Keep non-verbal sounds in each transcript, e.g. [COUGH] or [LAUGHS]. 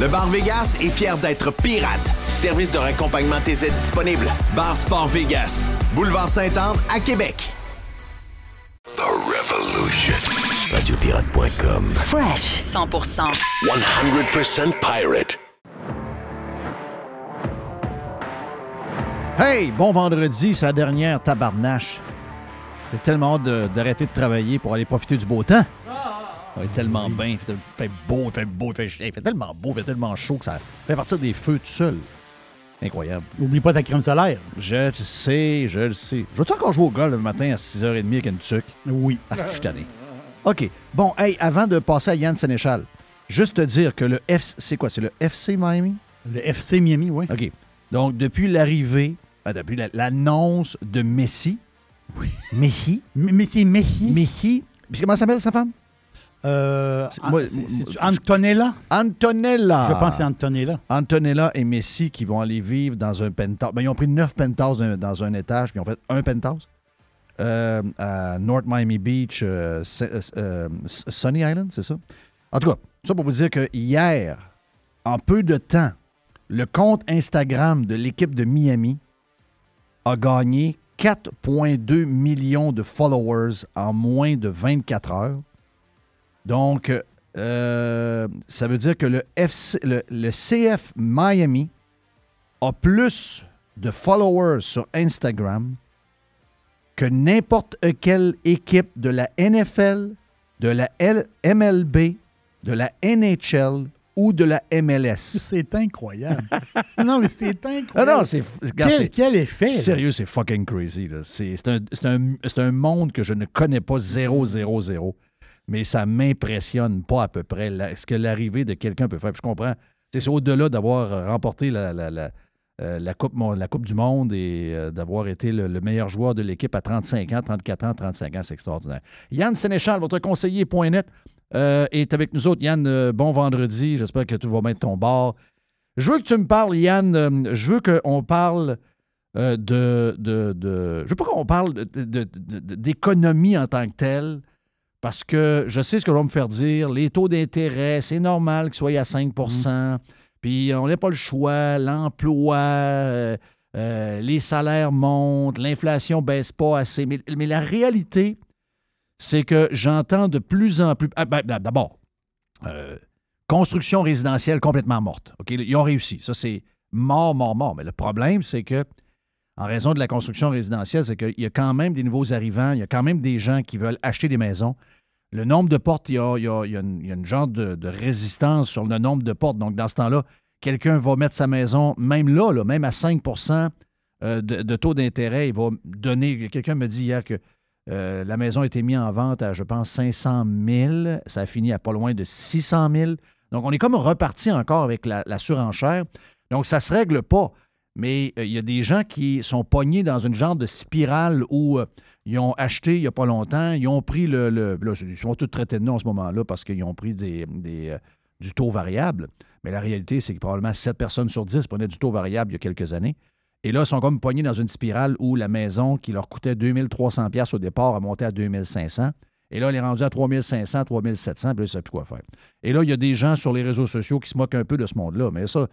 Le Bar Vegas est fier d'être pirate. Service de raccompagnement TZ disponible. Bar Sport Vegas. Boulevard Saint-Anne à Québec. The Revolution. Radiopirate.com. Fresh 100%. 100% pirate. Hey, bon vendredi, c'est la dernière tabarnache. J'ai tellement hâte de- d'arrêter de, travailler pour aller profiter du beau temps. Va être tellement bien, il fait, il fait beau, il fait beau, il fait, il fait tellement beau, il fait tellement chaud que ça fait partir des feux tout seul. Incroyable. Oublie pas ta crème solaire. Je le sais, je le sais. Je vais-tu encore jouer au golf le matin à 6h30 avec une tuque? Oui. Ah, si je. OK. Bon, hey, avant de passer à Yann Sénéchal, juste te dire que le FC, c'est quoi? C'est le FC Miami? Le FC Miami, oui. OK. Donc, depuis l'arrivée, ah, depuis la- l'annonce de Messi, Messi, Mais c'est Messi. Messi, puis comment s'appelle sa femme? Euh, ah, Antonella? Antonella. Je pense que c'est Antonella. Antonella et Messi qui vont aller vivre dans un penthouse. Ben, ils ont pris neuf penthouses dans, dans un étage, puis ils ont fait un penthouse. Euh, à North Miami Beach, euh, Sunny Island, c'est ça? En tout cas, ça pour vous dire que hier, en peu de temps, le compte Instagram de l'équipe de Miami a gagné 4,2 millions de followers en moins de 24 heures. Donc, euh, ça veut dire que le, FC, le, le CF Miami a plus de followers sur Instagram que n'importe quelle équipe de la NFL, de la L- MLB, de la NHL ou de la MLS. [LAUGHS] C'est incroyable. non, mais c'est Ah incroyable. non, c'est regarde, quel, effet. Sérieux, c'est fucking crazy. C'est un, un monde que je ne connais pas 0, 0, 0. Mais ça m'impressionne pas à peu près ce que l'arrivée de quelqu'un peut faire. Je comprends. C'est au-delà d'avoir euh, remporté la, la- la- euh, coupe, la coupe du Monde et euh, d'avoir été le, le meilleur joueur de l'équipe à 35 ans, 34 ans, 35 ans. C'est extraordinaire. Yann Sénéchal, votre conseiller.net, euh, est avec nous autres. Yann, bon vendredi. J'espère que tout va bien de ton bord. Je veux que tu me parles, Yann. je veux qu'on parle de, de, de- Je veux pas qu'on parle d'économie en tant que telle, parce que je sais ce que je vais me faire dire. Les taux d'intérêt, c'est normal qu'ils soient à 5% Puis on n'a pas le choix. L'emploi, euh, euh, les salaires montent, l'inflation baisse pas assez. Mais, mais la réalité, c'est que j'entends de plus en plus. Ah, ben, ben, D'abord, euh, construction résidentielle complètement morte. OK? Ils ont réussi. Ça, c'est mort, mort, mort. Mais le problème, c'est que, en raison de la construction résidentielle, c'est qu'il y a quand même des nouveaux arrivants, il y a quand même des gens qui veulent acheter des maisons. Le nombre de portes, il y a, une, genre de, résistance sur le nombre de portes. Donc, dans ce temps-là, quelqu'un va mettre sa maison, même là, même à 5 euh, de, de taux d'intérêt, il va donner. Quelqu'un me dit hier que euh, la maison a été mise en vente à, je pense, 500 000. Ça a fini à pas loin de 600 000. Donc, on est comme reparti encore avec la surenchère. Donc, ça ne se règle pas. Mais euh, il y a des gens qui sont pognés dans une genre de spirale où euh, ils ont acheté il n'y a pas longtemps, ils ont pris le. ils sont tous traités de nous en ce moment-là parce qu'ils ont pris des, euh, du taux variable. Mais la réalité, c'est que probablement 7 personnes sur 10 prenaient du taux variable il y a quelques années. Et là, ils sont comme pognés dans une spirale où la maison qui leur coûtait 2300 pièces au départ a monté à 2500. Et là, elle est rendue à 3500, 3700, puis là, ils ne savent plus quoi faire. Et là, il y a des gens sur les réseaux sociaux qui se moquent un peu de ce monde-là. Mais ça,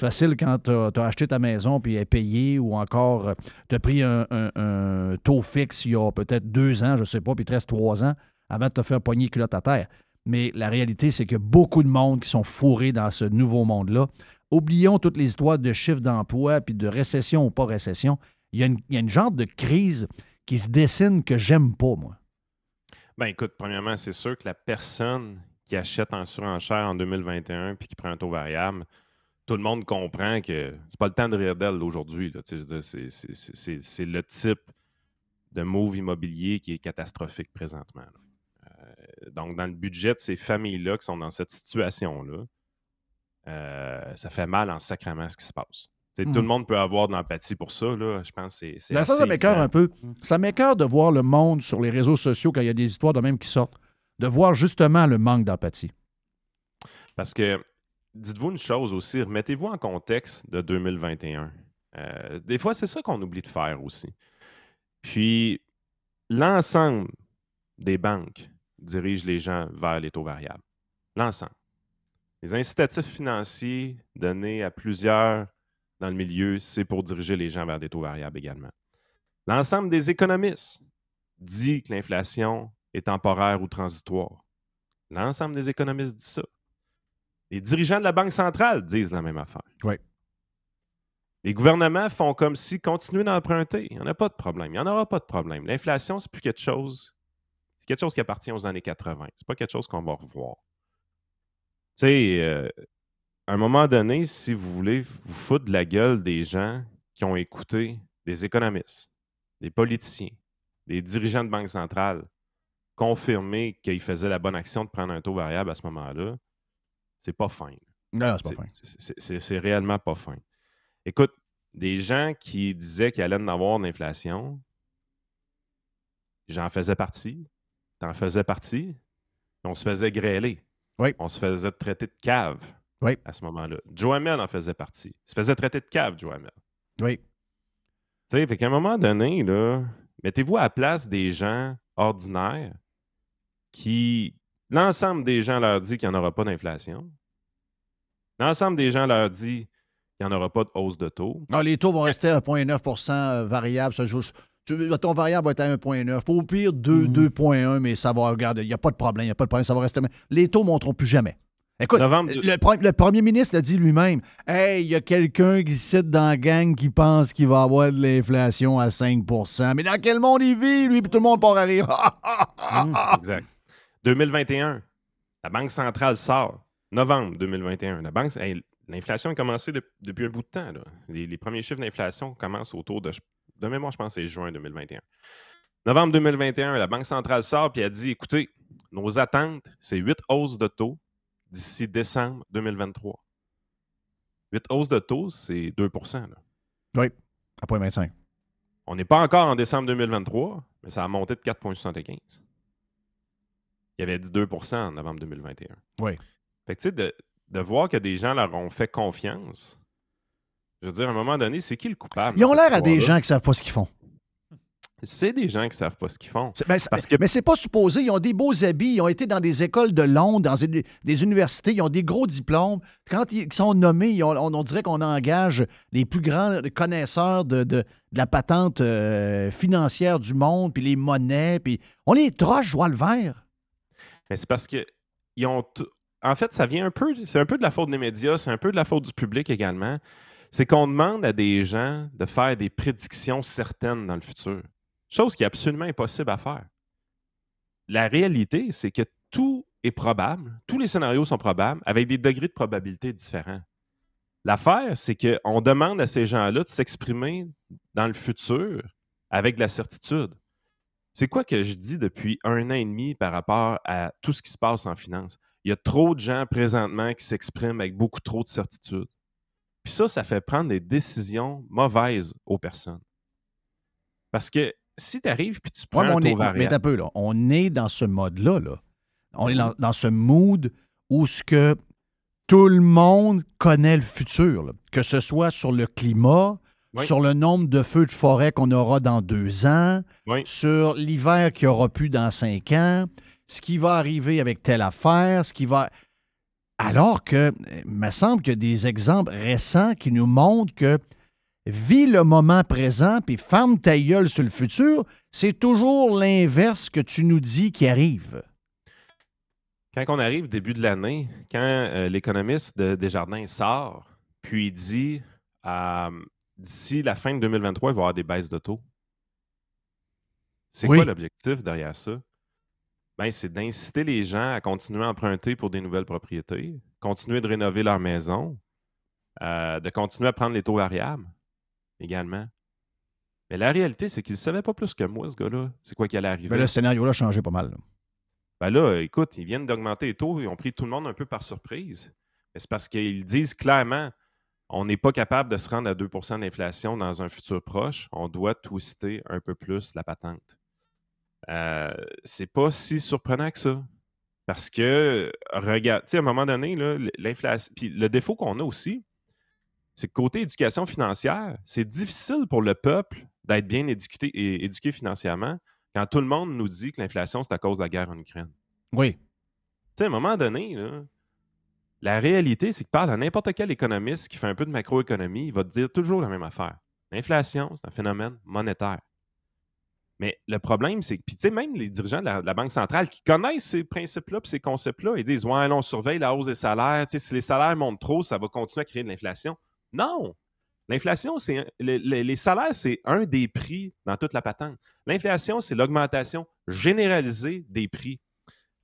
facile quand tu as, acheté ta maison puis elle est payée ou encore tu as pris un, taux fixe il y a peut-être deux ans, je ne sais pas, puis il te reste trois ans avant de te faire pogner culotte à terre. Mais la réalité, c'est a beaucoup de monde qui sont fourrés dans ce nouveau monde-là. Oublions toutes les histoires de chiffres d'emploi puis de récession ou pas récession. Il y, a une, il genre de crise qui se dessine que j'aime pas, moi. Ben écoute, premièrement, c'est sûr que la personne qui achète en surenchère en 2021 puis qui prend un taux variable, tout le monde comprend que c'est pas le temps de rire d'elle aujourd'hui. C'est le type de move immobilier qui est catastrophique présentement. Euh, donc, dans le budget de ces familles-là qui sont dans cette situation-là, euh, ça fait mal en sacrament ce qui se passe. Tout le monde peut avoir de l'empathie pour ça. Là. Je pense que c'est-. Ben, ça, ça m'écœure un peu. Ça m'écœure de voir le monde sur les réseaux sociaux quand il y a des histoires de même qui sortent, de voir justement le manque d'empathie. Parce que, dites-vous une chose aussi, remettez-vous en contexte de 2021. Euh, des fois, c'est ça qu'on oublie de faire aussi. Puis, l'ensemble des banques dirigent les gens vers les taux variables. L'ensemble. Les incitatifs financiers donnés à plusieurs dans le milieu, c'est pour diriger les gens vers des taux variables également. L'ensemble des économistes dit que l'inflation est temporaire ou transitoire. L'ensemble des économistes dit ça. Les dirigeants de la Banque centrale disent la même affaire. Oui. Les gouvernements font comme si continuer d'emprunter. Il n'y en a pas de problème. Il n'y en aura pas de problème. L'inflation, c'est plus quelque chose. C'est quelque chose qui appartient aux années 80. C'est pas quelque chose qu'on va revoir. Tu sais, euh, à un moment donné, si vous voulez vous foutre de la gueule des gens qui ont écouté des économistes, des politiciens, des dirigeants de banque centrale confirmer qu'ils faisaient la bonne action de prendre un taux variable à ce moment-là, c'est pas fin. Non, c'est pas fin. c'est- réellement pas fin. Écoute, des gens qui disaient qu'il allait en avoir de l'inflation, j'en faisais partie, t'en faisais partie, on se faisait grêler. Oui. On se faisait traiter de cave Oui. à ce moment-là. Joe Hamel en faisait partie. Il se faisait traiter de cave, Joe Hamel. Oui. Tu sais, fait qu'à un moment donné, là, mettez-vous à la place des gens ordinaires qui. L'ensemble des gens leur dit qu'il n'y en aura pas d'inflation. L'ensemble des gens leur dit qu'il n'y en aura pas de hausse de taux. Non, les taux vont rester à 1,9% variable. Ça, ton variable va être à 1,9. Au pire, 2, 2,1, mais ça va, regarde, il n'y a pas de problème, il n'y a pas de problème, ça va rester. Les taux ne monteront plus jamais. Écoute, Novembre- le, pre- le premier ministre l'a dit lui-même. Hey, il y a quelqu'un qui cite dans la gang qui pense qu'il va avoir de l'inflation à 5% Mais dans quel monde il vit, lui, puis tout le monde part à rire. Exact. 2021, la Banque centrale sort. Novembre 2021. La banque, hey, l'inflation a commencé de- depuis un bout de temps. là. Les, les premiers chiffres d'inflation commencent autour de, de mémoire, je pense que c'est juin 2021. Novembre 2021, la Banque centrale sort et a dit écoutez, nos attentes, c'est 8 hausses de taux d'ici décembre 2023. 8 hausses de taux, c'est 2 là. oui, à 0,25. On n'est pas encore en décembre 2023, mais ça a monté de 4,75. Il y avait dit 2 en novembre 2021. Oui. Fait que, tu sais, de, de voir que des gens leur ont fait confiance, je veux dire, à un moment donné, c'est qui le coupable? Ils ont l'air à des gens qui ne savent pas ce qu'ils font. C'est des gens qui savent pas ce qu'ils font. Ben, Parce que- Mais c'est pas supposé. Ils ont des beaux habits. Ils ont été dans des écoles de Londres, dans des, des universités. Ils ont des gros diplômes. Quand ils sont nommés, ils ont- on, on dirait qu'on engage les plus grands connaisseurs de, de- de la patente euh, financière du monde, puis les monnaies. Puis on les troche, je vois le vert. Mais c'est parce que ils ont. En fait, ça vient un peu. C'est un peu de la faute des médias, c'est un peu de la faute du public également. C'est qu'on demande à des gens de faire des prédictions certaines dans le futur. Chose qui est absolument impossible à faire. La réalité, c'est que tout est probable. Tous les scénarios sont probables avec des degrés de probabilité différents. L'affaire, c'est qu'on demande à ces gens-là de s'exprimer dans le futur avec de la certitude. C'est quoi que je dis depuis un an et demi par rapport à tout ce qui se passe en finance? Il y a trop de gens présentement qui s'expriment avec beaucoup trop de certitude. Puis ça, ça fait prendre des décisions mauvaises aux personnes. Parce que si tu arrives puis tu prends Ouais, mais un on taux est, variable, mais t'as peu, là. On est dans ce mode-là. Là. On est dans, dans ce mood où ce que tout le monde connaît le futur. là. Que ce soit sur le climat, Oui. sur le nombre de feux de forêt qu'on aura dans deux ans, Oui. sur l'hiver qu'il n'y aura plus dans cinq ans, ce qui va arriver avec telle affaire, ce qui va. Alors que, il me semble qu'il y a des exemples récents qui nous montrent que vis le moment présent puis ferme ta gueule sur le futur, c'est toujours l'inverse que tu nous dis qui arrive. quand on arrive début de l'année, quand euh, l'économiste de Desjardins sort, puis il dit euh, d'ici la fin de 2023, il va y avoir des baisses de taux. C'est Oui. quoi l'objectif derrière ça? Ben, c'est d'inciter les gens à continuer à emprunter pour des nouvelles propriétés, continuer de rénover leur maison, euh, de continuer à prendre les taux variables également. Mais la réalité, c'est qu'il ne savait pas plus que moi, ce gars-là. C'est quoi qui allait arriver? Ben, le scénario-là a changé pas mal. là. Ben là, écoute, ils viennent d'augmenter les taux, ils ont pris tout le monde un peu par surprise. Mais c'est parce qu'ils disent clairement on n'est pas capable de se rendre à 2% d'inflation dans un futur proche. On doit twister un peu plus la patente. Euh, c'est pas si surprenant que ça. Parce que, regarde, tu sais, à un moment donné, l'inflation. Puis le défaut qu'on a aussi, c'est que côté éducation financière, c'est difficile pour le peuple d'être bien éduqué, et éduqué financièrement quand tout le monde nous dit que l'inflation, c'est à cause de la guerre en Ukraine. Oui. Tu sais, à un moment donné, là, la réalité, c'est que parle à n'importe quel économiste qui fait un peu de macroéconomie, il va te dire toujours la même affaire. L'inflation, c'est un phénomène monétaire. Mais le problème, c'est que, puis même les dirigeants de la, Banque centrale qui connaissent ces principes-là ces concepts-là, ils disent Ouais, là, on surveille la hausse des salaires. Si les salaires montent trop, ça va continuer à créer de l'inflation. Non! L'inflation, c'est les salaires, c'est un des prix dans toute la patente. L'inflation, c'est l'augmentation généralisée des prix.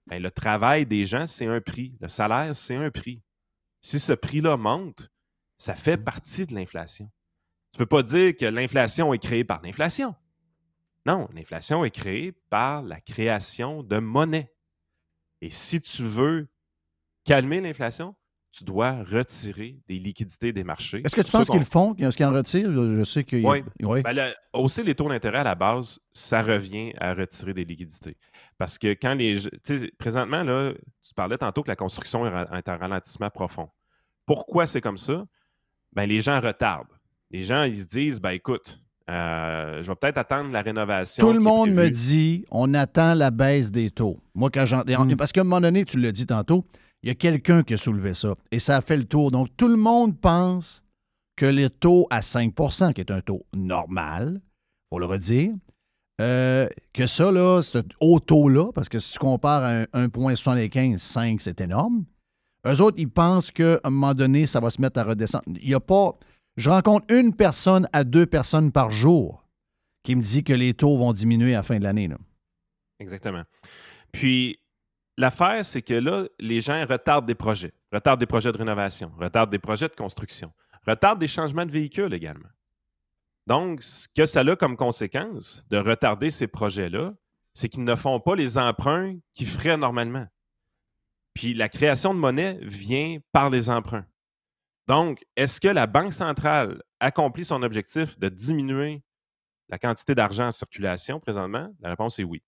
Ben, le travail des gens, c'est un prix. Le salaire, c'est un prix. Si ce prix-là monte, ça fait partie de l'inflation. Tu ne peux pas dire que l'inflation est créée par l'inflation. Non, l'inflation est créée par la création de monnaie. Et si tu veux calmer l'inflation, tu dois retirer des liquidités des marchés. Est-ce que tu penses qu'ils le font? Qu'ils en retirent? Je sais qu'il y a- Oui. oui. Ben, le- hausser les taux d'intérêt à la base, ça revient à retirer des liquidités. Parce que quand les. Tu sais, présentement, là, tu parlais tantôt que la construction est en ralentissement profond. Pourquoi c'est comme ça? Ben, les gens retardent. Les gens, ils se disent, ben écoute, euh, je vais peut-être attendre la rénovation. Tout le monde me dit on attend la baisse des taux. Moi, quand j'en. Mm. Parce qu'à un moment donné, tu l'as dit tantôt, il y a quelqu'un qui a soulevé ça. Et ça a fait le tour. Donc, tout le monde pense que le taux à 5% qui est un taux normal, faut le redire, euh, que ça, là, ce haut taux-là, parce que si tu compares à un 1,75, 5, c'est énorme. Eux autres, ils pensent qu'à un moment donné, ça va se mettre à redescendre. Il n'y a pas. Je rencontre une personne à deux personnes par jour qui me dit que les taux vont diminuer à la fin de l'année. Exactement. Puis, l'affaire, c'est que là, les gens retardent des projets. Retardent des projets de rénovation, retardent des projets de construction, retardent des changements de véhicules également. Donc, ce que ça a comme conséquence de retarder ces projets-là, c'est qu'ils ne font pas les emprunts qu'ils feraient normalement. Puis la création de monnaie vient par les emprunts. Donc, est-ce que la Banque centrale accomplit son objectif de diminuer la quantité d'argent en circulation présentement? La réponse est oui.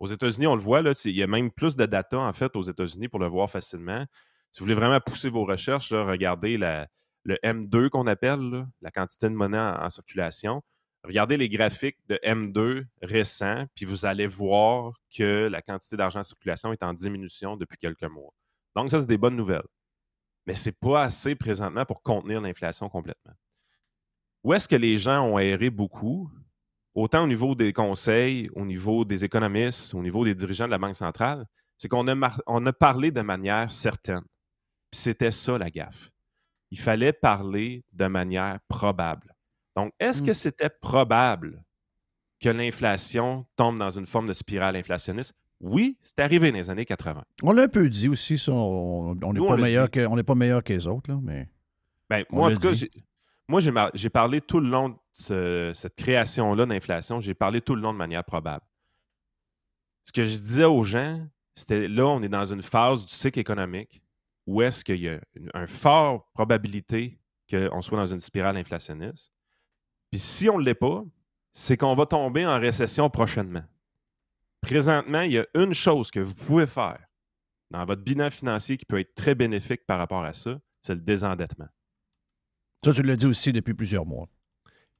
Aux États-Unis, on le voit, là, il y a même plus de data en fait aux États-Unis pour le voir facilement. Si vous voulez vraiment pousser vos recherches, regardez le M2 qu'on appelle, la quantité de monnaie en, en circulation. Regardez les graphiques de M2 récents, puis vous allez voir que la quantité d'argent en circulation est en diminution depuis quelques mois. Donc, ça, c'est des bonnes nouvelles. Mais ce n'est pas assez présentement pour contenir l'inflation complètement. Où est-ce que les gens ont erré beaucoup? Autant au niveau des conseils, au niveau des économistes, au niveau des dirigeants de la Banque centrale, c'est qu'on a, mar- on a parlé de manière certaine. Puis c'était ça la gaffe. Il fallait parler de manière probable. Donc, est-ce que c'était probable que l'inflation tombe dans une forme de spirale inflationniste? Oui, c'est arrivé dans les années 80. On l'a un peu dit aussi, ça. On n'est pas, meilleur que, on n'est pas meilleur que les autres, là, mais. Ben, moi, en tout cas, moi, j'ai parlé tout le long de ce- cette création-là d'inflation, j'ai parlé tout le long de manière probable. Ce que je disais aux gens, c'était là, on est dans une phase du cycle économique où est-ce qu'il y a une, un fort probabilité qu'on soit dans une spirale inflationniste. Puis si on ne l'est pas, c'est qu'on va tomber en récession prochainement. Présentement, il y a une chose que vous pouvez faire dans votre bilan financier qui peut être très bénéfique par rapport à ça, c'est le désendettement. Ça, tu l'as dit aussi depuis plusieurs mois.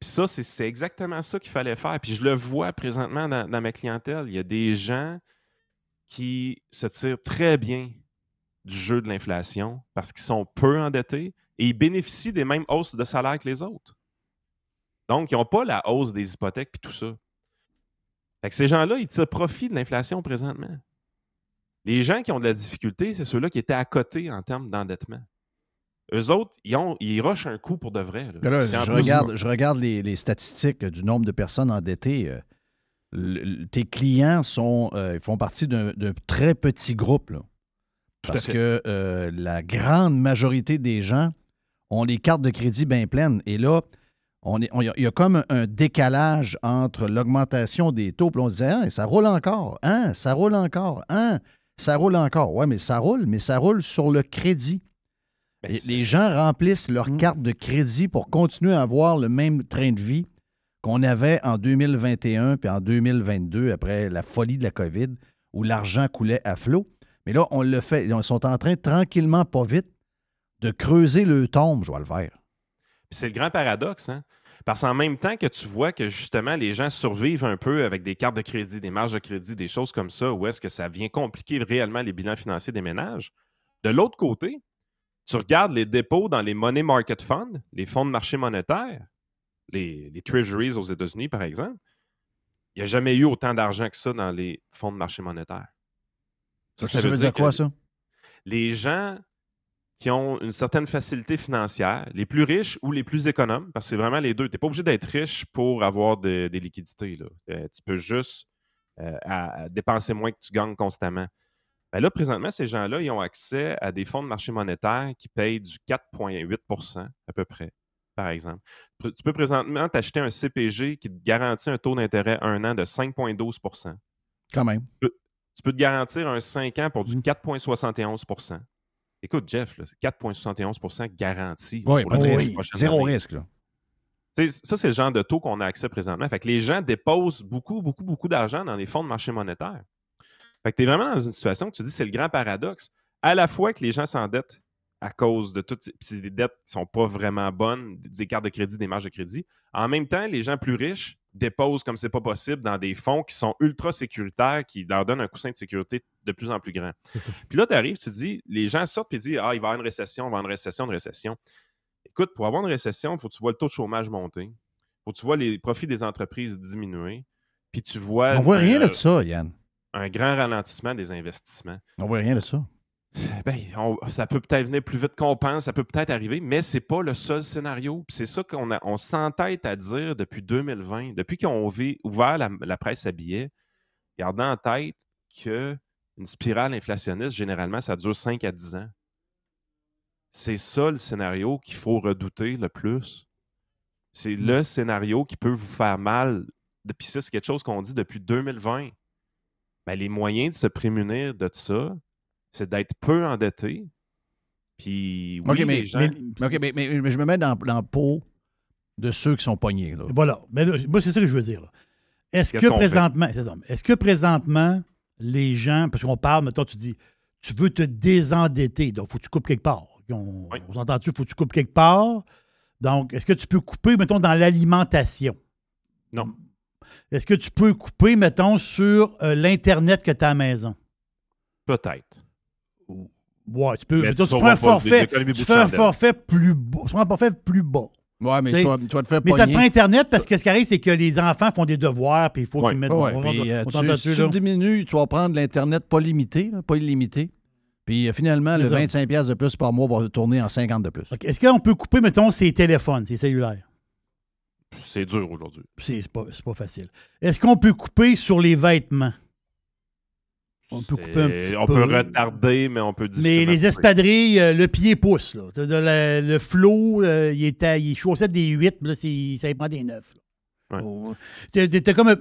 Puis ça, c'est- exactement ça qu'il fallait faire. Puis je le vois présentement dans, ma clientèle. Il y a des gens qui se tirent très bien du jeu de l'inflation parce qu'ils sont peu endettés et ils bénéficient des mêmes hausses de salaire que les autres. Donc, ils n'ont pas la hausse des hypothèques et tout ça. Ces gens-là, ils tirent profit de l'inflation présentement. Les gens qui ont de la difficulté, c'est ceux-là qui étaient à côté en termes d'endettement. Eux autres, ils, ont, ils rushent un coup pour de vrai. là. Je, regarde, je regarde les, les statistiques du nombre de personnes endettées. euh, le- tes clients sont, euh, ils font partie d'un très petit groupe. là. Parce que euh, la grande majorité des gens ont les cartes de crédit bien pleines. Et là, on est- on- il y, a comme un, décalage entre l'augmentation des taux. Puis on se disait, Hein, ça roule encore. Hein, ça roule encore. Hein, ça roule encore. Ouais, mais ça roule, mais ça roule sur le crédit. Ben, Et les gens remplissent leur carte de crédit pour continuer à avoir le même train de vie qu'on avait en 2021 puis en 2022 après la folie de la COVID où l'argent coulait à flot. Mais là, on le fait. Ils sont en train, tranquillement, pas vite, de creuser le tombe, je vais le faire. C'est le grand paradoxe, hein? Parce qu'en même temps que tu vois que justement les gens survivent un peu avec des cartes de crédit, des marges de crédit, des choses comme ça, où est-ce que ça vient compliquer réellement les bilans financiers des ménages, de l'autre côté, tu regardes les dépôts dans les money market funds, les fonds de marché monétaire, les, les treasuries aux États-Unis, par exemple, il n'y a jamais eu autant d'argent que ça dans les fonds de marché monétaire. Ça, ça veut dire quoi, ça? Les gens qui ont une certaine facilité financière, les plus riches ou les plus économes, parce que c'est vraiment les deux. Tu n'es pas obligé d'être riche pour avoir de- des liquidités. là. Euh, tu peux juste euh, à- à dépenser moins que tu gagnes constamment. Ben là, présentement, ces gens-là, ils ont accès à des fonds de marché monétaire qui payent du 4,8% à peu près, par exemple. Tu peux présentement t'acheter un CPG qui te garantit un taux d'intérêt un an de 5,12% Quand même. tu peux te garantir un 5 ans pour Mm. du 4,71% Écoute, Jeff, là, c'est 4,71% garanti Oui, pour ben oui, six prochaines zéro risque. Là. Ça, c'est le genre de taux qu'on a accès présentement. Fait que les gens déposent beaucoup, beaucoup, beaucoup d'argent dans les fonds de marché monétaire. Fait que tu es vraiment dans une situation que tu dis, c'est le grand paradoxe. À la fois que les gens s'endettent à cause de toutes ces dettes qui ne sont pas vraiment bonnes, des cartes de crédit, des marges de crédit. En même temps, les gens plus riches déposent comme c'est pas possible dans des fonds qui sont ultra sécuritaires, qui leur donnent un coussin de sécurité de plus en plus grand. Puis là, tu arrives, tu dis, les gens sortent et disent Ah, il va y avoir une récession, il va y avoir une récession, une récession. Écoute, pour avoir une récession, il faut que tu vois le taux de chômage monter. Il faut que tu vois les profits des entreprises diminuer. Puis tu vois On voit rien un, de ça, Yann. Un grand ralentissement des investissements. On voit rien de ça. Ben, on- ça peut peut-être venir plus vite qu'on pense, ça peut peut-être arriver, mais c'est pas le seul scénario. C'est ça qu'on a- on s'entête à dire depuis 2020, depuis ont ouvi- ouvert la, la presse à billets, gardant en tête que une spirale inflationniste, généralement, ça dure 5 à 10 ans. C'est ça le scénario qu'il faut redouter le plus. C'est le scénario qui peut vous faire mal. Puis ça, c'est quelque chose qu'on dit depuis 2020. Ben, les moyens de se prémunir de ça, c'est d'être peu endetté. Puis oui, mais, les gens... mais- OK, mais- mais- mais je me mets dans, dans le pot de ceux qui sont pognés. Là. Voilà. Mais là, moi, c'est ça que je veux dire. Est-ce Qu'est-ce que présentement, c'est ça. est-ce que présentement, les gens, parce qu'on parle, maintenant, tu dis, tu veux te désendetter, donc il faut que tu coupes quelque part. On, Oui. on s'entend-tu, il faut que tu coupes quelque part? Donc, est-ce que tu peux couper, mettons, dans l'alimentation? Non. Est-ce que tu peux couper, mettons, sur euh, l'Internet que tu as à la maison? Peut-être. Ouais, tu peux. Mais mettons, tu prends un forfait. Tu fais un forfait plus bas. Tu prends un forfait plus bas. Ouais, mais tu vas, tu vas te faire Mais ça te prend Internet parce que ce qui arrive, c'est que les enfants font des devoirs puis il faut Ouais. qu'ils mettent. Ouais, on- puis, on- euh, on tu, si tu diminues, tu vas prendre l'Internet pas limité, là, pas illimité. Puis euh, finalement, le ça. 25$ piastres de plus par mois va tourner en 50 de plus. Est-ce qu'on peut couper, mettons, ses téléphones, ses cellulaires? C'est dur aujourd'hui. C'est pas, pas facile. Est-ce qu'on peut couper sur les vêtements? On peut couper un petit on peu. peut retarder, mais on peut Mais les espadrilles, euh, le pied pousse. Là. Le flot, euh, il, est à, il est chaussette des 8, là, ça prend des 9. Ouais. Oh, t'es- comme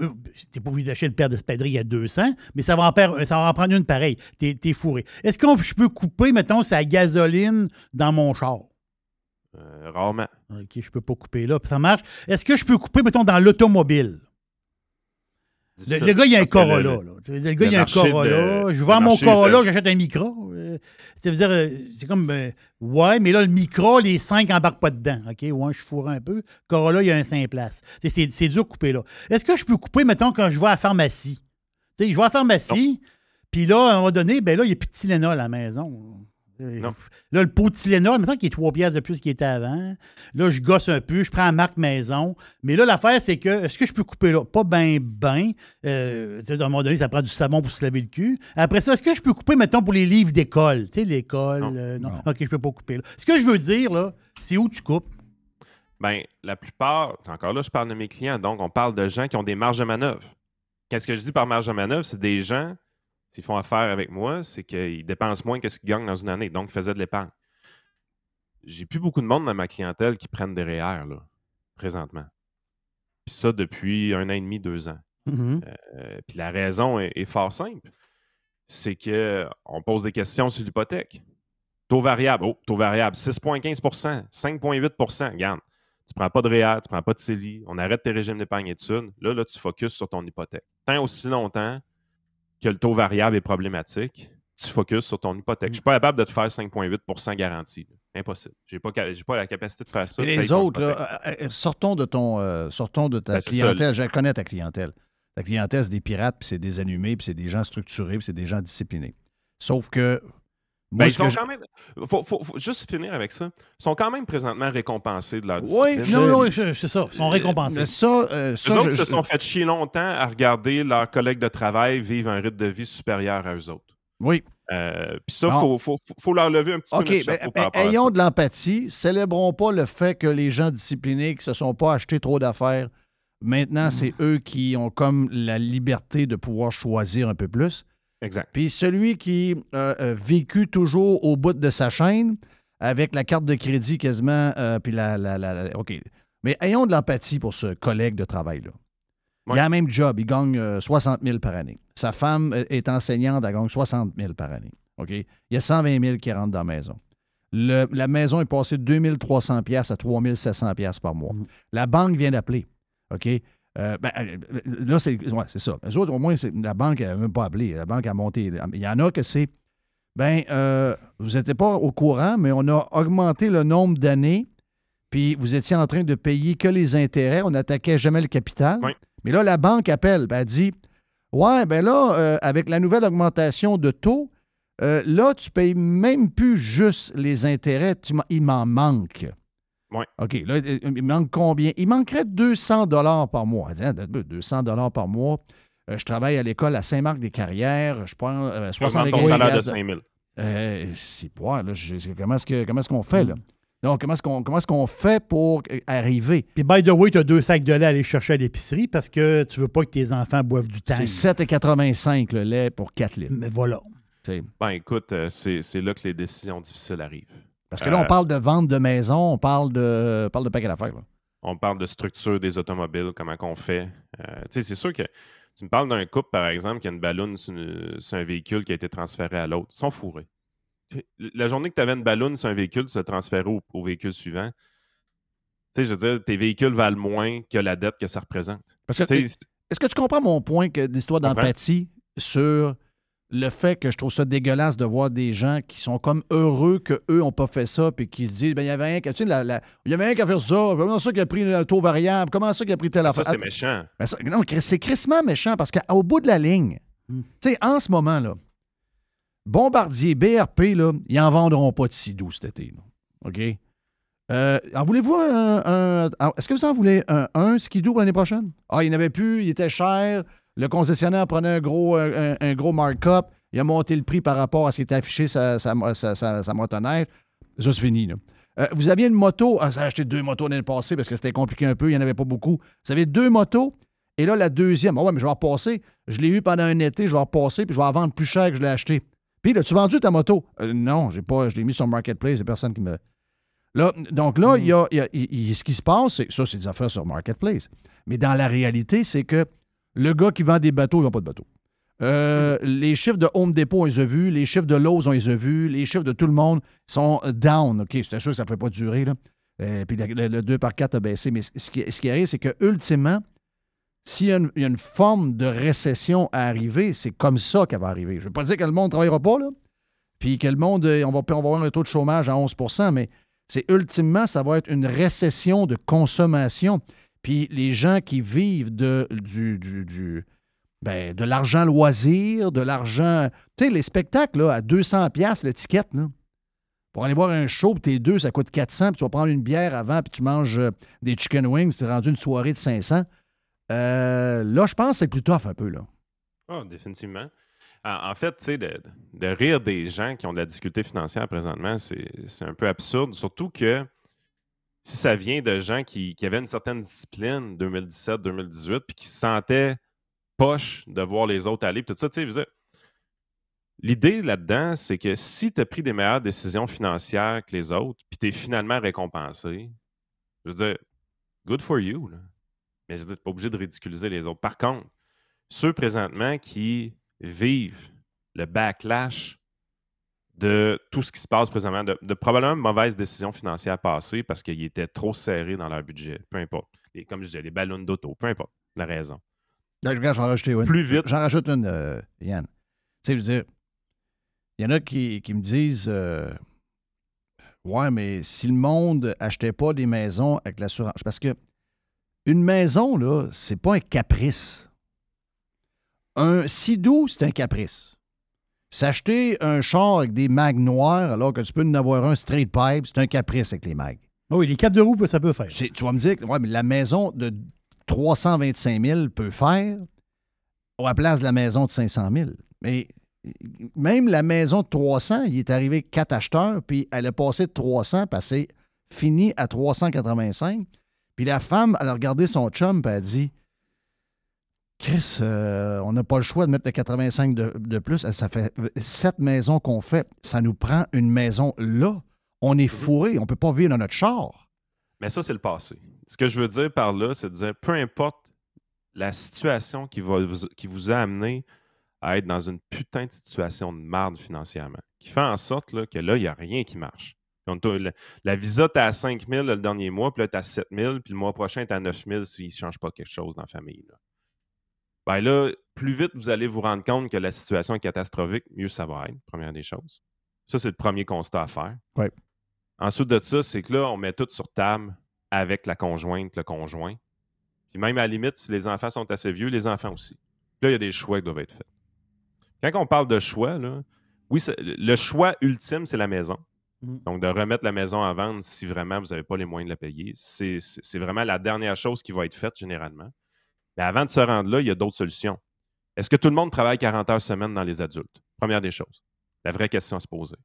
T'es pas obligé d'acheter une paire d'espadrilles à 200, mais ça va en, ça va en prendre une pareille. T'es t'es fourré. Est-ce que je peux couper, mettons, sa gasoline dans mon char? Euh, rarement. OK, je peux pas couper là. puis Ça marche. Est-ce que je peux couper, mettons, dans l'automobile? Le, gars, il y a un Corolla. le- là. Tu veux dire, le gars, le il y a un de- Corolla. je vends mon Corolla, j'achète un micro. Euh, veut dire, euh, c'est comme, euh, ouais, mais là, le micro, les cinq embarquent pas dedans. OK, ouais, je fourre un peu. Corolla, il y a un 5 places. C'est- C'est c'est dur de couper là. Est-ce que je peux couper, mettons, quand je vais à la pharmacie? Tu sais, je vais à la pharmacie, puis là, à un moment donné, ben là, il n'y a plus de Tylenol à la maison. Non. Là, le pot de Tylenol, maintenant qu'il est 3 piastres de plus qu'il était avant. Là, je gosse un peu, je prends la marque maison. Mais là, l'affaire, c'est que, est-ce que je peux couper là? Pas ben, ben. Euh, tu sais, à un moment donné, ça prend du savon pour se laver le cul. Après ça, est-ce que je peux couper, mettons, pour les livres d'école? Tu sais, l'école. Non. euh, non. Non. OK, je peux pas couper là. Ce que je veux dire, là, c'est où tu coupes. Ben, la plupart, encore là, je parle de mes clients, donc on parle de gens qui ont des marges de manœuvre. Qu'est-ce que je dis par marge de manœuvre? C'est des gens, s'ils font affaire avec moi, c'est qu'ils dépensent moins que ce qu'ils gagnent dans une année, donc ils faisaient de l'épargne. J'ai plus beaucoup de monde dans ma clientèle qui prennent des REER, là, présentement. Puis ça depuis un an et demi, deux ans. Mhm. Euh, puis la raison est, est fort simple. C'est qu'on pose des questions sur l'hypothèque. Taux variable, oh, taux variable, 6,15% 5,8% Regarde, tu prends pas de REER, tu prends pas de CELI, on arrête tes régimes d'épargne études. Là, là, tu focuses sur ton hypothèque. Tant aussi longtemps que le taux variable est problématique, tu focuses sur ton hypothèque. Je suis pas capable de te faire 5,8% garantie. Impossible. Pas, ca- j'ai pas la capacité de faire ça. Et les autres, là, euh, euh, sortons de ton, euh, sortons de ta Ben, clientèle. Je connais ta clientèle. Ta clientèle, c'est des pirates, puis c'est des allumés, puis c'est des gens structurés, puis c'est des gens disciplinés. Sauf que. Moi, Ben, ils sont je- quand même. Faut, faut- faut juste finir avec ça. Ils sont quand même présentement récompensés de leur Oui, discipline. je- Non, non, c'est ça. Ils sont récompensés. Mais ça, euh, ça, Eux autres je- se je- sont fait chier longtemps à regarder leurs collègues de travail vivre un rythme de vie supérieur à eux autres. Oui. Euh, Puis ça, il faut, faut, faut leur lever un petit peu OK, notre ben, ben, par rapport à ayons ça. de l'empathie. Célébrons pas le fait que les gens disciplinés qui se sont pas achetés trop d'affaires, maintenant, c'est eux qui ont comme la liberté de pouvoir choisir un peu plus. Exact. Puis celui qui a euh, vécu toujours au bout de sa chaîne, avec la carte de crédit quasiment, euh, puis la, la- la- la- OK. Mais ayons de l'empathie pour ce collègue de travail-là. Il a le même job, il gagne euh, 60 000 par année. Sa femme euh, est enseignante, elle gagne 60 000 par année. OK? Il y a 120 000 qui rentrent dans la maison. Le- la maison est passée de 2300 pièces à 3700 pièces par mois. La banque vient d'appeler. OK? Euh, ben, euh, là, c'est ouais, ça. Les autres, au moins, la banque n'a même pas appelé. La banque a monté. Il y en a que c'est. Ben, euh, vous n'étiez pas au courant, mais on a augmenté le nombre d'années, puis vous étiez en train de payer que les intérêts. On n'attaquait jamais le capital. Oui. Mais là, la banque appelle. Ben, elle dit Ouais, ben là, euh, avec la nouvelle augmentation de taux, là, tu payes même plus juste les intérêts, tu il m'en manque. Ouais. OK, là, euh, il manque combien? Il manquerait 200 dollars par mois. Elle dit, Ah, 200 dollars par mois. Euh, je travaille à l'école à Saint-Marc-des-Carrières. Je prends euh, Tu augmentes 75 ton salaire de piastres 5 000. euh, c'est pas, là, je- comment est-ce que- comment est-ce qu'on fait, là? Donc, comment est-ce qu'on comment est-ce qu'on fait pour euh, arriver? Puis, by the way, tu as deux sacs de lait à aller chercher à l'épicerie parce que tu veux pas que tes enfants boivent du C'est tang. 7,85 le lait pour 4 litres. Mais voilà. Ben écoute, euh, c'est c'est là que les décisions difficiles arrivent. Parce que là, on Euh, parle de vente de maison, on parle de, on parle de paquet d'affaires. On parle de structure des automobiles, comment qu'on fait. Euh, tu sais, c'est sûr que tu me parles d'un couple, par exemple, qui a une balloune sur, un véhicule qui a été transféré à l'autre. Ils sont fourrés. La journée que tu avais une balloune sur un véhicule, tu l'as transféré au, au véhicule suivant. Tu sais, je veux dire, tes véhicules valent moins que la dette que ça représente. Parce que, est-ce que tu comprends mon point que l'histoire d'empathie sur le fait que je trouve ça dégueulasse de voir des gens qui sont comme heureux qu'eux n'ont pas fait ça, puis qui se disent, ben, il y avait un, qui- tu sais, la- la- il y avait un qui a fait ça, comment ça qui a pris le taux variable, comment ça qui a pris telle ça, affaire? c'est méchant. Ben ça- non, Chris, c'est crissement méchant parce qu'au bout de la ligne, Hmm. tu sais, en ce moment, là, Bombardier, BRP, là, ils n'en vendront pas de si doux cet été. là. OK? Euh, en voulez-vous un. un- Est-ce que vous en voulez un, un skidoo pour l'année prochaine? Ah, il n'y en avait plus, il était cher. Le concessionnaire prenait un gros, un, gros markup. Il a monté le prix par rapport à ce qui était affiché sa, sa, sa, motoneige. Ça, c'est fini. là. Euh, vous aviez une moto. Ah, ça a acheté deux motos l'année passée parce que c'était compliqué un peu. Il n'y en avait pas beaucoup. Vous avez deux motos. Et là, la deuxième. Ah mais je vais en repasser. Je l'ai eu pendant un été. Je vais en repasser. Puis je vais en vendre plus cher que je l'ai acheté. Puis, as-tu vendu ta moto? Euh, non, j'ai pas. Je l'ai mis sur Marketplace. Il n'y a personne qui me. Là, donc là, ce qui se passe, c'est ça, c'est des affaires sur Marketplace. Mais dans la réalité, c'est que le gars qui vend des bateaux, il n'a pas de bateau. Euh, Les chiffres de Home Depot, on les a vus. Les chiffres de Lowe's, on les a vus. Les chiffres de tout le monde sont down. OK, c'était sûr que ça ne pouvait pas durer. Là. Euh, puis le, le 2 par 4 a baissé. Mais ce qui, arrive, c'est que ultimement, s'il y, a une- il y a une forme de récession à arriver, c'est comme ça qu'elle va arriver. Je ne veux pas dire que le monde ne travaillera pas, là. Puis que le monde, euh, on va, on va avoir un taux de chômage à 11% mais c'est ultimement, ça va être une récession de consommation. Puis les gens qui vivent de, du, du- ben, de l'argent loisir, de l'argent. Tu sais, les spectacles là, à 200$ piastres, l'étiquette, là. Pour aller voir un show, puis t'es deux, ça coûte 400, puis tu vas prendre une bière avant, puis tu manges euh, des chicken wings, tu rendu une soirée de 500. Euh, là, je pense que c'est plus tough un peu, là. Ah, définitivement. En, fait, tu sais, de, de rire des gens qui ont de la difficulté financière présentement, c'est un peu absurde. Surtout que si ça vient de gens qui, avaient une certaine discipline 2017-2018, puis qui se sentaient poche de voir les autres aller, puis tout ça, tu sais, L'idée là-dedans, c'est que si tu as pris des meilleures décisions financières que les autres, puis tu es finalement récompensé, je veux dire, good for you. Là. Mais je veux dire, tu pas obligé de ridiculiser les autres. Par contre, ceux présentement qui vivent le backlash de tout ce qui se passe présentement, de, de probablement mauvaises décisions financières passées parce qu'ils étaient trop serrés dans leur budget, peu importe. Et comme je disais, les ballons d'auto, peu importe la raison. Là, regarde, j'en rajoute une. Plus vite. J'en rajoute une, euh, Yann. Tu sais, je veux dire, il y en a qui, qui me disent euh, Ouais, mais si le monde achetait pas des maisons avec l'assurance. Parce que une maison, là, c'est pas un caprice. Un sidou, c'est un caprice. S'acheter un char avec des mags noirs alors que tu peux en avoir un straight pipe, c'est un caprice avec les mags. Ah Oui, les capes de roue, ça peut faire. C'est- Tu vas me dire, ouais, mais la maison de 325 000 peut faire à la place de la maison de 500 000. Mais même la maison de 300, il est arrivé quatre acheteurs, puis elle a passé de 300, puis elle s'est finie à 385. Puis la femme, elle a regardé son chum, puis elle a dit Chris, euh, on n'a pas le choix de mettre le 85 de, de plus. Ça fait sept maisons qu'on fait. Ça nous prend une maison là. On est fourré. On ne peut pas vivre dans notre char. Mais ça, c'est le passé. Ce que je veux dire par là, c'est de dire peu importe la situation qui, va vous, qui vous a amené à être dans une putain de situation de marde financièrement, qui fait en sorte là, que là, il n'y a rien qui marche. Donc, la, la visa, tu à 5 000 le dernier mois, puis là, tu à 7 000, puis le mois prochain, tu à 9 000 s'il ne change pas quelque chose dans la famille. Là. Ben là, plus vite vous allez vous rendre compte que la situation est catastrophique, mieux ça va être, première des choses. Ça, c'est le premier constat à faire. Ouais. Ensuite de ça, c'est que là, on met tout sur table avec la conjointe, le conjoint. Puis même à la limite, si les enfants sont assez vieux, les enfants aussi. Là, il y a des choix qui doivent être faits. Quand on parle de choix, là, oui, le choix ultime, c'est la maison. Mhm. Donc, de remettre la maison en vente si vraiment vous n'avez pas les moyens de la payer, c'est vraiment la dernière chose qui va être faite généralement. Mais avant de se rendre là, il y a d'autres solutions. Est-ce que tout le monde travaille 40 heures semaine dans les adultes? Première des choses. La vraie question à se poser.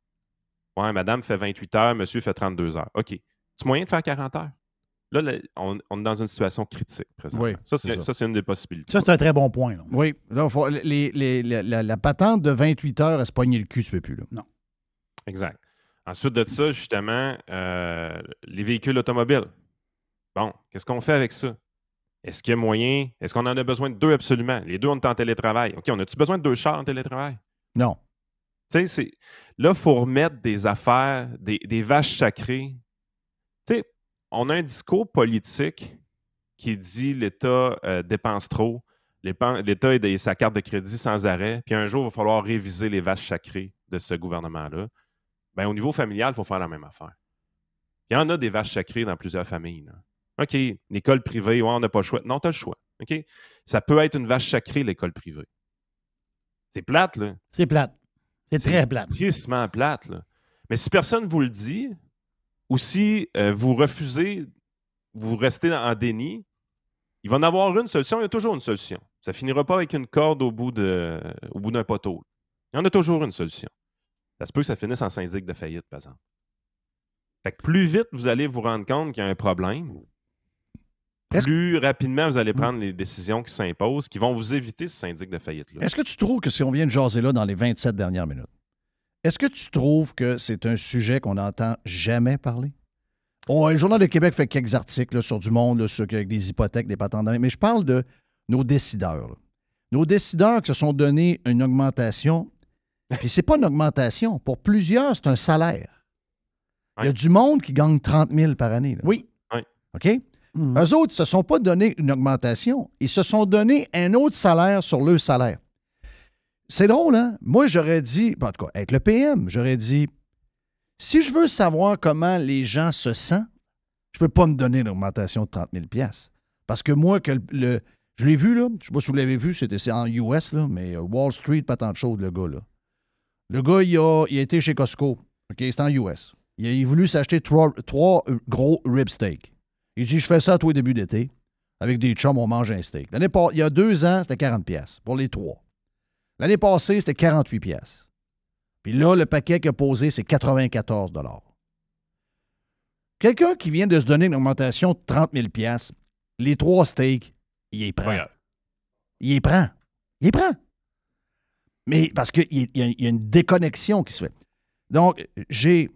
Ouais, madame fait 28 heures, monsieur fait 32 heures. OK. Tu moyen de faire 40 heures? Là, là, on, on est dans une situation critique présentement. Oui, ça, c'est c'est ça. ça, c'est une des possibilités. Ça, c'est un très bon point. là. Oui, là, faut- les- les- la, la- la patente de 28 heures à se pogner le cul, tu peux plus. Là. Exact. Ensuite de ça, justement, euh, les véhicules automobiles. Bon, qu'est-ce qu'on fait avec ça? Est-ce qu'il y a moyen? Est-ce qu'on en a besoin de deux absolument? Les deux, on est en télétravail. OK, on a-tu besoin de deux chars en télétravail? Non. Tu sais, c'est- là, il faut remettre des affaires, des, des vaches sacrées. Tu sais, on a un discours politique qui dit l'État euh, dépense trop, l'État est sa carte de crédit sans arrêt, puis un jour, il va falloir réviser les vaches sacrées de ce gouvernement-là. Ben, au niveau familial, il faut faire la même affaire. Il y en a des vaches sacrées dans plusieurs familles. là. OK, l'école privée, ouais, on n'a pas le choix. Non, tu as le choix. OK? Ça peut être une vache sacrée, l'école privée. C'est plate, là. C'est plate. C'est très plate. Crissement plate, là. Mais si personne vous le dit, ou si euh, vous refusez, vous restez en déni, il va en avoir une solution. Il y a toujours une solution. Ça finira pas avec une corde au bout, de, au bout d'un poteau. Il y en a toujours une solution. Ça se peut que ça finisse en syndic de faillite, par exemple. Fait que plus vite vous allez vous rendre compte qu'il y a un problème, plus rapidement vous allez prendre les décisions qui s'imposent, qui vont vous éviter ce syndic de faillite-là. Est-ce que tu trouves que si on vient de jaser là dans les 27 dernières minutes, est-ce que tu trouves que c'est un sujet qu'on n'entend jamais parler? Oh, le Journal de Québec fait quelques articles là, sur du monde, là, sur avec des hypothèques, des patentes, mais je parle de nos décideurs. là. Nos décideurs qui se sont donné une augmentation, [LAUGHS] puis c'est pas une augmentation. Pour plusieurs, c'est un salaire. Il y a du monde qui gagne 30 000 par année. Oui. OK? Eux autres, ils se sont pas donné une augmentation. Ils se sont donné un autre salaire sur le salaire. C'est drôle, hein? Moi, j'aurais dit, ben, en tout cas, avec le PM, j'aurais dit, si je veux savoir comment les gens se sentent, je peux pas me donner une augmentation de 30 000 Parce que moi, je l'ai vu, là, je sais pas si vous l'avez vu, c'était en US, là, mais euh, Wall Street, pas tant de choses, le gars, là. Le gars, il a, il été chez Costco. OK, c'est en US. Il a, voulu s'acheter trois, trois euh, gros rib steaks. Il dit, je fais ça à toi début d'été. Avec des chums, on mange un steak. L'année il y a deux ans, c'était 40 pièces pour les trois. L'année passée, c'était 48 pièces. Puis là, le paquet qu'il a posé, c'est 94 Quelqu'un qui vient de se donner une augmentation de 30 000 pièces, les trois steaks, il les prend. Il les prend. Il les prend. Mais parce qu'il y a une déconnexion qui se fait. Donc, j'ai.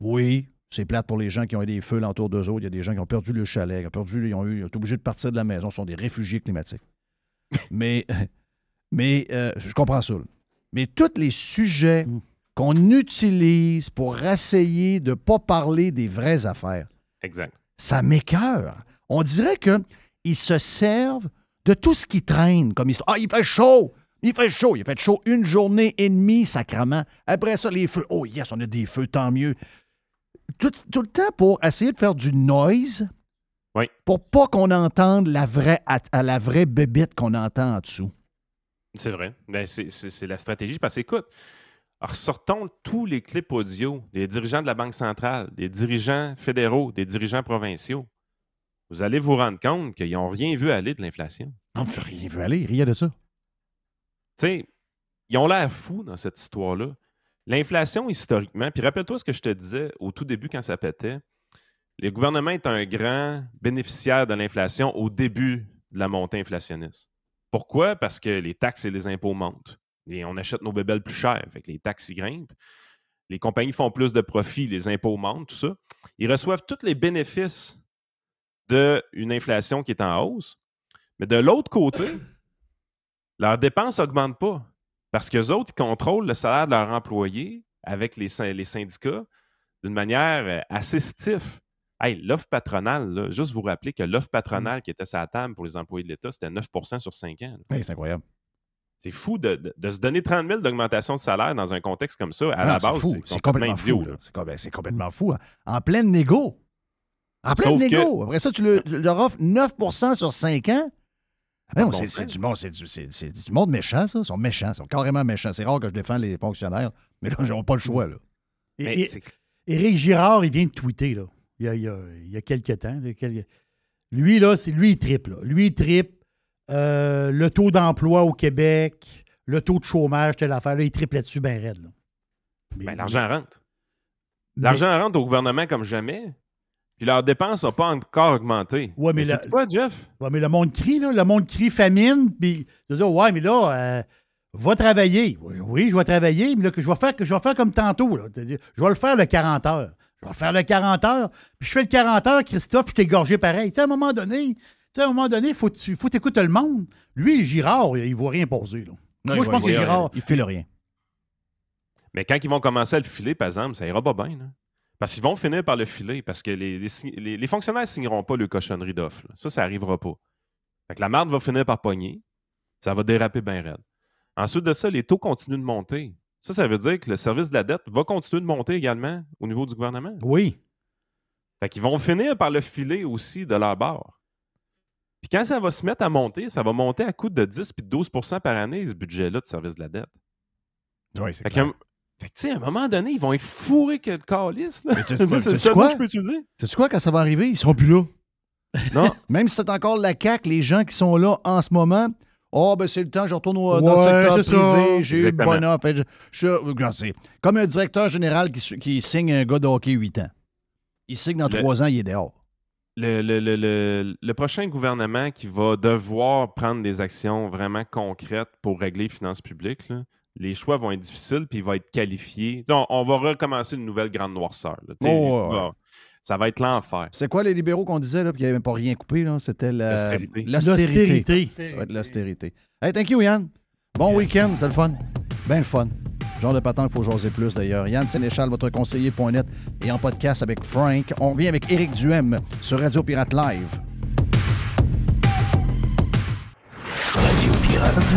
Oui, c'est plate pour les gens qui ont eu des feux l'entour d'eux autres. Il y a des gens qui ont perdu le chalet, qui ont perdu, ils ont, eu, ils ont été obligés de partir de la maison. Ce sont des réfugiés climatiques. [LAUGHS] mais mais euh, je comprends ça. là. Mais tous les sujets qu'on utilise pour essayer de ne pas parler des vraies affaires, Exact. ça m'écœure. On dirait qu'ils se servent de tout ce qui traîne comme histoire. Ah, il fait chaud! Il fait chaud. Il fait chaud une journée et demie, sacrement. Après ça, les feux. Oh, yes, on a des feux, tant mieux. Tout, tout le temps pour essayer de faire du noise. Oui. Pour pas qu'on entende la vraie, à, à la vraie bébite qu'on entend en dessous. C'est vrai. Ben, c'est- la stratégie. Parce que, écoute, ressortons tous les clips audio des dirigeants de la Banque centrale, des dirigeants fédéraux, des dirigeants provinciaux. Vous allez vous rendre compte qu'ils n'ont rien vu aller de l'inflation. On ne fait rien veut aller, rien de ça. Tu sais, ils ont l'air fous dans cette histoire-là. L'inflation, historiquement, puis rappelle-toi ce que je te disais au tout début quand ça pétait. Le gouvernement est un grand bénéficiaire de l'inflation au début de la montée inflationniste. Pourquoi? Parce que les taxes et les impôts montent. Et on achète nos bébelles plus chères. Fait les taxes y grimpent. Les compagnies font plus de profits, les impôts montent, tout ça. Ils reçoivent tous les bénéfices d'une inflation qui est en hausse. Mais de l'autre côté, leurs dépenses n'augmentent pas. Parce qu'eux autres, ils contrôlent le salaire de leurs employés avec les, syn- les syndicats d'une manière euh, assez stiff. Hey, l'offre patronale, là, juste vous rappeler que l'offre patronale qui était sur la table pour les employés de l'État, c'était 9% sur 5 ans. Hey, c'est incroyable. C'est fou de, de- de se donner 30 000 d'augmentation de salaire dans un contexte comme ça. À la c'est base, c'est complètement, complètement fou. C'est ben, c'est complètement fou. hein. En pleine négo. En pleine Sauf que- négo. Après ça, tu, le- tu leur offres 9% sur 5 ans. Pas Non, de c'est du, monde- c'est du, c'est- c'est du monde méchant, ça. Ils sont méchants. Ils sont carrément méchants. C'est rare que je défends les fonctionnaires, mais là, [LAUGHS] ils n'ont pas le choix. Là. Et- Mais et- c'est- Éric Girard, il vient de tweeter, là. Il y a, il y a- il y a quelques temps. là, Lui, là, c'est lui, il triple. là. Lui, il triple euh, le taux d'emploi au Québec, le taux de chômage, telle affaire. Là, il triple là-dessus bien raide. là. Mais- ben, l'argent rentre. mais- L'argent rentre au gouvernement comme jamais. Puis leurs dépenses n'ont pas encore augmenté. Ouais, mais c'est quoi, Jeff? Ouais, mais le monde crie, là. Le monde crie famine, puis de dire, ouais, mais là, euh, va travailler. Oui, oui, je vais travailler, mais là, que je vais faire, que je vais faire comme tantôt, là. C'est-à-dire, je vais le faire le 40 heures. Je vais faire le 40 heures, puis je fais le 40 heures, Christophe, je t'ai gorgé pareil. Tu sais, à un moment donné, tu sais, à un moment donné, faut tu faut écouter le monde. Lui, Girard, il ne voit rien poser, là. Moi, je pense que Girard. Il file rien. Mais quand ils vont commencer à le filer, par exemple, ça ira pas bien. là. Parce qu'ils vont finir par le filer, parce que les, les sign- les- les fonctionnaires ne signeront pas le cochonnerie d'offre. Ça, ça n'arrivera pas. Fait que la marde va finir par pogner. Ça va déraper bien raide. Ensuite de ça, les taux continuent de monter. Ça, ça veut dire que le service de la dette va continuer de monter également au niveau du gouvernement. Oui. Fait qu'ils vont finir par le filer aussi de leur bord. Puis quand ça va se mettre à monter, ça va monter à coût de 10 puis de 12% par année, ce budget-là de service de la dette. Oui, c'est clair. Fait que, tu sais, à un moment donné, ils vont être fourrés que le calice. là. [LAUGHS] C'est ça quoi? que je peux utiliser. Sais-tu quoi, quand ça va arriver, ils seront plus là. Non. [LAUGHS] Même si c'est encore la CAQ, les gens qui sont là en ce moment, oh, ben c'est le temps, je retourne au- dans le Ouais, secteur privé, j'ai eu le bonheur. Fait, je, je- comme un directeur général qui, qui signe un gars de hockey 8 ans. Il signe dans Le- 3 ans, il est dehors. Le, le- le- le- le prochain gouvernement qui va devoir prendre des actions vraiment concrètes pour régler les finances publiques, là, les choix vont être difficiles puis il va être qualifié. On, on va recommencer une nouvelle grande noirceur. là. Oh, ouais, va- Ça va être l'enfer. C'est quoi les libéraux qu'on disait, là, puis il n'y avait pas rien coupé, là? C'était la- L'austérité. l'austérité. L'austérité. Ça va être l'austérité. Hey, thank you, Yann. Bon week-end, c'est le fun. Ben le fun. Genre de patente, il faut jaser plus d'ailleurs. Yann Sénéchal, votre conseiller.net et en podcast avec Frank. On revient avec Éric Duhem sur Radio Pirate Live. Radio Pirate.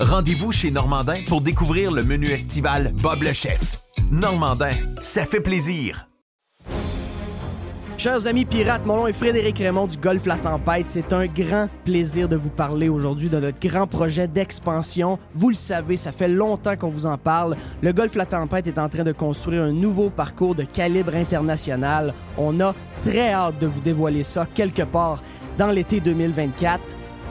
Rendez-vous chez Normandin pour découvrir le menu estival Bob le chef. Normandin, ça fait plaisir. Chers amis pirates, mon nom est Frédéric Raymond du Golfe La Tempête. C'est un grand plaisir de vous parler aujourd'hui de notre grand projet d'expansion. Vous le savez, ça fait longtemps qu'on vous en parle. Le Golfe La Tempête est en train de construire un nouveau parcours de calibre international. On a très hâte de vous dévoiler ça quelque part dans l'été 2024.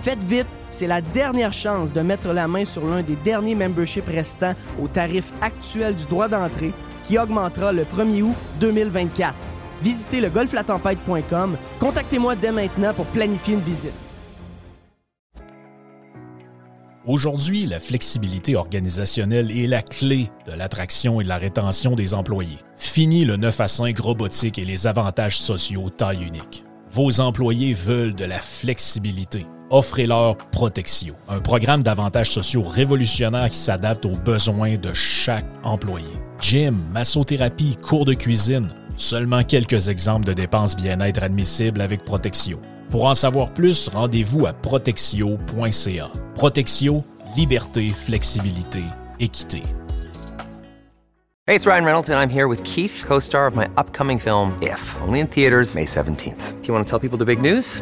Faites vite, c'est la dernière chance de mettre la main sur l'un des derniers memberships restants au tarif actuel du droit d'entrée qui augmentera le 1er août 2024. Visitez le golflatempête.com. Contactez-moi dès maintenant pour planifier une visite. Aujourd'hui, la flexibilité organisationnelle est la clé de l'attraction et de la rétention des employés. Fini le 9 à 5 robotique et les avantages sociaux taille unique. Vos employés veulent de la flexibilité. Offrez-leur Protexio, un programme d'avantages sociaux révolutionnaire qui s'adapte aux besoins de chaque employé. Gym, massothérapie, cours de cuisine, seulement quelques exemples de dépenses bien-être admissibles avec Protexio. Pour en savoir plus, rendez-vous à protexio.ca. Protexio, liberté, flexibilité, équité. Hey, it's Ryan Reynolds, and I'm here with Keith, co star of my upcoming film, If, only in theaters, May 17th. Do you want to tell people the big news?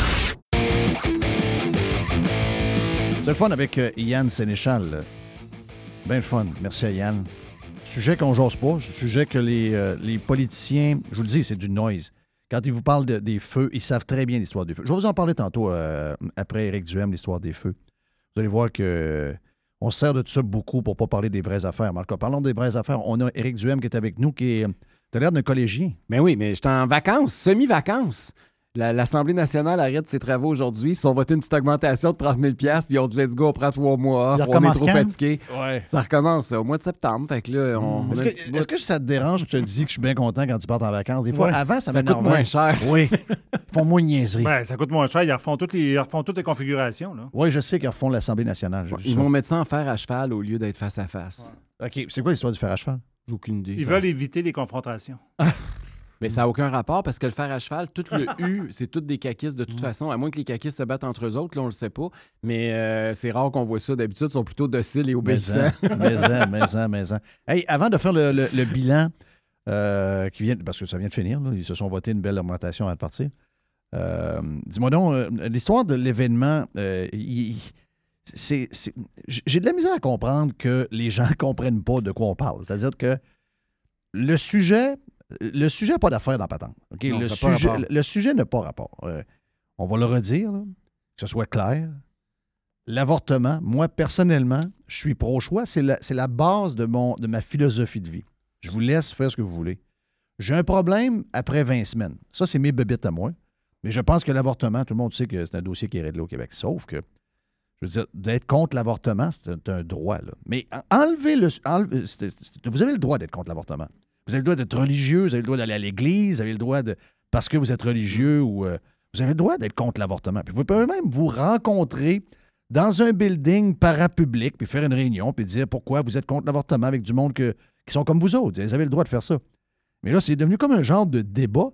C'est le fun avec euh, Yann Sénéchal. Ben le fun. Merci à Yann. Sujet qu'on jase pas, sujet que les, euh, les politiciens, je vous le dis, c'est du noise. Quand ils vous parlent de- des feux, ils savent très bien l'histoire des feux. Je vais vous en parler tantôt euh, après Éric Duhem, l'histoire des feux. Vous allez voir que euh, on se sert de tout ça beaucoup pour pas parler des vraies affaires. Mais cas, parlons des vraies affaires. On a Éric Duhem qui est avec nous, qui est. T'as l'air d'un collégien. Ben oui, mais j'étais en vacances, semi-vacances. La- L'Assemblée nationale arrête ses travaux aujourd'hui. Ils sont voté une petite augmentation de 30 000 puis ils ont dit let's go, on prend trois mois off, on est trop fatigué. Ouais. Ça recommence au mois de septembre. Fait que là, on. on Est-ce que, petit que ça te dérange? Je te dis que je suis bien content quand tu partes en vacances? Des fois, Ouais. avant, ça, Ça coûte moins cher. [LAUGHS] Oui. Ils font moins de niaiseries. Ben, ça coûte moins cher. Ils refont toutes les, ils refont toutes les configurations. Oui, je sais qu'ils refont l'Assemblée nationale. Ils ça. vont mettre ça en fer à cheval au lieu d'être face à face. OK. C'est quoi l'histoire du fer à cheval? J'ai aucune idée. Ils ça. veulent éviter les confrontations. [LAUGHS] Mais ça n'a aucun rapport parce que le fer à cheval, tout le U, [LAUGHS] c'est toutes des caquistes de toute façon, à moins que les caquistes se battent entre eux autres, là, on le sait pas. Mais euh, c'est rare qu'on voit ça. D'habitude, ils sont plutôt dociles et obéissants. Maison, maison, maison. Hey, avant de faire le, le- le bilan euh, qui vient, parce que ça vient de finir, là, ils se sont votés une belle augmentation à partir. Euh, Dis-moi donc, l'histoire de l'événement, j'ai de la misère à comprendre que les gens ne [LAUGHS] comprennent pas de quoi on parle. C'est-à-dire que le sujet, le sujet n'a pas d'affaire dans patente. Non, le, pas sujet, rapport. le sujet n'a pas rapport. Euh, on va le redire, là, que ce soit clair. L'avortement, moi, personnellement, je suis pro-choix. C'est la, base de, mon, de ma philosophie de vie. Je vous laisse faire ce que vous voulez. J'ai un problème après 20 semaines. Ça, c'est mes bébites à moi. Mais je pense que l'avortement, tout le monde sait que c'est un dossier qui est réglé au Québec. Sauf que, je veux dire, d'être contre l'avortement, c'est un, droit. Là. Mais en- enlevez le. enlevez- vous avez le droit d'être contre l'avortement. Vous avez le droit d'être religieux, vous avez le droit d'aller à l'église, vous avez le droit de. Parce que vous êtes religieux ou. euh, vous avez le droit d'être contre l'avortement. Puis vous pouvez même vous rencontrer dans un building parapublic, puis faire une réunion, puis dire pourquoi vous êtes contre l'avortement avec du monde que- qui sont comme vous autres. Vous avez le droit de faire ça. Mais là, c'est devenu comme un genre de débat.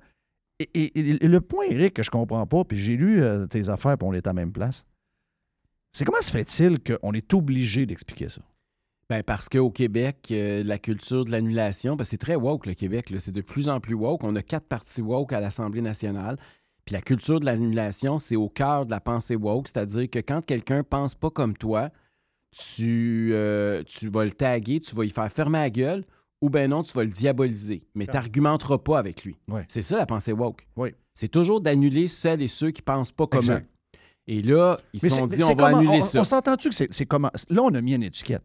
Et, le point, Eric, que je comprends pas, puis j'ai lu euh, tes affaires, puis on est à la même place, c'est comment se fait-il qu'on est obligé d'expliquer ça? Ben parce qu'au Québec, euh, la culture de l'annulation, ben c'est très woke le Québec. C'est de plus en plus woke. On a quatre partis woke à l'Assemblée nationale. Puis la culture de l'annulation, c'est au cœur de la pensée woke. C'est-à-dire que quand quelqu'un pense pas comme toi, tu, euh, tu vas le taguer, tu vas y faire fermer la gueule, ou ben non, tu vas le diaboliser. Mais tu n'argumenteras pas avec lui. Ouais. C'est ça la pensée woke. Oui. C'est toujours d'annuler celles et ceux qui pensent pas comme Exact. eux. Et là, ils se sont dit, on va annuler on- ça. On s'entend-tu que c'est comment. Là, on a mis une étiquette.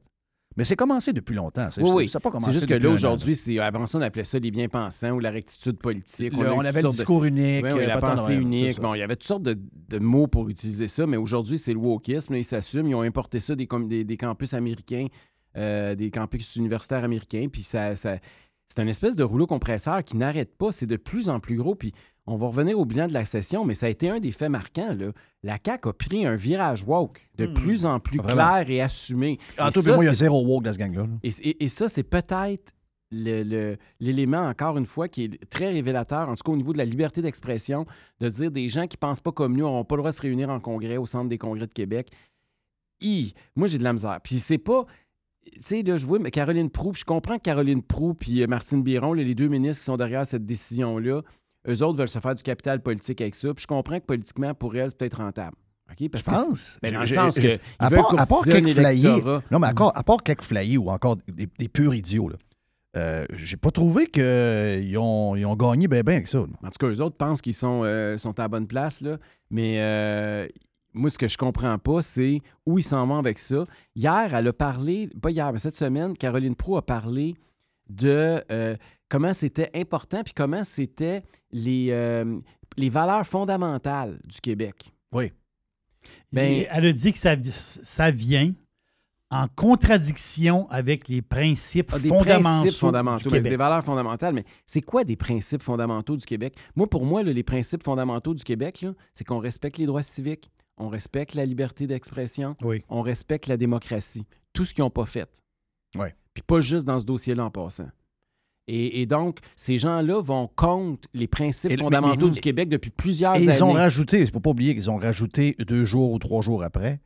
Mais c'est commencé depuis longtemps. C'est Oui, c'est- oui. ça pas commencé C'est juste que là, aujourd'hui, c'est- avant ça, on appelait ça les bien-pensants ou la rectitude politique. Le- on avait le de- discours unique, euh, la pensée même, unique. Bon, il y avait toutes sortes de, de mots pour utiliser ça, mais aujourd'hui, c'est le wokisme. là, ils s'assument. Ils ont importé ça des, des, des campus américains, euh, des campus universitaires américains. Puis ça, ça- c'est un espèce de rouleau compresseur qui n'arrête pas. C'est de plus en plus gros. Puis on va revenir au bilan de la session, mais ça a été un des faits marquants. Là. La CAQ a pris un virage woke de Hmm. plus en plus Vraiment. clair et assumé. En Et tout ça, cas, il y a c'est- zéro woke dans ce gang-là. là. et, et- et ça, c'est peut-être le- le- l'élément, encore une fois, qui est très révélateur, en tout cas au niveau de la liberté d'expression, de dire des gens qui pensent pas comme nous n'auront pas le droit de se réunir en congrès au Centre des congrès de Québec. Hi, moi, j'ai de la misère. Puis c'est pas... Tu sais, là, je vois mais Caroline Proux, je comprends que Caroline Proux puis euh, Martine Biron, là, les deux ministres qui sont derrière cette décision-là, eux autres veulent se faire du capital politique avec ça. Puis je comprends que politiquement, pour elles, c'est peut-être rentable. OK? Parce Je que pense. ben, dans le J'ai- sens j'ai- que à part, à part quelques électorat. non, mais à part, à part quelques flyés ou encore des, des purs idiots, là, euh, j'ai pas trouvé qu'ils ont, ils ont gagné bien ben avec ça. là. En tout cas, eux autres pensent qu'ils sont, euh, sont à la bonne place, là. mais euh, moi, ce que je comprends pas, c'est où ils s'en vont avec ça. Hier, elle a parlé, pas hier, mais cette semaine, Caroline Proux a parlé de euh, comment c'était important puis comment c'était les, euh, les valeurs fondamentales du Québec. Oui. Ben- elle a dit que ça, ça vient en contradiction avec les principes Ah, des fondamentaux, principes fondamentaux. du Ben, Québec. des valeurs fondamentales, mais c'est quoi des principes fondamentaux du Québec? Moi, pour moi, là, les principes fondamentaux du Québec, c'est qu'on respecte les droits civiques, on respecte la liberté d'expression, Oui. on respecte la démocratie. Tout ce qu'ils n'ont pas fait. Oui. Puis pas juste dans ce dossier-là en passant. Et, et donc, ces gens-là vont contre les principes Et le- mais- fondamentaux mais- du Québec depuis plusieurs Et années. ils ont rajouté, il ne faut pas oublier qu'ils ont rajouté deux jours ou trois jours après.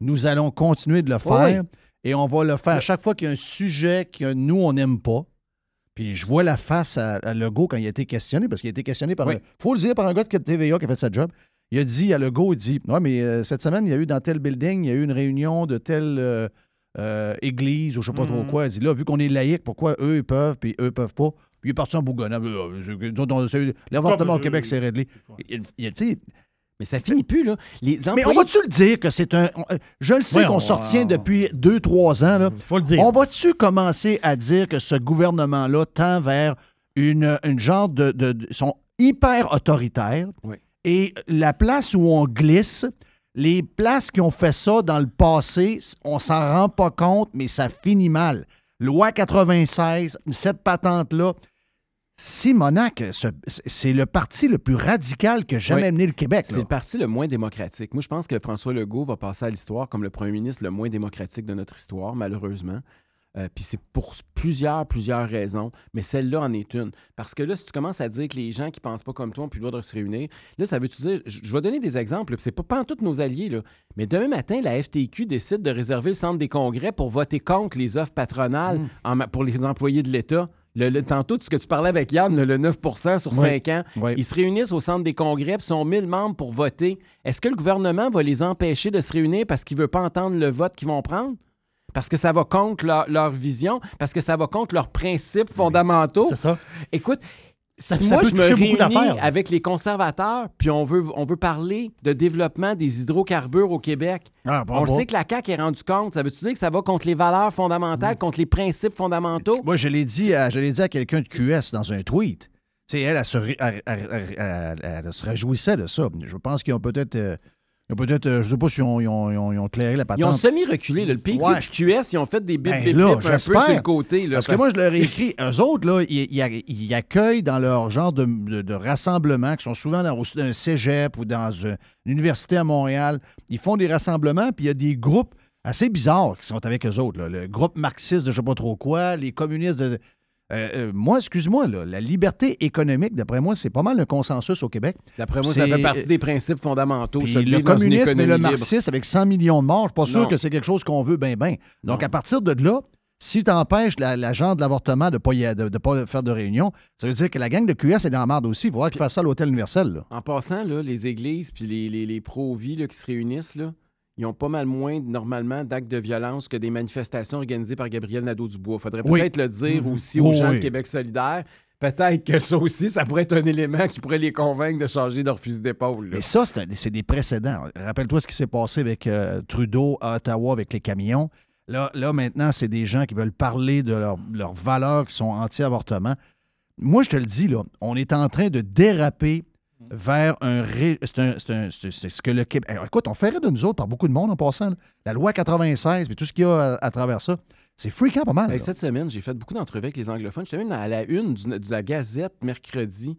Nous allons continuer de le faire Oui. et on va le faire à chaque fois qu'il y a un sujet que nous, on n'aime pas. Puis je vois la face à, à Legault quand il a été questionné, parce qu'il a été questionné par Oui. un. faut le dire, par un gars de TVA qui a fait sa job. Il a dit à Legault, il dit Ouais, mais euh, cette semaine, il y a eu dans tel building, il y a eu une réunion de telle euh, euh, église ou je sais pas trop Mhm. quoi. Il dit là, vu qu'on est laïque, pourquoi eux ils peuvent puis eux peuvent pas? Puis il est parti en bougonnant. Euh, L'avortement au Québec, c'est réglé. Il- il- Mais ça finit plus, là. Les mais on va-tu le dire que c'est un. euh, je le sais Oui, qu'on retient on- depuis deux, trois ans. Là. Faut le dire. On va-tu commencer à dire que ce gouvernement-là tend vers une, une genre de. de- de- sont hyper autoritaires. Oui. Et la place où on glisse, les places qui ont fait ça dans le passé, on s'en rend pas compte, mais ça finit mal. Loi 96, cette patente-là. Simonac, ce- c'est le parti le plus radical que jamais Oui. mené le Québec. C'est le parti le moins démocratique. Moi, je pense que François Legault va passer à l'histoire comme le premier ministre le moins démocratique de notre histoire, malheureusement. Euh, Puis c'est pour plusieurs, plusieurs raisons, mais celle-là en est une. Parce que là, si tu commences à dire que les gens qui pensent pas comme toi ont plus le droit de se réunir, là, ça veut-tu dire, je je vais donner des exemples, puis c'est pas, pas en tous nos alliés, là, mais demain matin, la FTQ décide de réserver le centre des congrès pour voter contre les offres patronales Mm. en pour les employés de l'État. Le, le- tantôt, ce que tu parlais avec Yann, le, le 9% sur Oui. 5 ans, Oui. ils se réunissent au centre des congrès, puis sont 1000 membres pour voter. Est-ce que le gouvernement va les empêcher de se réunir parce qu'il ne veut pas entendre le vote qu'ils vont prendre? Parce que ça va contre leur, leur vision, parce que ça va contre leurs principes fondamentaux. C'est ça. Écoute, Ça- si ça moi je me réunis avec les conservateurs, puis on veut, on veut parler de développement des hydrocarbures au Québec, Ah, bon, on le bon. sait que la CAQ est rendue compte. Ça veut-tu dire que ça va contre les valeurs fondamentales, Mm. contre les principes fondamentaux? Moi, je l'ai dit, à, je l'ai dit à quelqu'un de QS dans un tweet. Elle, elle, se, elle- elle- réjouissait de ça. Je pense qu'ils ont peut-être. euh, peut-être. euh, je sais pas ont, ils ont, ils ont- ils ont clairé la patente. Ils ont semi-reculé. là. Le PQ Ouais. QS, ils ont fait des bip Ben bip là, bip un peu sur le côté. là, Parce que moi, je leur ai écrit, eux autres, là, ils, accueillent dans leur genre de, de, de rassemblement, qui sont souvent dans aussi un cégep ou dans une université à Montréal. Ils font des rassemblements, puis il y a des groupes assez bizarres qui sont avec eux autres. là. Le groupe marxiste de je sais pas trop quoi, les communistes de. Euh, euh, moi, excuse-moi, là, la liberté économique, d'après moi, c'est pas mal le consensus au Québec. D'après moi, ça fait partie des principes fondamentaux. Le communisme et le libre. marxisme avec 100 millions de morts, je suis pas sûr Non. que c'est quelque chose qu'on veut bien, bien. Donc, Non. à partir de là, Si tu empêches l'agent de l'avortement de ne pas, de, de pas faire de réunion, ça veut dire que la gang de QS est dans la merde aussi. Il qu'ils fassent ça à l'Hôtel Universel. là. En passant, là, les églises puis les, les, les pro-vie qui se réunissent, là, ils ont pas mal moins, normalement, d'actes de violence que des manifestations organisées par Gabriel Nadeau-Dubois. Faudrait Oui. peut-être le dire Mhm. aussi aux Oh, gens de. Québec solidaire. Peut-être que ça aussi, ça pourrait être un élément qui pourrait les convaincre de changer leur fusil d'épaule. Mais ça, c'est des précédents. Rappelle-toi ce qui s'est passé avec euh, Trudeau à Ottawa avec les camions. Là, là maintenant, c'est des gens qui veulent parler de leur- leurs valeurs qui sont anti-avortement. Moi, je te le dis, là, on est en train de déraper vers un... ré- C'est un- ce que le Québec... Alors, écoute, on ferait de nous autres par beaucoup de monde en passant. là. La loi 96, puis tout ce qu'il y a à, à travers ça, c'est freakant pas mal. Là. cette semaine, j'ai fait beaucoup d'entrevues avec les anglophones. J'étais même à la une du- de la Gazette mercredi.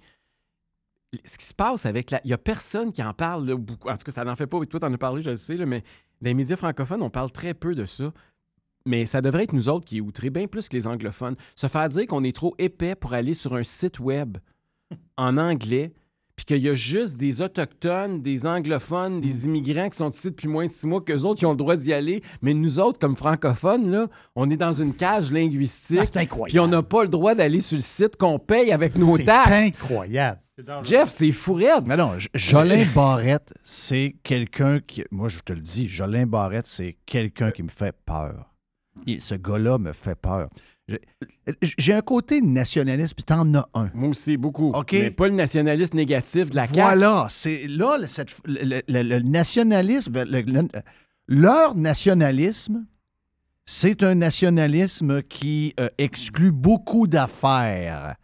Ce qui se passe avec la. Il n'y a personne qui en parle là, beaucoup. En tout cas, ça n'en fait pas. Toi, tu en as parlé, je le sais, là, mais dans les médias francophones, on parle très peu de ça. Mais ça devrait être nous autres qui outrés, bien plus que les anglophones. Se faire dire qu'on est trop épais pour aller sur un site web en anglais, puis qu'il y a juste des autochtones, des anglophones, des immigrants qui sont ici depuis moins de six mois, qu'eux autres, qui ont le droit d'y aller. Mais nous autres, comme francophones, là, on est dans une cage linguistique. Ah, c'est incroyable. Puis on n'a pas le droit d'aller sur le site qu'on paye avec nos C'est taxes. incroyable. Jeff, c'est fou raide. Mais non, Jolin Barrette, c'est quelqu'un qui. Moi, je te le dis, Jolin Barrette, c'est quelqu'un qui me fait peur. Il- ce gars-là me fait peur. J'ai- un côté nationaliste, puis t'en as un. Moi aussi, beaucoup. OK? Mais pas le nationaliste négatif de la CAQ. Voilà, c'est là le, cette- le- le- le nationalisme, le- le- leur nationalisme, c'est un nationalisme qui euh, exclut beaucoup d'affaires.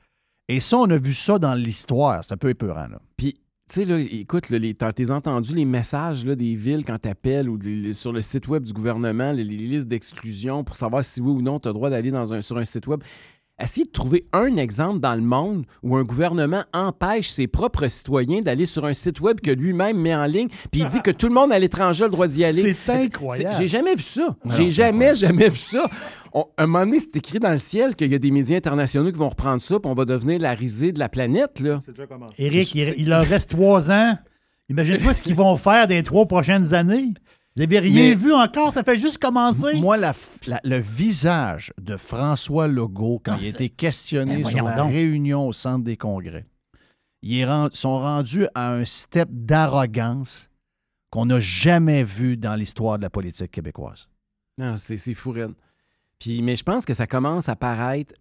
Et ça, on a vu ça dans l'histoire. C'est un peu épeurant. Là. Puis, tu sais, là, écoute, là, les, t'as t'as entendu les messages des villes quand t'appelles ou sur le site web du gouvernement, les, listes d'exclusion pour savoir si oui ou non tu as le droit d'aller sur un site web. Essayez de trouver un exemple dans le monde où un gouvernement empêche ses propres citoyens d'aller sur un site web que lui-même met en ligne, puis il dit que tout le monde à l'étranger a le droit d'y aller. C'est incroyable. J'ai jamais vu ça. J'ai jamais, jamais vu ça. On- un moment donné, c'est écrit dans le ciel qu'il y a des médias internationaux qui vont reprendre ça, puis on va devenir la risée de la planète. Là. Éric, il, il leur reste trois ans. Imagine-toi ce qu'ils vont faire dans les trois prochaines années. Vous n'avez rien Mais- vu encore, ça fait juste commencer? Moi, la f- la- le visage de François Legault, quand Ah, il a été questionné Ben, sur la donc. réunion au centre des congrès, ils sont rendus à un step d'arrogance qu'on n'a jamais vu dans l'histoire de la politique québécoise. Non, c'est fou. Puis, mais je pense que ça commence à paraître.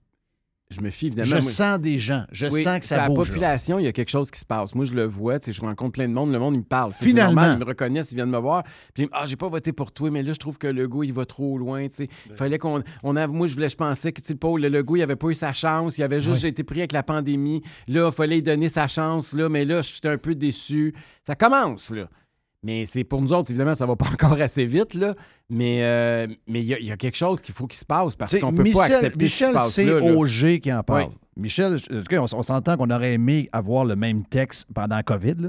Je me fie évidemment. Je moi- sens des gens, je Oui, sens que ça la bouge. là. population, il y a quelque chose qui se passe. Moi, je le vois, tu sais, je rencontre plein de monde, le monde, il me parle. Finalement. normal, ils me reconnaissent, ils viennent me voir. Puis, ah, j'ai pas voté pour toi, mais là, je trouve que le goût, il va trop loin, tu sais. Il fallait qu'on. On a, moi, je voulais, je pensais que, tu sais, Paul, le Legault, il avait pas eu sa chance, il avait juste Oui. été pris avec la pandémie. Là, il fallait lui donner sa chance, là, mais là, j'étais un peu déçu. Ça commence, là. Mais c'est pour nous autres, évidemment, ça va pas [LAUGHS] encore assez vite, là. Mais euh, mais il y, a- il y a quelque chose qu'il faut qu'il se passe parce qu'on peut Michel, pas accepter ce qui Michel, se passe c'est. Auger qui en parle. Oui. Michel, je- en tout cas, on, on s'entend qu'on aurait aimé avoir le même texte pendant la COVID, là.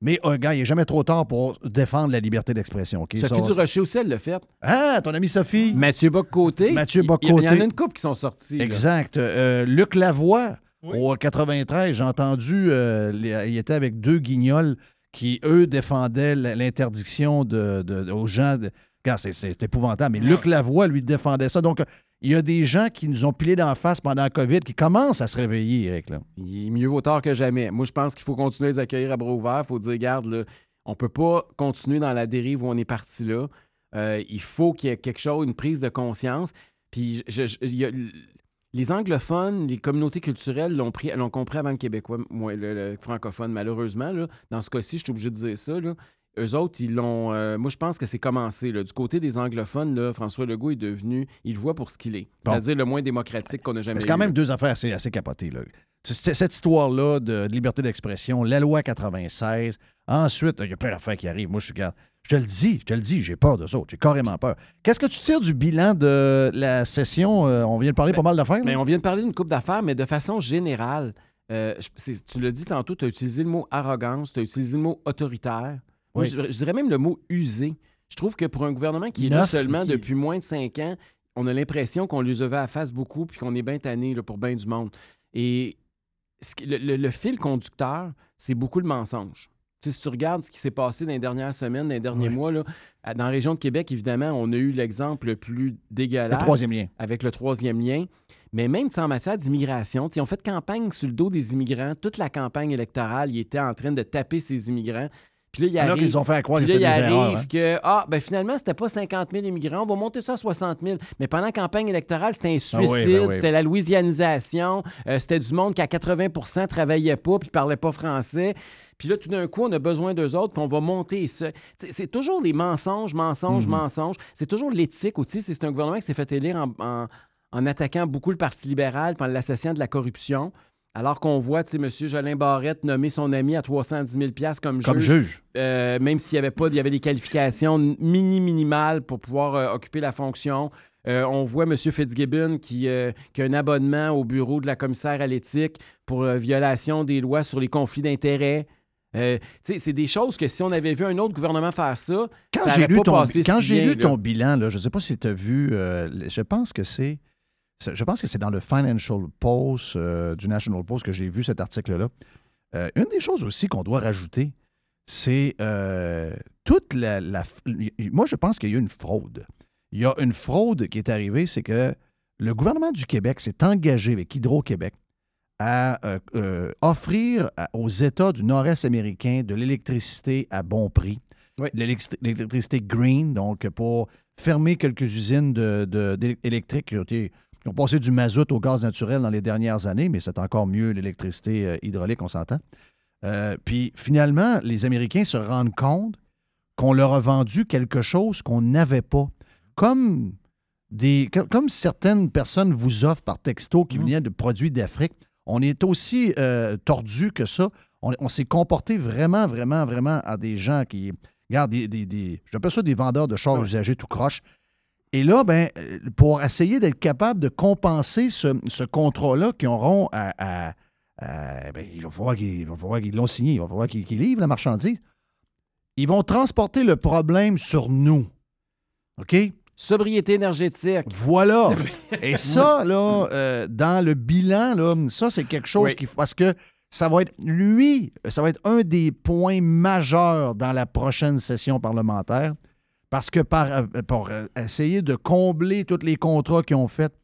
mais un gars, il n'est jamais trop tard pour défendre la liberté d'expression. ok? Sophie Ça, Durocher aussi, elle l'a fait. Ah, ton ami Sophie? Mathieu Bock-Côté. Mathieu Il- Il y en a une couple qui sont sortis. Exact. Euh, Luc Lavoie, au 93, j'ai entendu, euh, il était avec deux guignols qui, eux, défendaient l'interdiction de, de- aux gens. De... Regarde, c'est- c'est épouvantable, mais Luc Lavoie, lui, défendait ça. Donc, il y a des gens qui nous ont pilé d'en face pendant la COVID qui commencent à se réveiller, Eric. Là. Il est mieux vaut tard que jamais. Moi, je pense qu'il faut continuer à les accueillir à bras ouverts. Il faut dire, regarde, là, on peut pas continuer dans la dérive où on est parti là. Euh, il faut qu'il y ait quelque chose, une prise de conscience. Puis je- je- il y a- les anglophones, les communautés culturelles l'ont pris, l'ont compris avant le québécois, moi, le, le francophone, malheureusement. Là. Dans ce cas-ci, je suis obligé de dire ça. Là. Eux autres, ils l'ont. euh, moi, je pense que c'est commencé. là. Du côté des anglophones, là, François Legault est devenu. Il le voit pour ce qu'il est. Bon. C'est-à-dire le moins démocratique qu'on a jamais Mais c'est quand eu, même là. deux affaires assez, assez capotées. Là. C'est- Cette histoire-là de, de liberté d'expression, la loi 96, ensuite, il y a plein d'affaires qui arrivent. Moi, je, regarde, je te le dis, je te le dis, j'ai peur de ça, j'ai carrément peur. Qu'est-ce que tu tires du bilan de la session? Euh, on vient de parler pas mal d'affaires. Mais on vient de parler d'une coupe d'affaires, mais de façon générale, euh, tu l'as dit tantôt, tu as utilisé le mot arrogance, tu as utilisé le mot autoritaire. Moi, Oui. je, je dirais même le mot usé. Je trouve que pour un gouvernement qui est là seulement qui- depuis moins de cinq ans, on a l'impression qu'on les avait à face beaucoup puis qu'on est bien tanné pour bien du monde. Et le- le fil conducteur, c'est beaucoup le mensonge. Tu sais, si tu regardes ce qui s'est passé dans les dernières semaines, dans les derniers mois, là, dans la région de Québec, évidemment, on a eu l'exemple le plus dégueulasse. Le troisième lien. Avec le troisième lien. Mais même en matière d'immigration, ils ont fait campagne sur le dos des immigrants. Toute la campagne électorale, ils étaient en train de taper ces immigrants. Puis là, il arrive, qu'ils ont fait croire puis que c'était il des erreurs, arrive hein. que, ah, ben finalement, c'était pas 50 000 immigrants, on va monter ça à 60 000. Mais pendant la campagne électorale, c'était un Ah oui, suicide, ben oui. c'était la louisianisation, euh, c'était du monde qui à 80% travaillait pas puis parlait pas français. Puis là, tout d'un coup, on a besoin d'eux autres, puis on va monter ça. C'est toujours les mensonges, mensonges, Mhm. mensonges. C'est toujours l'éthique aussi. C'est c'est un gouvernement qui s'est fait élire en, en- en attaquant beaucoup le Parti libéral, puis en l'associant de la corruption. Alors qu'on voit, tu sais, M. Jolin Barrette nommer son ami à 310 000 comme juge. Comme juge. Euh, même s'il y avait pas, il y avait des qualifications mini-minimales pour pouvoir euh, occuper la fonction. Euh, on voit M. Fitzgibbon qui, qui a un abonnement au bureau de la commissaire à l'éthique pour violation des lois sur les conflits d'intérêts. Euh, c'est des choses que si on avait vu un autre gouvernement faire ça, Quand ça j'ai aurait lu pas ton, passé quand si j'ai lu là. ton bilan, là, je ne sais pas si tu as vu, euh, je pense que c'est- je pense que c'est dans le Financial Post euh, du National Post que j'ai vu cet article-là. Euh, une des choses aussi qu'on doit rajouter, c'est euh, toute la, la- Moi, je pense qu'il y a eu une fraude. Il y a une fraude qui est arrivée, c'est que le gouvernement du Québec s'est engagé avec Hydro-Québec à offrir aux États du Nord-Est américain de l'électricité à bon prix. De l'électri- l'électricité green, donc pour fermer quelques usines de, électriques qui ont, été- qui ont passé du mazout au gaz naturel dans les dernières années, mais c'est encore mieux l'électricité euh, hydraulique, on s'entend. Euh, puis finalement, les Américains se rendent compte qu'on leur a vendu quelque chose qu'on n'avait pas. Comme, des, co- comme certaines personnes vous offrent par texto qui venaient de produits d'Afrique, on est aussi euh, tordu que ça. On, on s'est comporté vraiment, vraiment, vraiment à des gens qui. Regarde, des, des, des- j'appelle ça des vendeurs de chars usagés tout croche. Et là, ben, euh, pour essayer d'être capable de compenser ce, ce contrat-là qu'ils auront à. à- à- ben, il va falloir qu'ils l'ont signé, il va falloir qu'ils livrent la marchandise. Ils vont transporter le problème sur nous. OK? Sobriété énergétique. Voilà. [LAUGHS] Et ça, là, euh, dans le bilan, là, ça, c'est quelque chose Oui. qui. Parce que ça va être, lui, ça va être un des points majeurs dans la prochaine session parlementaire. Parce que par, euh, pour euh, essayer de combler tous les contrats qu'ils ont faits,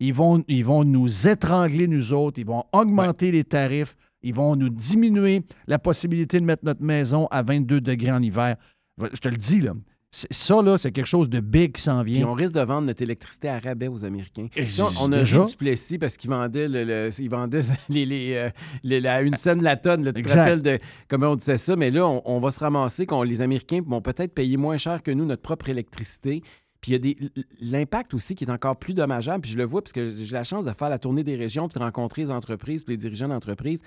ils vont, ils vont nous étrangler, nous autres, ils vont augmenter les tarifs, ils vont nous diminuer la possibilité de mettre notre maison à 22 degrés en hiver. Je te le dis, là. Ça, là, c'est quelque chose de big qui s'en Puis vient. on risque de vendre notre électricité à rabais aux Américains. Et Ça, c'est- on a déjà? vu Duplessis parce qu'il vendait, le, le- il vendait [LAUGHS] les, les, euh, les- la- une scène la tonne. là. tu te rappelles de comment on disait ça? Mais là, on, on va se ramasser qu'on les Américains vont peut-être payer moins cher que nous notre propre électricité. Puis il y a des, l'impact aussi qui est encore plus dommageable. Puis je le vois parce que j'ai la chance de faire la tournée des régions puis de rencontrer les entreprises puis les dirigeants d'entreprises.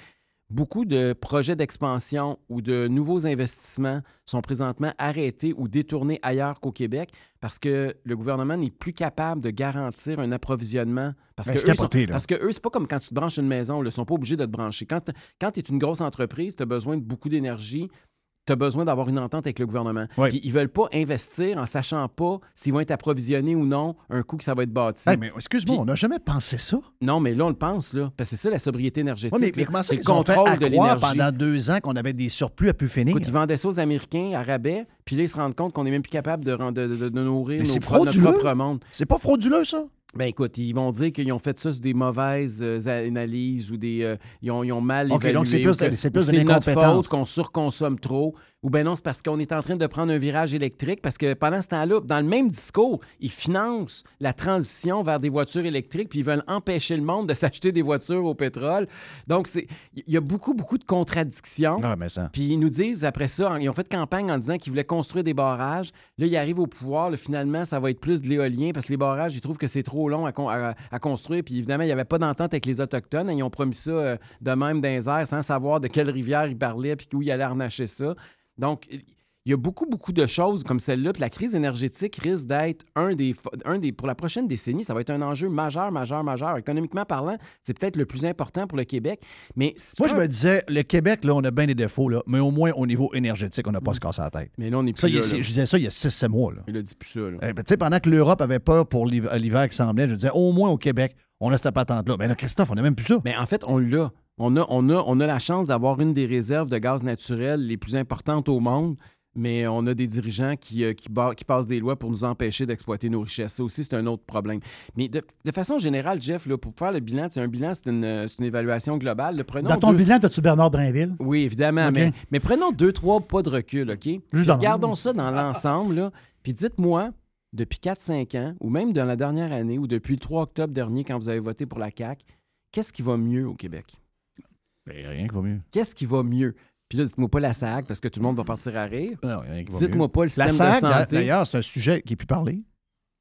Beaucoup de projets d'expansion ou de nouveaux investissements sont présentement arrêtés ou détournés ailleurs qu'au Québec parce que le gouvernement n'est plus capable de garantir un approvisionnement. Parce Ben, que eux capoté, sont- parce que eux, c'est pas comme quand tu te branches une maison, ils sont pas obligés de te brancher. Quand tu es une grosse entreprise, tu as besoin de beaucoup d'énergie, tu as besoin d'avoir une entente avec le gouvernement. Oui. Puis ils veulent pas investir en sachant pas s'ils vont être approvisionnés ou non un coup que ça va être bâti. Hey, mais excuse-moi, on n'a jamais pensé ça. Non, mais là, on le pense, là. Parce que c'est ça, la sobriété énergétique. Ouais, mais, mais comment ça c'est le contrôle de l'énergie. pendant deux ans qu'on avait des surplus à pu finir? Écoute, ils vendaient ça aux Américains à rabais, puis là, ils se rendent compte qu'on n'est même plus capable de, rend- de, de- de nourrir nos notre propre monde. C'est pas frauduleux, ça? Ben écoute, ils vont dire qu'ils ont fait ça sur des mauvaises euh, analyses ou des. euh, ils, ont, ils ont mal OK, évalué. donc c'est plus que- c'est plus de notre faute qu'on surconsomme trop. Ou ben non, c'est parce qu'on est en train de prendre un virage électrique parce que pendant ce temps-là, dans le même discours, ils financent la transition vers des voitures électriques puis ils veulent empêcher le monde de [LAUGHS] s'acheter des voitures au pétrole. Donc, il y a beaucoup, beaucoup de contradictions. Ah, mais ça. Puis ils nous disent, après ça, ils ont fait campagne en disant qu'ils voulaient construire des barrages. Là, ils arrivent au pouvoir. là, finalement, ça va être plus de l'éolien parce que les barrages, ils trouvent que c'est trop long à, con- à- à construire. Puis évidemment, il n'y avait pas d'entente avec les Autochtones. Ils ont promis ça euh, de même airs sans savoir de quelle rivière ils parlaient puis où ils allaient arnacher ça. Donc, il y a beaucoup, beaucoup de choses comme celle-là. Puis la crise énergétique risque d'être un des, un des. Pour la prochaine décennie, ça va être un enjeu majeur, majeur, majeur. Économiquement parlant, c'est peut-être le plus important pour le Québec. Mais si Moi, je me disais, le Québec, là, on a bien des défauts, là, mais au moins, au niveau énergétique, on n'a pas se casser la tête. Mais là, on n'est plus Ça, là, Je disais ça il y a 6-7 mois. Là. Il a dit plus ça. là. Eh ben, tu sais, pendant que l'Europe avait peur pour l'hiver qui semblait, je disais, au moins au Québec, on a cette patente-là. Mais là, Christophe, on n'a même plus ça. Mais en fait, on l'a. On a, on a, on a la chance d'avoir une des réserves de gaz naturel les plus importantes au monde, mais on a des dirigeants qui, euh, qui, ba- qui passent des lois pour nous empêcher d'exploiter nos richesses. Ça aussi, c'est un autre problème. Mais de, de façon générale, Jeff, là, pour faire le bilan, c'est un bilan, c'est une, évaluation globale. Le prenons Dans ton deux- bilan, as-tu Bernard Drainville? oui, évidemment, mais, mais prenons deux, trois pas de recul, OK? Puis dans- regardons ça dans l'ensemble. Puis dites-moi, depuis 4-5 ans, ou même dans la dernière année, ou depuis le 3 octobre dernier, quand vous avez voté pour la CAQ, qu'est-ce qui va mieux au Québec? Ben, rien qui va mieux. Qu'est-ce qui va mieux? Puis là, dites-moi pas la SAC, parce que tout le monde va partir à rire. Non, rien qui va Dites-moi mieux. pas le La système de SAC, d'a- santé. d'ailleurs, c'est un sujet qui est plus parlé.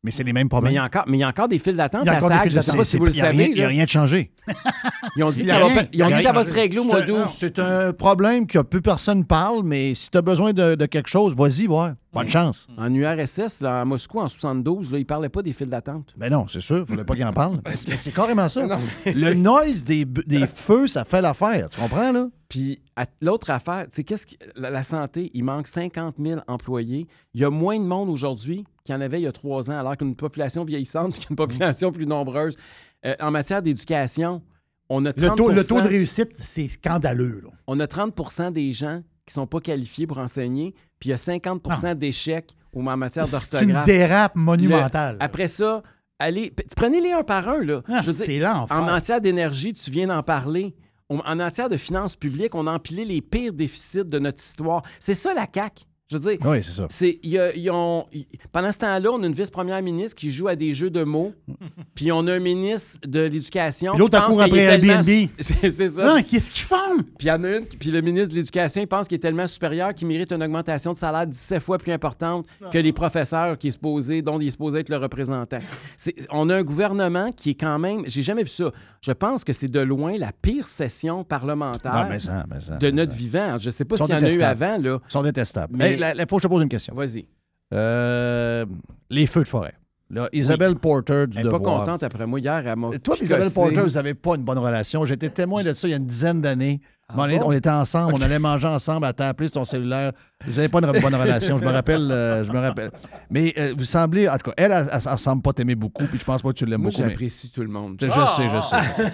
Mais c'est les mêmes Mais problèmes. il y, a encore, mais il y a encore des files d'attente à SAC. Je ne sais pas si vous le savez. Il n'y a rien de changé. [LAUGHS] Ils ont dit que ça va, rien. ils ont dit ça se régler au mois d'août. C'est un problème que peu personne parle, mais si tu as besoin de, de quelque chose, vas-y voir. Bonne chance. En URSS, là, à Moscou, en 72, là, ils ne parlaient pas des files d'attente. Ben non, c'est sûr, il ne fallait pas qu'il en parle. Mais [LAUGHS] c'est mais c'est carrément ça. [LAUGHS] Le noise des, des feux, ça fait l'affaire. Tu comprends, là? Puis l'autre affaire, sais, qu'est-ce qui- la, la santé, il manque 50 000 employés. Il y a moins de monde aujourd'hui qu'il y en avait il y a trois ans, alors qu'une population vieillissante [LAUGHS] qu'une population plus nombreuse. Euh, en matière d'éducation, on a 30 Le taux, le taux de réussite, c'est scandaleux. là. on a 30% des gens qui sont pas qualifiés pour enseigner, puis il y a 50% d'échecs au- en matière C'est une d'orthographe. dérape monumentale. Le- après ça, allez, prenez-les un par un. Là. Ah, c'est l'enfer. En matière d'énergie, tu viens d'en parler. En matière de finances publiques, on a empilé les pires déficits de notre histoire. C'est ça la CAQ. Je veux dire, Oui, c'est ça. c'est, y a- ils ont- pendant ce temps-là, on a une vice-première ministre qui joue à des jeux de mots, [LAUGHS] puis on a un ministre de l'Éducation. Puis l'autre, qui pense qu'il est après tellement Airbnb. su- [LAUGHS] C'est ça. Ah, Qu'est-ce qu'ils font? Puis il y en a une, puis le ministre de l'Éducation, il pense qu'il est tellement supérieur qu'il mérite une augmentation de salaire 17 fois plus importante que les professeurs qui est supposé, dont il est supposé être le représentant. C'est- on a un gouvernement qui est quand même, j'ai jamais vu ça. Je pense que c'est de loin la pire session parlementaire Ah, mais ça, mais ça, de mais notre ça. vivant. Je sais pas s'il y en a eu avant, là. Ils sont détestables. Mais- Il faut que je te pose une question. Vas-y. Euh, les feux de forêt. Là, Isabelle Porter du Elle n'est pas contente après moi hier. Elle m'a Toi Isabelle. Porter, vous n'avez pas une bonne relation. J'étais témoin de ça il y a une dizaine d'années. Ah on, est- bon? on était ensemble, on allait manger ensemble, elle t'a appelé sur ton cellulaire. Vous n'avez pas une bonne relation, je me rappelle. euh, je me rappelle. Mais euh, vous semblez, en tout cas, elle, elle, elle semble pas t'aimer beaucoup, puis je pense pas que tu l'aimes beaucoup. mais- j'apprécie tout le monde. Je, je sais, je sais.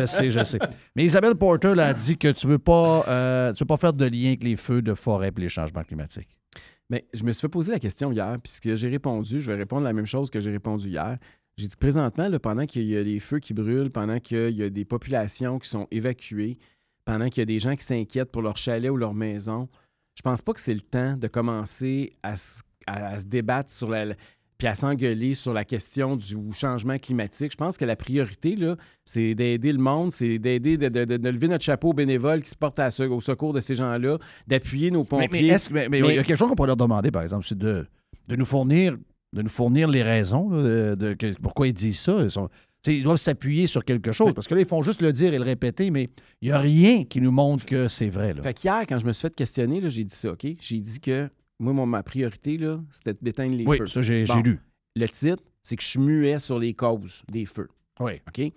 Je sais, je sais. Mais Isabelle Porter là, a dit que tu veux pas, euh, tu veux pas faire de lien avec les feux de forêt et les changements climatiques. Mais je me suis fait poser la question hier, puis ce j'ai répondu, je vais répondre la même chose que j'ai répondu hier. J'ai dit présentement, pendant qu'il y a des feux qui brûlent, pendant qu'il y a des populations qui sont évacuées, pendant qu'il y a des gens qui s'inquiètent pour leur chalet ou leur maison, je pense pas que c'est le temps de commencer à, se- à se débattre sur la, puis à s'engueuler sur la question du changement climatique. Je pense que la priorité, là, c'est d'aider le monde, c'est d'aider, de, de- de- de lever notre chapeau aux bénévoles qui se portent à au secours de ces gens-là, d'appuyer nos pompiers. mais est-ce mais- il y a quelque chose qu'on pourrait leur demander, par exemple, c'est de, de nous fournir de nous fournir les raisons là, de, pourquoi ils disent ça. Ils, sont- ils doivent s'appuyer sur quelque chose. Parce que là, ils font juste le dire et le répéter, mais il n'y a rien qui nous montre que c'est vrai. Là. Fait qu'hier, quand je me suis fait questionner, là, j'ai dit ça, OK? J'ai dit que moi, mon- ma priorité, là, c'était d'éteindre les Oui, feux. ça, j'ai- lu. Le titre, c'est que je suis muet sur les causes des feux. Oui. OK?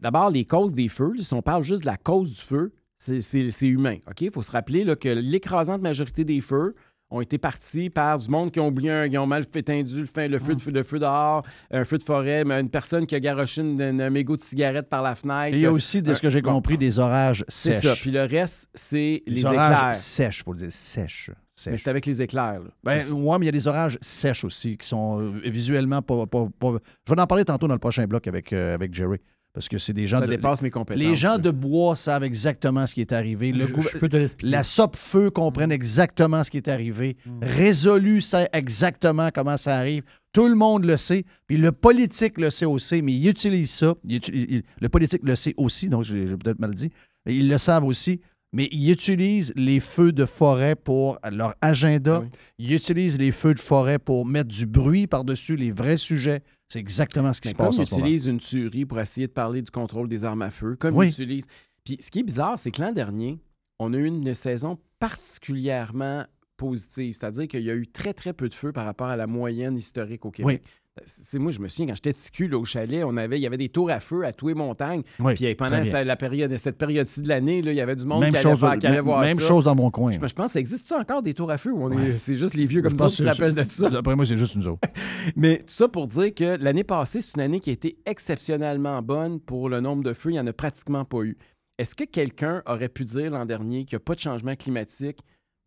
D'abord, les causes des feux, si on parle juste de la cause du feu, c'est- c'est c'est humain. OK? Il faut se rappeler là, que l'écrasante majorité des feux ont été partis par du monde qui ont oublié, un, qui ont mal étendu le, fin- le feu, de, le feu dehors, un feu de forêt, mais une personne qui a garoché une- une- un mégot de cigarette par la fenêtre. Et il y a aussi, de ce que j'ai compris, des orages C'est sèches. ça. Puis le reste, c'est les orages éclairs. sèches, il faut le dire, sèches. Mais c'est avec les éclairs. là. Ben, ouais, mais il y a des orages sèches aussi qui sont euh, visuellement pas, pas- pas- Je vais en parler tantôt dans le prochain bloc avec, euh, avec Jerry. Parce que c'est des gens. Ça de- dépasse mes compétences. Les gens de bois savent exactement ce qui est arrivé. Le Je- gouver- je peux te l'expliquer. La SOP Feu comprennent exactement ce qui est arrivé. Résolu sait exactement comment ça arrive. Tout le monde le sait. Puis le politique le sait aussi, mais il utilise ça. Il uti- il- le politique le sait aussi, donc j'ai j'ai peut-être mal dit. Mais ils le savent aussi. Mais ils utilisent les feux de forêt pour leur agenda. Ils utilisent les feux de forêt pour mettre du bruit par-dessus les vrais sujets. C'est exactement ce qui Mais se comme passe ils utilisent une tuerie pour essayer de parler du contrôle des armes à feu, comme Oui. ils utilisent. Puis ce qui est bizarre, c'est que l'an dernier, on a eu une saison particulièrement positive. C'est-à-dire qu'il y a eu très, très peu de feux par rapport à la moyenne historique au Québec. C'est moi, je me souviens, quand j'étais là, au chalet, on avait, il y avait des tours à feu à tous les montagnes. Oui, Puis euh, pendant sa- la période, cette période-ci de l'année, il y avait du monde Même qui allait, faire- qui allait même- voir même ça. chose dans mon coin. Je, je pense que ça existe ça encore des tours à feu ou on Ouais. est- c'est juste les vieux comme ça qui s'appellent de ça? [LAUGHS] D'après moi, c'est juste une autre. [LAUGHS] Mais tout ça pour dire que l'année passée, c'est une année qui a été exceptionnellement bonne pour le nombre de feux. Il n'y en a pratiquement pas eu. est-ce que quelqu'un aurait pu dire l'an dernier qu'il n'y a pas de changement climatique,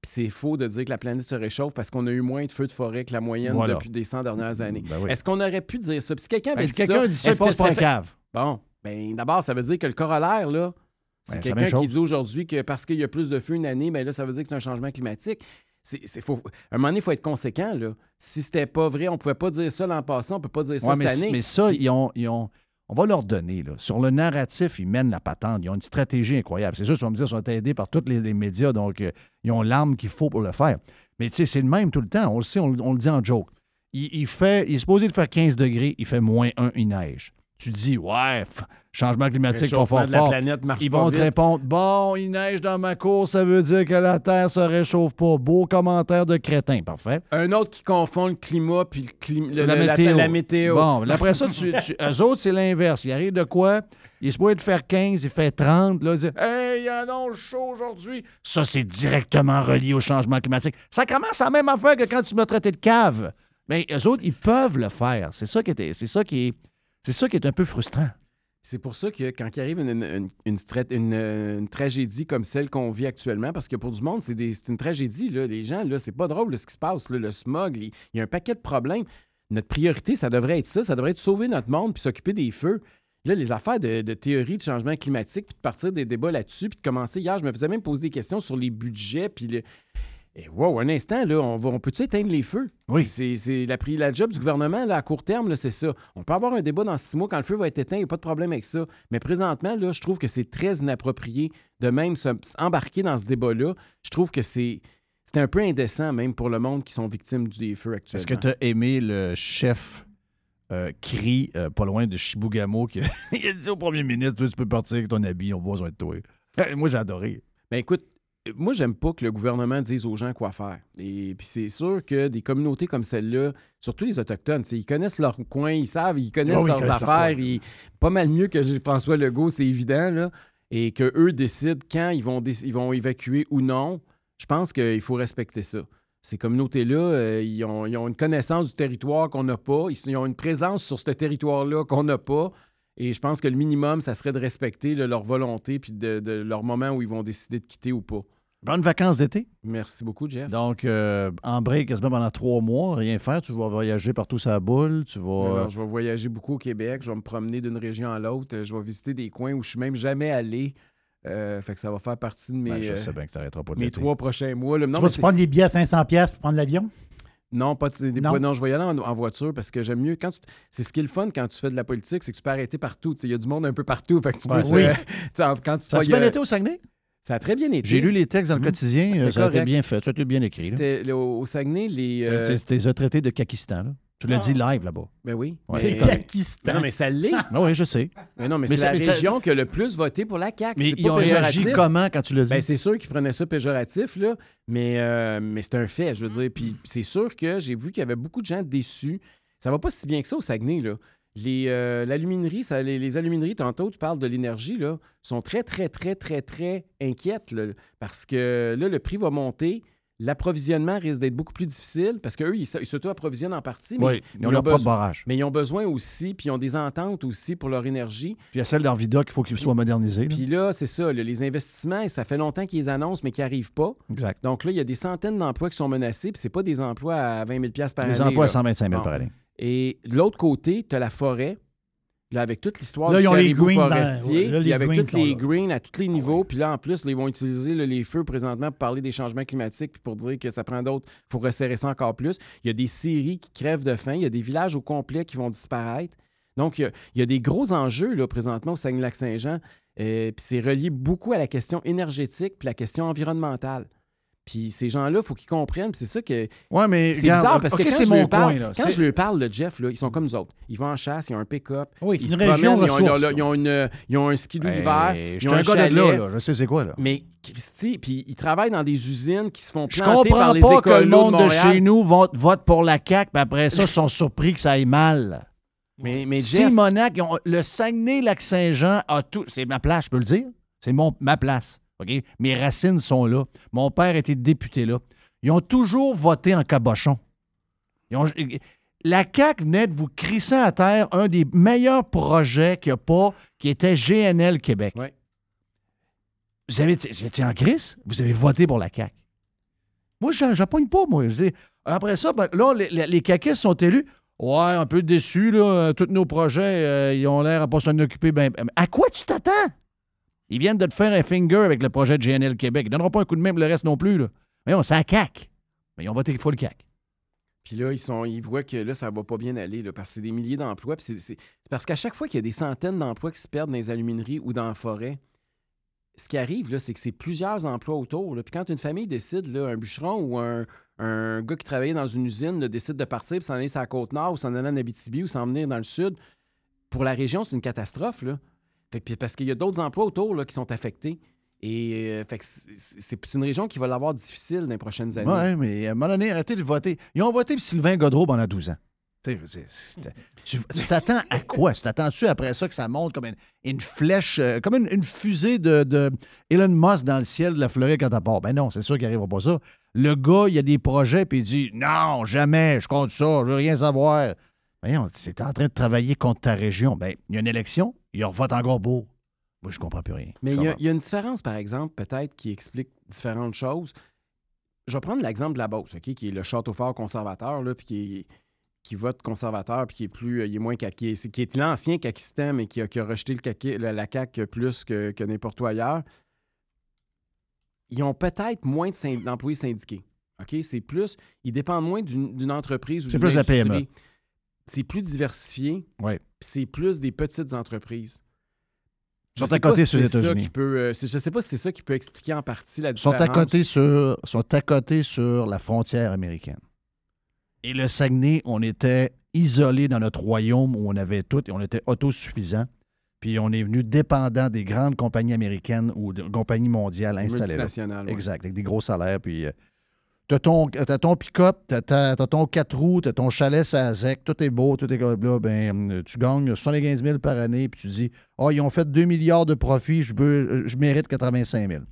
puis c'est faux de dire que la planète se réchauffe parce qu'on a eu moins de feux de forêt que la moyenne Voilà. depuis des 100 dernières années? Ben oui. Est-ce qu'on aurait pu dire ça? Puis si quelqu'un avait Ben, dit si quelqu'un ça, dit ça, est-ce que fait- cave. Bon, ben d'abord, ça veut dire que le corollaire, là, c'est Ben, quelqu'un qui dit aujourd'hui que parce qu'il y a plus de feu une année, ben là, ça veut dire que c'est un changement climatique. C'est, c'est- faut, à un moment donné, il faut être conséquent. Là. Si c'était pas vrai, on pouvait pas dire ça l'an passé, on peut pas dire ça Ouais, cette mais, année. mais ça, ils ont, ils ont- on va leur donner. Là. Sur le narratif, ils mènent la patente. Ils ont une stratégie incroyable. C'est sûr, tu vas me dire, ils sont aidés par tous les, médias, donc euh, ils ont l'arme qu'il faut pour le faire. Mais tu sais, c'est le même tout le temps. On le sait, on, le dit en joke. Il, fait, il est supposé de faire 15 degrés, il fait moins 1, il neige. Tu dis, ouais, changement climatique pas fort fort. planète marche Ils vont te vite. répondre, bon, il neige dans ma cour, ça veut dire que la Terre se réchauffe pas. Beau commentaire de crétin, parfait. Un autre qui confond le climat puis le clim- le- la, le- météo. la météo. Bon, après ça, tu, tu- [LAUGHS] eux autres, c'est l'inverse. Il arrive de quoi? Il est supposé de faire 15, il fait 30. Là, il dit Hey, il y a un onde chaud aujourd'hui. Ça, c'est directement relié au changement climatique. Ça commence à la même affaire que quand tu m'as traité de cave. Mais eux autres, ils peuvent le faire. C'est ça qui est, c'est ça qui est, c'est ça qui est un peu frustrant. C'est pour ça que quand il arrive une, une- tragédie comme celle qu'on vit actuellement, parce que pour du monde, c'est une tragédie. Là. Les gens, là, c'est pas drôle ce qui se passe. le smog, il y a un paquet de problèmes. Notre priorité, ça devrait être ça. Ça devrait être sauver notre monde puis s'occuper des feux. Là, les affaires de, de théorie de changement climatique, puis de partir des débats là-dessus, puis de commencer hier, je me faisais même poser des questions sur les budgets, puis le. Et wow, un instant, là, on, va, on peut-tu éteindre les feux? Oui. C'est la, la job du gouvernement là, à court terme, c'est ça. On peut avoir un débat dans six mois quand le feu va être éteint, il n'y a pas de problème avec ça. Mais présentement, là, je trouve que c'est très inapproprié de même se- embarquer dans ce débat-là. Je trouve que c'est c'est un peu indécent même pour le monde qui sont victimes du des feux actuellement. Est-ce que tu as aimé le chef euh, cri euh, pas loin de Chibougamau qui [LAUGHS] il a dit au premier ministre tu peux partir avec ton habit, on a besoin de toi. Euh, [LAUGHS] Moi, j'ai adoré. Ben écoute, euh, moi, j'aime pas que le gouvernement dise aux gens quoi faire. Et puis c'est sûr que des communautés comme celle-là, surtout les Autochtones, ils connaissent leur coin, ils savent, ils connaissent Oh ils leurs connaissent affaires. ils- pas mal mieux que François Legault, c'est évident, là. Et qu'eux décident quand ils vont, ils vont évacuer ou non. Je pense qu'il faut respecter ça. Ces communautés-là, euh, ils, ont, ils ont une connaissance du territoire qu'on n'a pas. Ils, ils ont une présence sur ce territoire-là qu'on n'a pas. Et je pense que le minimum, ça serait de respecter là, leur volonté puis de, de leur moment où ils vont décider de quitter ou pas. Bonnes vacances d'été. Merci beaucoup, Jeff. Donc, euh, en break quasiment pendant trois mois, rien faire. Tu vas voyager partout sa boule. Tu vas. Je vais voyager beaucoup au Québec. Je vais me promener d'une région à l'autre. Je vais visiter des coins où je suis même jamais allé. Euh, fait que ça va faire partie de mes, ben, je euh, sais bien que pas de mes trois prochains mois. là. Non, tu vas-tu prendre des billets à 500$ piastres pour prendre l'avion? Non, pas de- des- Non. non. je vais y aller en, en voiture parce que j'aime mieux. quand tu- C'est ce qui est le fun quand tu fais de la politique, c'est que tu peux arrêter partout. Il y a du monde un peu partout. Fait que tu peux, oui. euh, [LAUGHS] tu sais, quand tu Ça vas- bien été au Saguenay? Ça a très bien été. J'ai lu les textes dans le Mhm. quotidien. C'était euh, Ça a été bien fait. Ça a été bien écrit. au, au Saguenay, les. Tu euh, tu les as traités de Kakistan. Là. Tu l'as dit live là-bas. Ben oui. Ouais, mais. Pakistan. non, mais ça l'est. Ah oui, je sais. Mais non, mais, Mais c'est la mais ça- région qui a le plus voté pour la CAQ. Mais ils pas ont réagi comment quand tu l'as dit? Ben, c'est sûr qu'ils prenaient ça péjoratif, là, mais, euh, mais c'est un fait, je veux dire. Puis c'est sûr que j'ai vu qu'il y avait beaucoup de gens déçus. Ça va pas si bien que ça au Saguenay, là. Les, euh, l'aluminerie, ça- les, les alumineries, tantôt, tu parles de l'énergie, là, sont très, très, très, très, très inquiètes, là, parce que là, le prix va monter. L'approvisionnement risque d'être beaucoup plus difficile parce qu'eux, ils s'auto-approvisionnent en partie. Mais Oui, ils ont leur propre barrage. Mais ils ont besoin aussi, puis ils ont des ententes aussi pour leur énergie. Puis il y a celle d'Arvida qu'il faut qu'il soit modernisé. Puis là, c'est ça, là, les investissements, ça fait longtemps qu'ils annoncent, mais qui n'arrivent pas. Exact. Donc là, il y a des centaines d'emplois qui sont menacés, puis c'est pas des emplois à 20 000 par année. Les emplois à là. 125 000 Bon. par année. Et de l'autre côté, tu as la forêt, là, avec toute l'histoire du caribou greens dans- forestier, ouais, là, puis les avec tous les greens à tous les niveaux, puis là, en plus, là, ils vont utiliser là, les feux présentement pour parler des changements climatiques, puis pour dire que ça prend d'autres, il faut resserrer ça encore plus. Il y a des séries qui crèvent de faim, il y a des villages au complet qui vont disparaître. Donc, il y a, il y a des gros enjeux, là, présentement, au Saguenay-Lac-Saint-Jean, euh, puis c'est relié beaucoup à la question énergétique, puis la question environnementale. Puis ces gens-là, il faut qu'ils comprennent. C'est ça que. Ouais, mais C'est bizarre parce que quand, c'est je, mon parle, coin, là. quand je lui parle de Jeff, là, ils sont comme nous autres. Ils vont en chasse, ils ont un pick-up. Oui, ils une se région promènent, ils ont, ont- ressource. ils ont une- ils ont un skidoo Hey, l'hiver. je Ils ont un un gars de là, là. Je sais c'est quoi, là. Mais Christy, puis ils travaillent dans des usines qui se font Je planter par comprends les pas écoles que le monde de, chez nous vote, vote pour la CAQ, puis après ça, ils sont surpris que ça aille mal. Mais, mais Jeff, Simonac, ils ont- le Saguenay-Lac-Saint-Jean a tout. C'est ma place, je peux le dire. C'est ma place. Mes racines sont là. Mon père était député là. Ils ont toujours voté en cabochon. Ils ont- la CAQ venait de vous crisser à terre un des meilleurs projets qu'il n'y a pas, qui était GNL Québec. Ouais. Vous avez, j'étais en crise, vous avez voté pour la CAQ. Moi, je n'appogne pas, moi. Je dis, après ça, ben, là, les, les, les caquistes sont élus. Ouais, un peu déçus, là. Tous nos projets, euh, ils ont l'air à pas s'en occuper. Ben, à quoi tu t'attends? Ils viennent de te faire un finger avec le projet de GNL Québec. Ils ne donneront pas un coup de pour le reste non plus. Mais on, un CAQ. Mais ils ont voté full CAQ. Puis là, ils, voient que là, ça va pas bien aller, parce que c'est des milliers d'emplois. C'est, parce qu'à chaque fois qu'il y a des centaines d'emplois qui se perdent dans les alumineries ou dans la forêt, ce qui arrive, c'est que c'est plusieurs emplois autour. Puis quand une famille décide, là, un bûcheron ou un, gars qui travaillait dans une usine décide de partir puis s'en aller sur la côte nord ou s'en aller en Abitibi ou s'en venir dans le sud, pour la région, c'est une catastrophe. Fait parce qu'il y a d'autres emplois autour là, qui sont affectés. Et euh, c'est, une région qui va l'avoir difficile dans les prochaines années. Ouais, mais à un moment donné, arrêtez de voter. Ils ont voté Sylvain Godreau pendant 12 ans. Tu t'attends à quoi? Tu t'attends-tu après ça que ça monte comme une, flèche, euh, comme une, fusée de, de Elon Musk dans le ciel de la Floride quand elle part? Ben non, c'est sûr qu'il n'arrivera pas ça. Le gars, il a des projets, puis il dit Non, jamais, je compte ça, je veux rien savoir. Voyons, c'est en train de travailler contre ta région. Ben, il y a une élection, il vote encore beau. Moi, je comprends plus rien. Mais il y, a- y une différence, par exemple, peut-être, qui explique différentes choses. Je vais prendre l'exemple de la Beauce, OK, qui est le château fort conservateur, là, puis qui, est- qui vote conservateur, puis qui est plus, il est moins caqué, c'est qui est l'ancien caquistan, mais qui a, qui a rejeté le caqué- la, la CAQ plus que, que n'importe où ailleurs. Ils ont peut-être moins de d'employés syndiqués. OK? C'est plus. Ils dépendent moins d'une entreprise ou C'est d'une plus la. PME. C'est plus diversifié. Ouais. Puis C'est plus des petites entreprises. Sont Je à côté sur les États-Unis. peut, euh, sais pas si c'est ça qui peut expliquer en partie la sont différence. à côté sur sont à côté sur la frontière américaine. Et le Saguenay, on était isolé dans notre royaume où on avait tout et on était autosuffisant. Puis on est venu dépendant des grandes compagnies américaines ou de compagnies mondiales Des installées. multinationales, ouais. Exact, avec des gros salaires. Puis euh, t'as ton, ton pick-up, t'as, ton 4 roues, t'as ton chalet à ZEC, tout est beau, tout est comme là. Ben, tu gagnes 75 000 par année, puis tu dis, oh, ils ont fait 2 milliards de profits, je, euh, mérite 85 000.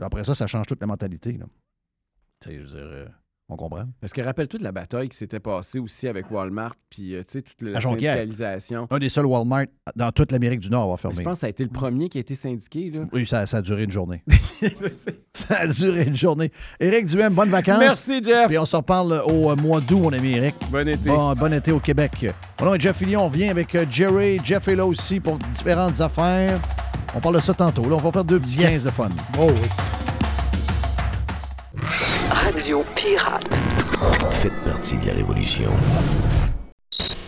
Là, après ça, ça change toute la mentalité. Tu sais, je veux dire, euh, on comprend. Parce que rappelle-toi de la bataille qui s'était passée aussi avec Walmart, puis euh, tu sais, toute la syndicalisation. Un des seuls Walmart dans toute l'Amérique du Nord à avoir Mais fermé. Je pense que ça a été le premier qui a été syndiqué. Là. Oui, ça, ça a duré une journée. [LAUGHS] ça a duré une journée. Éric Duhem, bonnes vacances. Merci, Jeff. Puis on se reparle au euh, mois d'août, mon ami Éric. Bon été. Bon, bon été au Québec. Mon nom est Jeff Fillion. On vient avec euh, Jerry. Jeff est là aussi pour différentes affaires. On parle de ça tantôt. Là, on va faire deux petits 15 de fun. Oh oui. Radio Pirate. Faites partie de la révolution.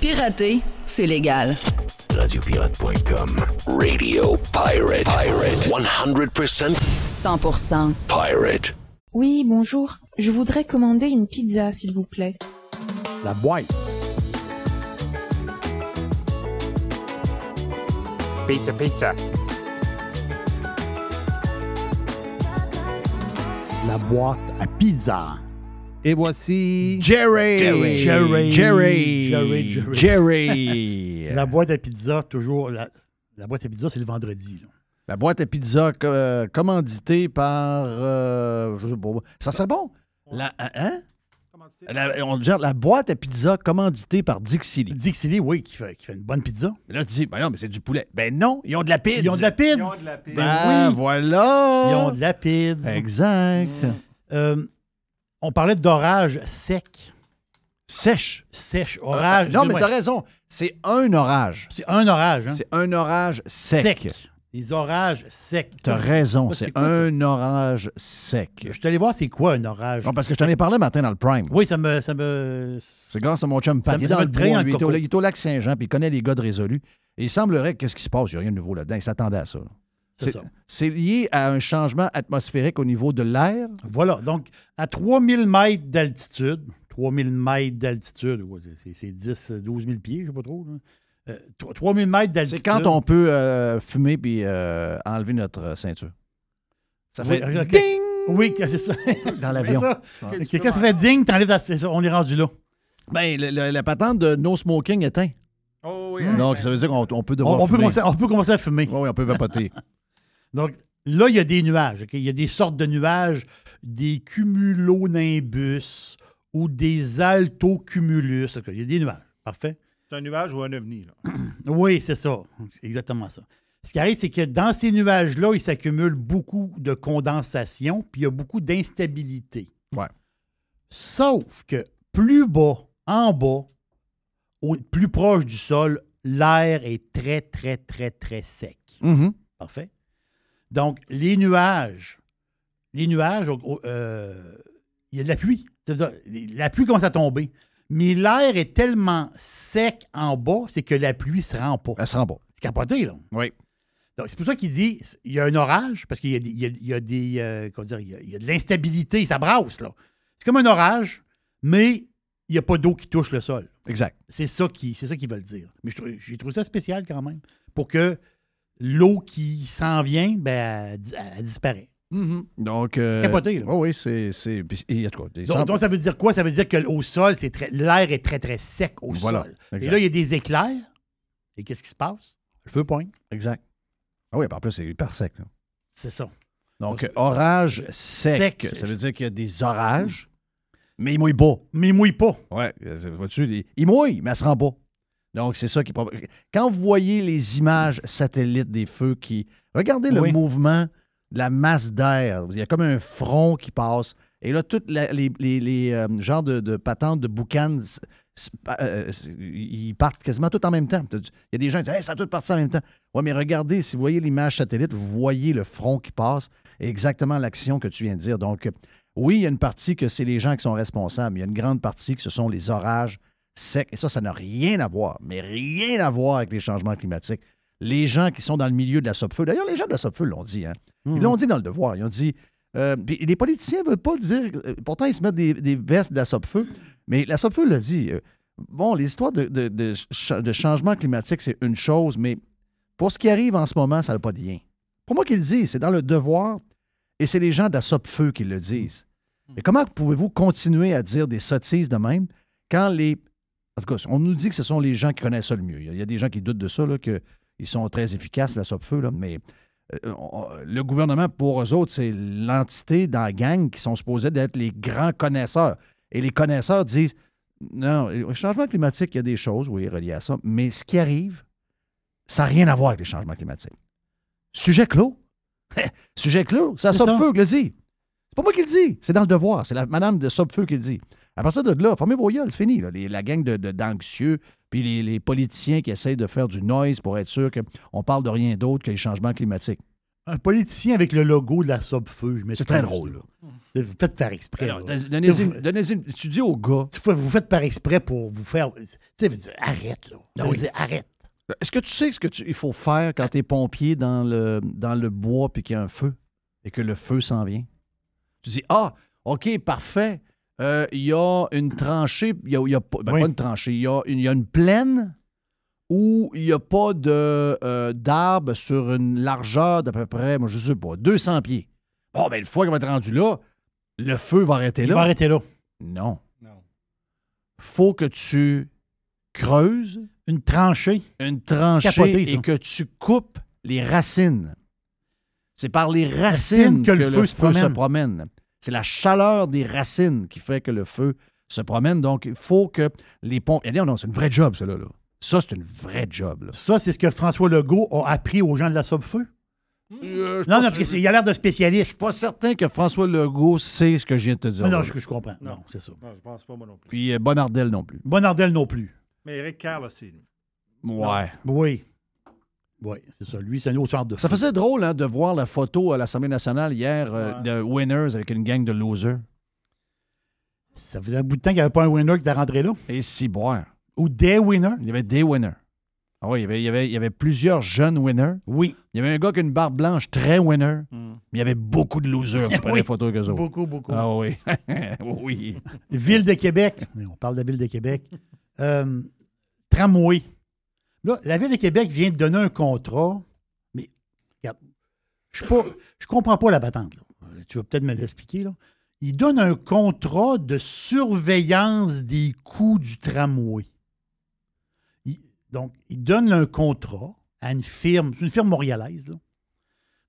Pirater, c'est légal. Radiopirate.com. Radio Pirate. Pirate. 100% 100% pirate. Oui, bonjour. Je voudrais commander une pizza, s'il vous plaît. La boîte. Pizza, pizza. La boîte à pizza. Et voici. Jerry. Jerry. Jerry. Jerry. Jerry. [LAUGHS] La boîte à pizza, toujours. La, la boîte à pizza, c'est le vendredi. là. La boîte à pizza euh, commanditée par. euh, je sais pas. Ça serait bon? La, hein? La, on gère la boîte à pizza commanditée par Dixie Lee. Dixie Lee, oui, qui fait, qui fait une bonne pizza. Mais là, tu dis, ben non, mais c'est du poulet. Ben non, ils ont de la pizza. Ils ont de la pizza. Ils ont de la Ben Ben oui. voilà. Ils ont de la pizza. Exact. Euh, on parlait d'orage sec. Sèche. Sèche. Orage. non, mais ouais. t'as raison. C'est un orage. C'est un orage. Hein? C'est un orage sec. Les orages secs. T'as raison, c'est ça? un orage sec. Je suis allé voir c'est quoi un orage. Non, parce que je t'en ai parlé matin dans le Prime. Oui, ça me. Ça me... C'est grâce à mon chum Pat. Il est dans le bois, lui, il est au- lac Saint-Jean, puis il connaît les gars de Résolu. Et il semblerait que qu'est-ce qui se passe? Il n'y a rien de nouveau là-dedans. Il s'attendait à ça. C'est ça. C'est lié à un changement atmosphérique au niveau de l'air. Voilà. Donc, à 3000 mètres d'altitude, 3000 mètres d'altitude, c'est- c'est 10, 12 000 pieds, je ne sais pas trop. là. Euh, tro- 3000 mètres d'altitude. C'est quand on peut euh, fumer puis euh, enlever notre euh, ceinture. Ça Oui, fait ding Oui, c'est ça. [LAUGHS] dans l'avion. Quand ça fait ding, t'enlèves ta- on est rendu là. Ben, le- le- la patente de no smoking éteint. Oh oui. Donc, ça veut dire qu'on on peut On, devoir on peut fumer. commencer, on peut commencer à fumer. Oui, on peut vapoter. [LAUGHS] Donc, là, il y a des nuages. ok? Il y a des sortes de nuages, des cumulonimbus ou des altocumulus. Il y a des nuages. Parfait. C'est un nuage ou un ovni, là. [CLEARS THROAT] Oui, c'est ça. C'est exactement ça. Ce qui arrive, c'est que dans ces nuages-là, il s'accumule beaucoup de condensation, puis il y a beaucoup d'instabilité. Ouais. Sauf que plus bas, en bas, au- plus proche du sol, l'air est très, très, très, très sec. Mhm. Parfait. Donc, les nuages, les nuages, euh, il y a de la pluie. La pluie commence à tomber. Mais l'air est tellement sec en bas, c'est que la pluie ne se rend pas. Elle se rend pas. C'est capoté, là. Oui. Donc, c'est pour ça qu'il dit il y a un orage, parce qu'il y a, des- il y a- il y a des. euh, comment dire, il y a, il y a de l'instabilité, ça brasse, là. C'est comme un orage, mais il n'y a pas d'eau qui touche le sol. Exact. C'est ça qui- qu'ils veulent dire. Mais j'ai trouvé ça spécial quand même, pour que l'eau qui s'en vient, ben, elle, elle disparaît. Mhm. Donc. euh, C'est capoté, là. Oui, oui, c'est. c'est- puis Il y a de quoi. Des Donc, ça veut dire quoi? Ça veut dire qu'au sol, c'est très, l'air est très, très sec au Voilà, sol. exact. Et là, il y a des éclairs. Et qu'est-ce qui se passe? Le feu pointe. Exact. Ah oui, en plus, c'est hyper sec. C'est ça. Donc, orage sec, Sec. ça veut dire qu'il y a des orages, mais il mouille pas. Mais il mouille pas. Ouais, euh, vois-tu, il- il mouille, mais elle se rend pas. Donc, c'est ça qui provoque. Quand vous voyez les images satellites des feux qui. Regardez le Oui. mouvement de la masse d'air. Il y a comme un front qui passe. Et là, tous les, euh, genres de, patentes, de boucanes, euh, ils partent quasiment tout en même temps. Il y a des gens qui disent ça a tout parti en même temps. Oui, mais regardez, si vous voyez l'image satellite, vous voyez le front qui passe et exactement l'action que tu viens de dire. Donc, oui, il y a une partie que c'est les gens qui sont responsables, mais il y a une grande partie que ce sont les orages secs. Et ça, ça n'a rien à voir, mais rien à voir avec les changements climatiques. Les gens qui sont dans le milieu de la SOPFEU, d'ailleurs, les gens de la SOPFEU l'ont dit, hein? Ils Mhm. l'ont dit dans le devoir. Ils ont dit. euh, puis les politiciens ne veulent pas dire. euh, pourtant, ils se mettent des, des vestes de la SOPFEU, mais la SOPFEU l'a dit. euh, bon, les histoires de, de- de ch- de changement climatique, c'est une chose, mais pour ce qui arrive en ce moment, ça n'a pas de lien. Pour moi, qu'ils le disent, c'est dans le devoir et c'est les gens de la SOPFEU qui le disent. Mais comment pouvez-vous continuer à dire des sottises de même quand les. En tout cas, on nous dit que ce sont les gens qui connaissent ça le mieux. Il y a- il y a des gens qui doutent de ça, là, qu'ils sont très efficaces, la SOPFEU, là, mais euh, le gouvernement, pour eux autres, c'est l'entité dans la gang qui sont supposés d'être les grands connaisseurs. Et les connaisseurs disent non, le changement climatique, il y a des choses, oui, reliées à ça, mais ce qui arrive, ça n'a rien à voir avec les changements climatiques. Sujet clos. [LAUGHS] Sujet clos. C'est la. Sopfeu qui le dit. C'est pas moi qui le dis. C'est dans le devoir. C'est la madame de Sopfeu qui le dit. À partir de là, formez vos gueules, c'est fini. là. Les- la gang de, de- d'anxieux, puis les, les politiciens qui essayent de faire du noise pour être sûr qu'on parle de rien d'autre que les changements climatiques. Un politicien avec le logo de la Sob-Feu, je. C'est très drôle, là. Vous faites par exprès. Alors, là. donnez-y- Tu dis au gars. Vous, vous faites par exprès pour vous faire. Tu sais, vous dites, arrête, là. Ah Vous oui. dites, arrête. Est-ce que tu sais ce qu'il faut faire quand tu es pompier dans le, dans le bois puis qu'il y a un feu et que le feu s'en vient? Tu dis Ah, OK, parfait. Euh, Il y a une tranchée, il y a, il y a pas, ben, Oui. pas une tranchée, il y a une, il y a une plaine où il n'y a pas de, euh, d'arbre sur une largeur d'à peu près, moi je sais pas, 200 pieds. Bon, ben, une fois qu'il va être rendu là, le feu va arrêter Il là. va arrêter là. Non. faut que tu creuses une tranchée, une tranchée Capoté, et que tu coupes les racines. C'est par les Racines racines que le feu se promène. promène. C'est la chaleur des racines qui fait que le feu se promène. Donc, il faut que les ponts. Eh bien, non, c'est une vraie job, ça, là. là. Ça, c'est une vraie job. Là. Ça, c'est ce que François Legault a appris aux gens de la Sob-Feu? Euh, non, non, parce qu'il a l'air de spécialiste. Je suis pas certain que François Legault sait ce que je viens de te dire. Ah non, je, je comprends. Non, c'est ça. Non, je pense pas, moi non plus. Puis euh, Bonardel non plus. Bonardel non plus. Mais Eric Carl aussi. lui. Ouais. Oui. Oui, c'est ça. Lui, c'est une autre sorte de Ça feu. faisait drôle hein, de voir la photo à l'Assemblée nationale hier euh, de winners avec une gang de losers. Ça faisait un bout de temps qu'il n'y avait pas un winner qui était rentré là. Et si boire. Ou des winners. Il y avait des winners. Ah oui, il y avait, il y avait, il y avait plusieurs jeunes winners. Oui. Il y avait un gars qui a une barbe blanche très winner. Mm. Mais il y avait beaucoup de losers qui prenaient Oui. photos qu'eux autres. Beaucoup, beaucoup. Ah oui. [LAUGHS] oui. Ville de Québec. On parle de la Ville de Québec. Euh, tramway. Là, la Ville de Québec vient de donner un contrat, mais regarde, je ne comprends pas la patente. là. Tu vas peut-être me l'expliquer. là. Il donne un contrat de surveillance des coûts du tramway. Il- donc, il donne un contrat à une firme, c'est une firme montréalaise. là.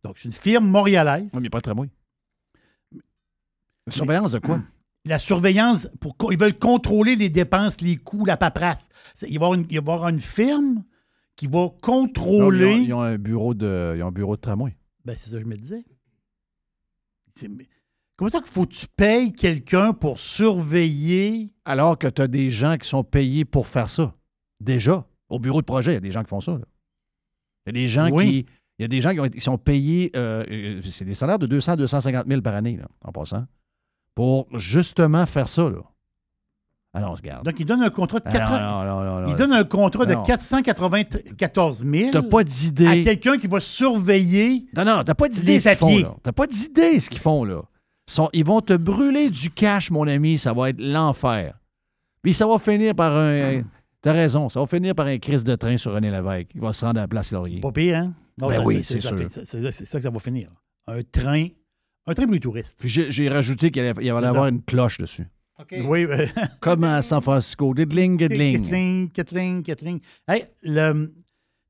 Donc, c'est une firme montréalaise. Oui, mais pas de tramway. Surveillance de quoi? [CLEARS THROAT] la surveillance, pour, ils veulent contrôler les dépenses, les coûts, la paperasse. Il va y avoir une, il va y avoir une firme qui va Non, contrôler. Ils ont, ils ont un bureau de, ils ont un bureau de tramway. Ben, c'est ça que je me disais. Comment ça qu'il faut que tu payes quelqu'un pour surveiller? Alors que tu as des gens qui sont payés pour faire ça. Déjà. Au bureau de projet, il y a des gens qui font ça. Il y a des gens Oui. qui. Il y a des gens qui, ont été- qui sont payés. euh, euh, c'est des salaires de 200 250 000 par année, là, en passant. Pour justement faire ça. Là. Alors, on se garde. Donc, il donne un contrat de Ah, 4 non, non, non, non, non, Il donne un contrat de non. 494 000 T'as pas d'idée. à quelqu'un qui va surveiller Non, non, t'as pas d'idée ce qu'ils font, là. T'as pas d'idée ce qu'ils font, là. Sont- ils vont te brûler du cash, mon ami. Ça va être l'enfer. Puis ça va finir par un... T'as raison, ça va finir par un crise de train sur René Lévesque. Il va se rendre à la place Laurier. Pas pire, hein? Non, Ben ça, oui, c'est c'est ça, sûr. C'est c'est- c'est ça que ça va finir. Un train, un touristes. Puis j'ai rajouté qu'il allait, il allait avoir une cloche dessus. Oui, euh, [LAUGHS] Comme à San Francisco. Diddling, diddling. Ketling, Ketling, Ketling. Hey, le...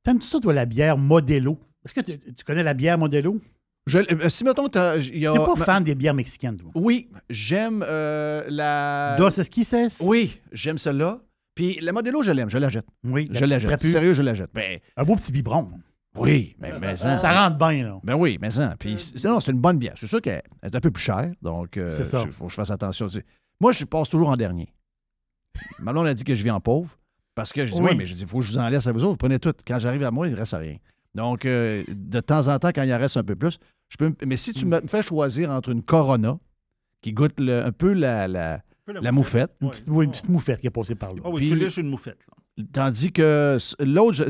T'aimes-tu ça, toi, la bière Modelo? Est-ce que tu, tu connais la bière Modelo? Je- euh, si, mettons, a- T'es pas ma- fan des bières mexicaines, toi? Oui, j'aime euh, la... Dos Esquises? Oui, j'aime celle-là. Puis la Modelo, je l'aime, je la jette. Oui, la je la jette. Sérieux, je la jette. Ben, Un beau petit biberon. Oui, mais, mais ça. Ça rentre bien, là. Ben oui, mais ça. Puis, c'est- non, c'est une bonne bière. C'est sûr qu'elle est un peu plus chère, donc euh, C'est ça. il faut que je fasse attention. Tu sais, Moi, je passe toujours en dernier. [LAUGHS] Manon a dit que je vis en pauvre parce que je dis, oui, mais je dis, il faut que je vous en laisse à vous autres. Vous prenez tout. Quand j'arrive à moi, il ne reste rien. Donc, euh, de temps en temps, quand il en reste un peu plus, je peux. me- Mais si tu me fais choisir entre une Corona qui goûte le- un peu la, la la moufette, Une petite, oui, une petite moufette qui est passée par là. Ah oui, Puis- tu lèches une moufette. là. tandis que l'autre,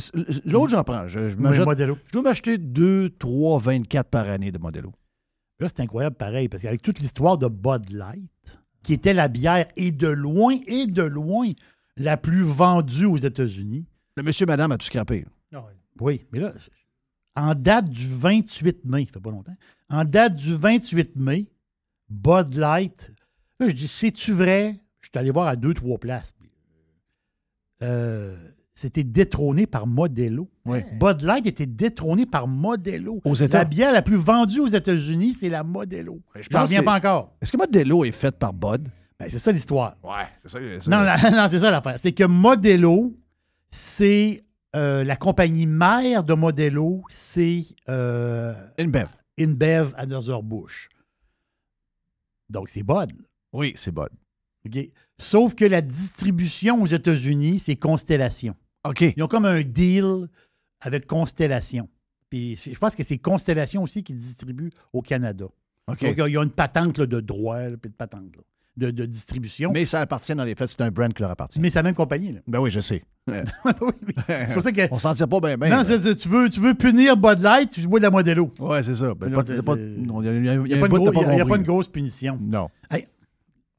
l'autre, j'en prends. Je, je Oui, je dois m'acheter 2, 3, 24 par année de Modelo. Là, c'est incroyable pareil, parce qu'avec toute l'histoire de Bud Light, qui était la bière, et de loin, et de loin, la plus vendue aux États-Unis. Le monsieur, madame a tout scrappé. Oui, mais là, en date du 28 mai, ça fait pas longtemps, en date du 28 mai, Bud Light, là, je dis, c'est-tu vrai? Je suis allé voir à deux, trois places. Euh, c'était détrôné par Modelo. Oui. Bud Light était détrôné par Modelo. Aux États. La bière la plus vendue aux États-Unis, c'est la Modelo. je pense reviens pas encore. Est-ce que Modelo est faite par Bud? Ben, c'est ça l'histoire. Ouais, c'est ça. Non, la- [LAUGHS] non, c'est ça l'affaire. C'est que Modelo, c'est euh, la compagnie mère de Modelo, c'est euh, InBev. InBev Anheuser-Busch. Donc, c'est Bud. Oui, c'est Bud. OK? Sauf que la distribution aux États-Unis, c'est Constellation. OK. Ils ont comme un deal avec Constellation. Puis je pense que c'est Constellation aussi qui distribue au Canada. OK. Donc, il y a une patente là, de droit, là, puis de patente là, de, de distribution. Mais ça appartient dans les faits, c'est un brand qui leur appartient. Mais c'est la même compagnie. Là. Ben oui, je sais. [LAUGHS] [LAUGHS] C'est pour ça que. On s'en tire pas bien, non, tu, veux, tu veux punir Bud Light, tu bois de la Modelo. Ouais, c'est ça. Ben, Il n'y a, pas une grosse punition. Non. Hey,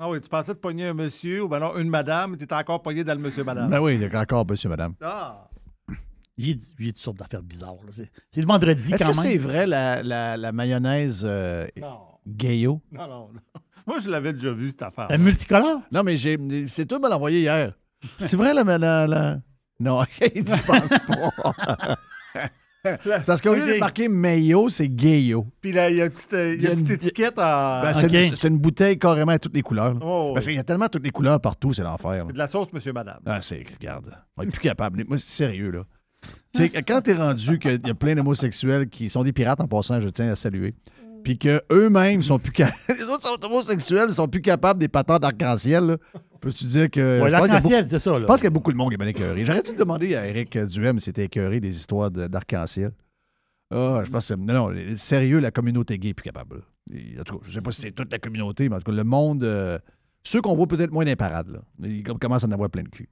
Ah oui, tu pensais te pogner un monsieur ou ben non, une madame, tu étais encore pogné dans le monsieur-madame. Ben oui, il y a encore monsieur, madame. Ah! il y a, il y a toutes sortes d'affaires bizarres. là. C'est c'est le vendredi Est-ce quand que même. c'est vrai la, la, la mayonnaise euh, Non. Gayo? Non, non, non. Moi, je l'avais déjà vu, cette affaire. La multicolore? Non, mais j'ai, c'est toi qui me l'as envoyé hier. C'est vrai la, la, la- Non, [LAUGHS] je pense pas. [LAUGHS] Parce qu'au lieu de marquer Mayo, c'est Gayo. Puis là, il y a une petite, euh, il y a une petite étiquette à. Ben, c'est, Ok. une, c'est une bouteille carrément à toutes les couleurs. là. Oh, Parce qu'il y a tellement toutes les couleurs partout, c'est l'enfer. là. c'est de la sauce, monsieur-madame. Ah, c'est, regarde, on est plus capable. Moi, c'est sérieux, là. Tu sais, quand t'es rendu qu'il y a plein d'homosexuels qui sont des pirates en passant, je tiens à saluer, puis qu'eux-mêmes sont plus capables. [LAUGHS] Les autres sont homosexuels, sont plus capables des patentes d'arc-en-ciel, là. Peux-tu dire que. Ouais, l'arc-en-ciel, c'est ça. Là. Je pense qu'il y a beaucoup de monde qui est bien écœuré. J'aurais dû demander à Eric Duhem si c'était écœuré des histoires d'arc-en-ciel. Ah, je pense que. Non, non, sérieux, la communauté gay est plus capable. Et, en tout cas, je sais pas si c'est toute la communauté, mais en tout cas, le monde. euh, ceux qu'on voit peut-être moins dans les parades, là. Ils com- commencent à en avoir plein de cul.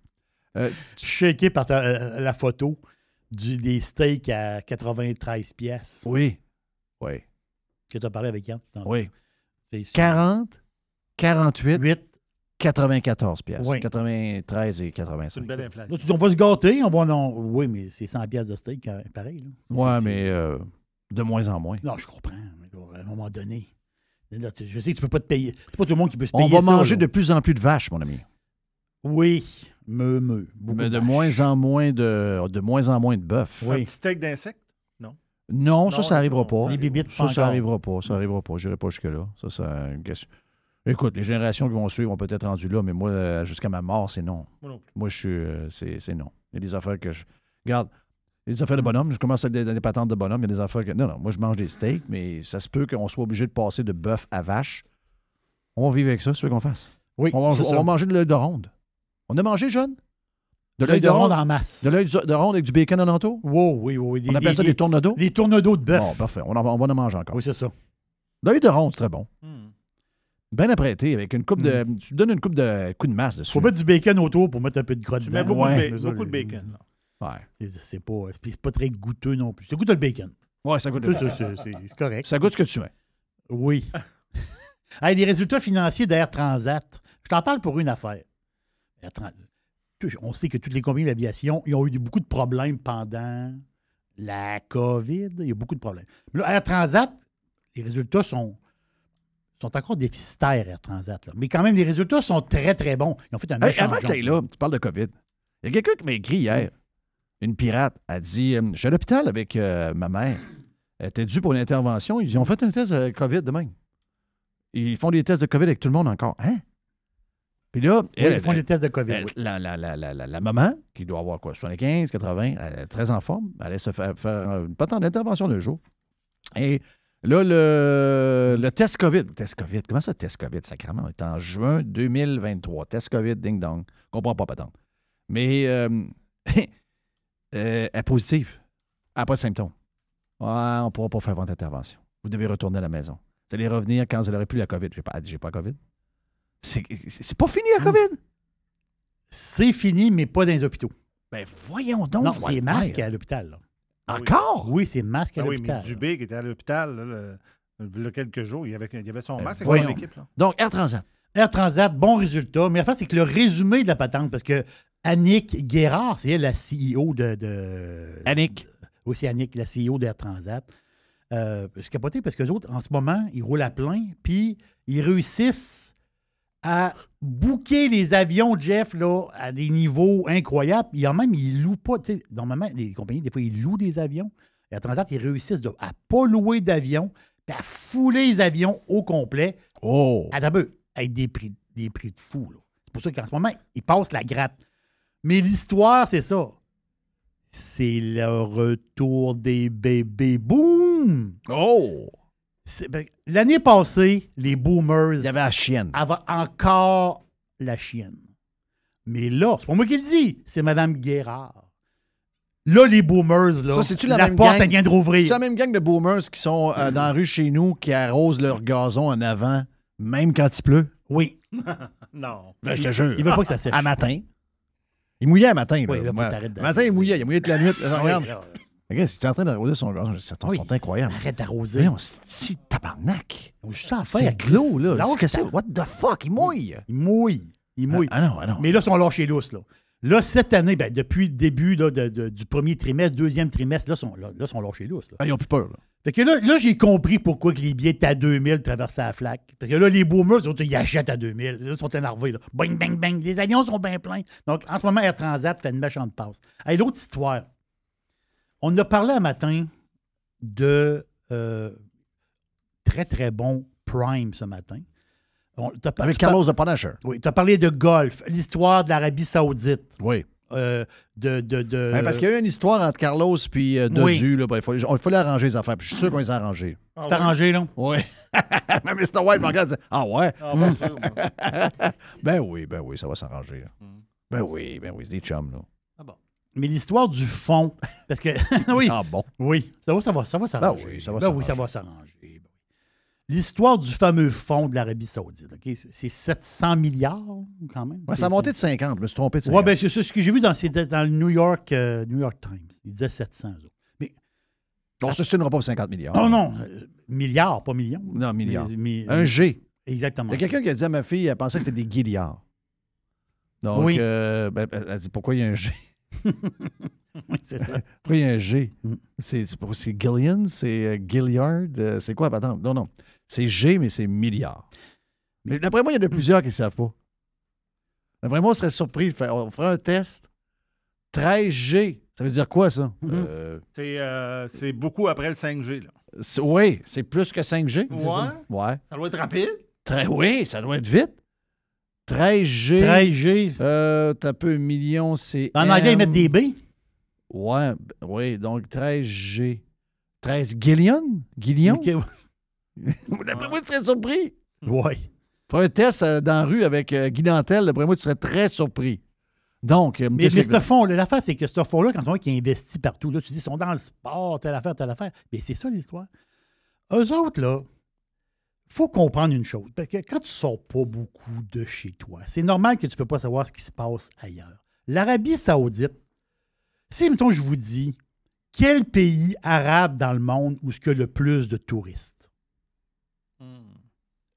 Euh, Je suis shaké par ta- euh, la photo du, des steaks à 93 pièces oui. Oui. que tu as parlé avec Yann. Oui. C'est sûr. 40, 48, 8. 94 pièces. Oui. 93 et C'est 85. une belle inflation. Là, tu dis, on va se gâter, on va non. Oui, mais c'est 100 pièces de steak, euh, pareil. là. Ouais, C'est- mais euh, de moins en moins. c'est- Non, je comprends. À un moment donné. Je sais que tu peux pas te payer. C'est pas tout le monde qui peut se On payer va ça, manger là. de plus en plus de vaches, mon ami. Oui, me, me. Mais de moins en moins de, de moins en moins de bœuf. Un Oui. petit steak d'insecte? Non. Non, ça, ça n'arrivera pas. ça Les bébites, Ça, pas ça n'arrivera pas. Ça n'arrivera pas. Je n'irai pas jusque-là. Ça, c'est une question. Écoute, les générations qui vont suivre vont peut-être rendu là, mais moi, euh, jusqu'à ma mort, c'est non. Moi non plus. Moi, je suis. euh, c'est, non. Il y a des affaires que je. Regarde, Il y a des affaires de bonhomme. Je commence avec des, des patentes de bonhomme. Il y a des affaires que. Non, non, moi, je mange des steaks, mais ça se peut qu'on soit obligé de passer de bœuf à vache. On va vivre avec ça, c'est ce qu'on fasse? Oui, On, va, on manger de l'œil de ronde. On a mangé, jeune? De l'œil de ronde en masse. De l'œil de ronde avec du bacon en entour? Wow, oui, oui. On appelle ça des tournedos? Les tournedos de bœuf. Bon, parfait. On, en, on va en manger encore. Oui, c'est ça. L'œil de ronde, c'est très bon. Hmm. Bien apprêté, avec une coupe de. Tu donnes une coupe de coup de masse dessus. Faut mettre du bacon autour pour mettre un peu de gras Tu dedans. mets beaucoup, Ouais. de, ba- beaucoup de bacon. là. Ouais. C'est- C'est pas, c'est pas très goûteux non plus. Ça goûte le bacon. Ouais, ça goûte le ça, c'est- C'est c'est correct. Ça goûte ce que tu mets. Oui. [LAUGHS] Hey, les résultats financiers d'Air Transat. Je t'en parle pour une affaire. Air On sait que toutes les compagnies d'aviation ils ont eu beaucoup de problèmes pendant la COVID. Il y a beaucoup de problèmes. Mais là, Air Transat, les résultats sont, sont encore déficitaires, Air Transat. là. Mais quand même, les résultats sont très, très bons. Ils ont fait un Hey, méchant avant que t'ailles là, tu parles de COVID. Il y a quelqu'un qui m'a écrit hier. Une pirate a dit euh, Je suis à l'hôpital avec euh, ma mère. Elle était due pour une intervention. Ils ont fait un test de COVID demain. Ils font des tests de COVID avec tout le monde encore. Hein? Puis là, Oui, ils font des tests de COVID, elle- oui. la, la- la- la- la- la maman, qui doit avoir quoi, 75, 80, elle est très en forme, elle allait se faire, faire une patente d'intervention d'un jour. Et là, le, le test COVID, test COVID, comment ça, test COVID, sacrément? On est en juin 2023. Test COVID, ding-dong. Comprends pas patente. Mais euh, [LAUGHS] euh, elle est positive. Elle n'a pas de symptômes. On ne pourra pas faire votre intervention. Vous devez retourner à la maison. Vous allez revenir quand vous n'aurez plus la COVID. J'ai pas, j'ai pas la COVID. C'est c'est pas fini la COVID? C'est fini, mais pas dans les hôpitaux. Ben voyons donc. Non, c'est masque à l'hôpital. là. Encore? Oui, c'est masque à Ah oui, mais l'hôpital. Dubé qui était à l'hôpital le- il y a quelques jours, il y avait, il avait son Ben, masque avec son équipe. là. Donc, Air Transat. Air Transat, bon résultat. Mais la fin, c'est que le résumé de la patente, parce que Annick Guérard, c'est elle la CEO de. de Annick. Oui, c'est Annick, la CEO d'Air Transat. Euh, je suis capoté parce que autres, en ce moment, ils roulent à plein, puis ils réussissent à booker les avions, Jeff, là, à des niveaux incroyables. Il y a même, ils louent pas. tu sais, Normalement, les compagnies, des fois, ils louent des avions. Air Transat, ils réussissent de- à pas louer d'avions, puis à fouler les avions au complet. Oh! À d'abord, avec des prix, des prix de fou. C'est pour ça qu'en ce moment, ils passent la gratte. Mais l'histoire, c'est ça. C'est le retour des bébés boom. Oh! Ben, L'année passée, les boomers. Il y avait la chienne. Avaient encore la chienne. Mais là, c'est pas moi qui le dis, c'est Mme Guérard. Là, les boomers, là, Ça, la, la même porte gang? elle vient de rouvrir. C'est la même gang de boomers qui sont euh, dans la rue chez nous, qui arrosent leur gazon en avant, même quand il pleut? Oui. [LAUGHS] non. Ben, je te jure. Il veut pas que ça sèche. À matin. Il mouillait à matin. Oui, là. Moi, matin, il mouillait. Il mouillait toute la nuit. Là, Oui, regarde. Là, Regarde, si tu es en train d'arroser son gazon, c'est Oui, sont incroyables. Arrête d'arroser. C'est si tabarnak. Juste en C'est faire. l'eau, là. Lâche Qu'est-ce que c'est? What the fuck? Il mouille. Il mouille. Il mouille. Ah, ah non, ah non. Mais là, ils sont lâchés lousse, là. Là, cette année, ben, depuis le début là, de- de- du premier trimestre, deuxième trimestre, là, sont, là, là, ils sont lâchés lousse. Là. Ah, ils ont plus peur. Là. Fait que là, là j'ai compris pourquoi que les billets étaient à 2000 traversaient la flaque. Parce que là, les boomers, ils achètent à 2000. Ils sont énervés. Là. Bang, bang, bang. Les avions sont bien pleins. Donc, en ce moment, Air Transat fait une méchante passe. Hey, L'autre histoire. On a parlé un matin de euh, très, très bon Prime ce matin. On- t'as par- Avec Carlos de Punisher. Oui, tu as parlé de golf, l'histoire de l'Arabie Saoudite. Oui. Euh, de, de, de- Ben, parce qu'il y a eu une histoire entre Carlos et euh, Dodu. Oui. Là, ben, il, fallait, il fallait arranger les affaires. Puis je suis sûr qu'on les a arrangées. C'est arrangé, là? Oui. [LAUGHS] Mais Mr. White me regarde et dit Ah ouais? Ah, sûr, moi. [LAUGHS] ben oui, ben oui, ça va s'arranger. là. Ben oui, ben oui, c'est des chums, là. Mais l'histoire du fond, [LAUGHS] parce que [LAUGHS] oui, Ah bon? oui, ça va, ça va, ça va s'arranger. Ben oui, ça va Ben oui, ça va s'arranger. Oui. L'histoire du fameux fonds de l'Arabie Saoudite, ok, c'est 700 milliards quand même. Ouais, ça a monté de 50. Je me suis trompé de 50. Ouais, ben c'est ce que j'ai vu dans, dans le New York, euh, New York Times. Il disait 700. eux autres. Mais On se signera pas pour 50 milliards. non, non, euh, milliards, pas millions. Non, milliards. Mais- mais- Un G. Exactement. Il y a quelqu'un qui a dit à ma fille, elle pensait que c'était des guilliards. Donc, Oui. euh, ben, elle a dit pourquoi il y a un G? [LAUGHS] Oui, c'est ça. Pourquoi il y a un G Mm. C'est c'est pour- c'est Gillian, c'est euh, Gilliard, euh, c'est quoi Attends, non, non. C'est G, mais c'est milliard. Mais d'après moi, il y en a plusieurs qui ne savent pas. D'après moi, on serait surpris. de faire- On ferait un test. 13G. Ça veut dire quoi, ça? Mm-hmm. Euh, C'est euh, c'est beaucoup après le 5G. Là. c'est- oui, c'est plus que 5G. Ouais. Ouais. Ça doit être rapide. Très, oui, ça doit être vite. 13G. 13G. Euh, T'as peu million, c'est. En anglais, ils mettent des B? Ouais, oui, donc 13G. 13 Gillion? Gillion? Ok, [LAUGHS] D'après moi, tu serais surpris. Ouais. Faire un test euh, dans la rue avec euh, Guy Dantel, d'après moi, tu serais très surpris. Donc, euh, Mais, mais ce fond, l'affaire, c'est que ce fond-là, quand on voit qu'il investit partout, là, tu dis, ils sont dans le sport, telle affaire, telle affaire. Mais c'est ça l'histoire. Eux autres, là, faut comprendre une chose. Parce que quand tu sors pas beaucoup de chez toi, c'est normal que tu peux pas savoir ce qui se passe ailleurs. L'Arabie Saoudite, si, mettons, je vous dis, quel pays arabe dans le monde où il y a le plus de touristes?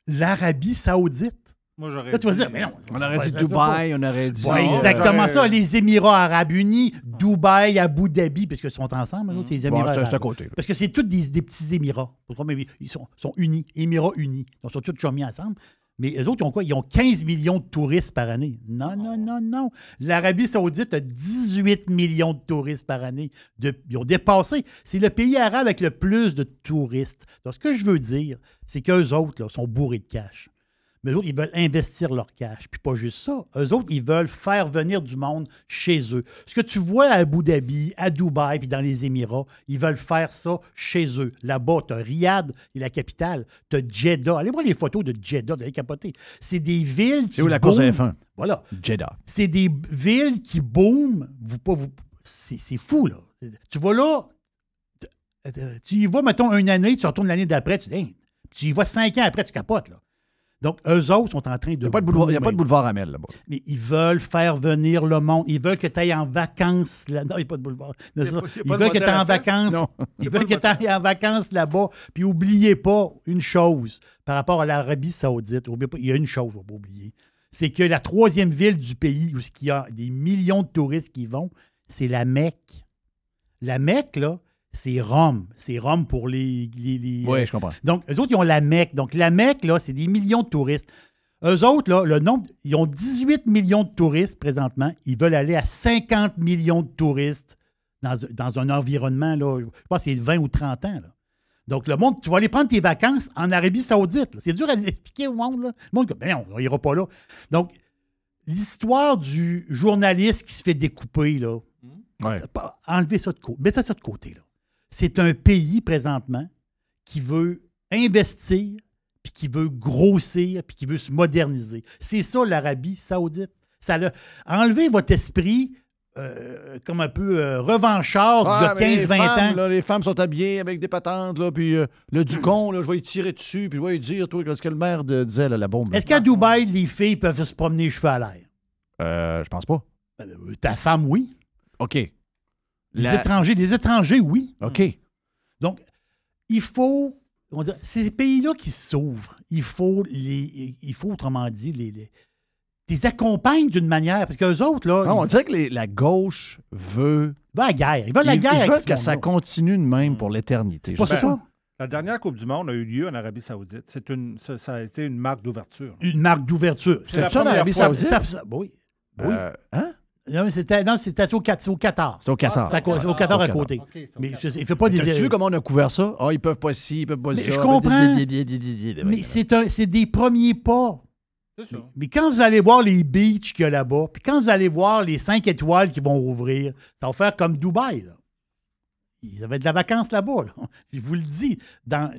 L'Arabie Saoudite. Moi, j'aurais Là, tu vas dire, mais non. On c'est aurait dit Dubaï, on aurait dit. Ouais, euh, exactement ça. Les Émirats Arabes Unis, Dubaï, Abu Dhabi, parce qu'ils sont ensemble, c'est les Émirats c'est- c'est à Arabes. côté, là. Parce que c'est tous des, des petits Émirats. Pourquoi? Mais Ils sont, sont unis, Émirats unis. Donc, ils sont tous mis ensemble. Mais eux autres, ils ont quoi? Ils ont 15 millions de touristes par année. Non, non, non, non. L'Arabie Saoudite a 18 millions de touristes par année. De- ils ont dépassé. C'est le pays arabe avec le plus de touristes. Donc, ce que je veux dire, c'est qu'eux autres là, sont bourrés de cash. Mais eux autres, ils veulent investir leur cash. Puis pas juste ça. Eux autres, ils veulent faire venir du monde chez eux. Ce que tu vois à Abu Dhabi, à Dubaï, puis dans les Émirats, ils veulent faire ça chez eux. Là-bas, tu as Riyad, qui est la capitale. Tu as Jeddah. Allez voir les photos de Jeddah, vous allez capoter. C'est des villes qui C'est où la course booment. F1? Voilà. Jeddah. C'est des villes qui booment. Vous, pas, vous, c'est, c'est fou, là. Tu vas là, tu- tu y vas, mettons, une année, tu retournes l'année d'après, tu dis, Hey, tu y vas cinq ans après, tu capotes, là. Donc, eux autres sont en train de. Il n'y a, pas de boulevard- il y a pas de boulevard Amel là-bas. Mais ils veulent faire venir le monde. Ils veulent que tu ailles en vacances. Là. Non, il n'y a pas de boulevard. Il pas- il Ils veulent que tu ailles en vacances. [LAUGHS] Ils veulent que tu ailles en vacances là-bas. Puis oubliez pas une chose par rapport à l'Arabie Saoudite. Pas- il y a une chose, il ne faut pas oublier. C'est que la troisième ville du pays où il y a des millions de touristes qui vont, c'est la Mecque. La Mecque, là, c'est Rome. C'est Rome pour les. les- les, Oui, euh, je comprends. donc, eux autres, ils ont la Mecque. Donc, la Mecque, là, c'est des millions de touristes. Eux autres, là, le nombre, ils ont 18 millions de touristes présentement. Ils veulent aller à 50 millions de touristes dans, dans un environnement, là, je pense que c'est 20 ou 30 ans. là. Donc, le monde, tu vas aller prendre tes vacances en Arabie Saoudite. C'est dur à [LAUGHS] expliquer au monde. Là. Le monde, ben on n'ira pas là. Donc, l'histoire du journaliste qui se fait découper, là, Ouais. enlevez ça de côté. Mettez ça de côté. là. C'est un pays présentement qui veut investir, puis qui veut grossir, puis qui veut se moderniser. C'est ça l'Arabie saoudite. Ça Enlevez votre esprit euh, comme un peu euh, revanchard Ah, y a 15-20 femmes, ans. là, les femmes sont habillées avec des patentes, là, puis euh, le ducon, là, je vais y tirer dessus, puis je vais lui dire, toi, ce que le maire de- disait, là, la bombe. Est-ce qu'à Dubaï, les filles peuvent se promener les cheveux à l'air? Euh, je pense pas. Ta femme, oui. OK. Les La- étrangers, les étrangers, oui. OK. Donc, il faut. on va dire, ces pays-là qui s'ouvrent, il faut les. Il faut, autrement dit, les. les les accompagnent d'une manière. Parce qu'eux autres, là. Non, on ils- dirait que les- la gauche veut. Ils veulent la guerre. Ils veulent la Ils- guerre Ils veulent que ça continue de même pour l'éternité. C'est pas ça. La dernière Coupe du Monde a eu lieu en Arabie Saoudite. C'est une, ça, ça a été une marque d'ouverture. Une marque d'ouverture. C'est ça, l'Arabie fois. Saoudite? Ça- ça- oui. Oui. Euh, hein? Non, mais c'était, non, c'était au, Cat- c'est au Qatar. C'est au Qatar. C'est à co- c'est au Qatar Ah, à au côté. Mais je sais, il fait pas des. T'as-tu vu comment on a couvert ça? Ah, ils peuvent pas ci, ils peuvent pas Mais ça. je comprends. Mais c'est, un- c'est des premiers pas. Mais, mais quand vous allez voir les beaches qu'il y a là-bas, puis quand vous allez voir les 5 étoiles qui vont rouvrir, ça va faire comme Dubaï. Là. Ils avaient de la vacance là-bas. là. [LAUGHS] Je vous le dis. Dans...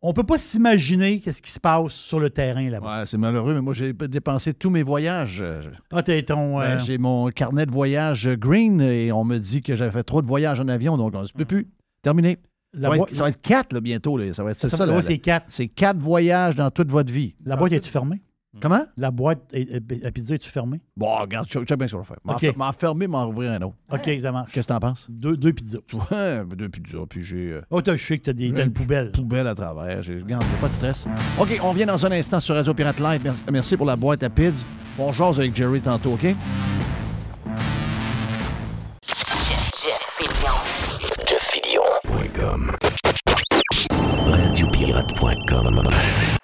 On ne peut pas s'imaginer qu'est-ce qui se passe sur le terrain là-bas. Ouais, c'est malheureux, mais moi, j'ai dépensé tous mes voyages. Euh, Ah, t'as ton. ben, euh, j'ai mon carnet de voyage green et on me dit que j'avais fait trop de voyages en avion, donc on ne peut plus. Terminé. Ça va, être, ça va être quatre là, bientôt. là. Ça va être c'est Ça ça. ouais, c'est quatre. C'est quatre voyages dans toute votre vie. La boîte est-tu fermée? Comment? La boîte est- est- à pizza est-tu fermée? Bon, regarde, je sais bien ce qu'on va faire. M'en OK. fer- M'en fermer, m'en ouvrir un autre. OK, ça marche. Qu'est-ce que t'en penses? Deux, deux pizzas. [LAUGHS] Ouais, deux pizzas, puis j'ai. euh, Oh, t'as, je sais que t'as, des, t'as une poubelle. poubelle à travers. J'ai- Regarde, pas de stress. OK, on revient dans un instant sur Radio Pirate Live. Merci, merci pour la boîte à pizza. On jase avec Jerry tantôt, OK? JeffFillion.com Radiopirate.com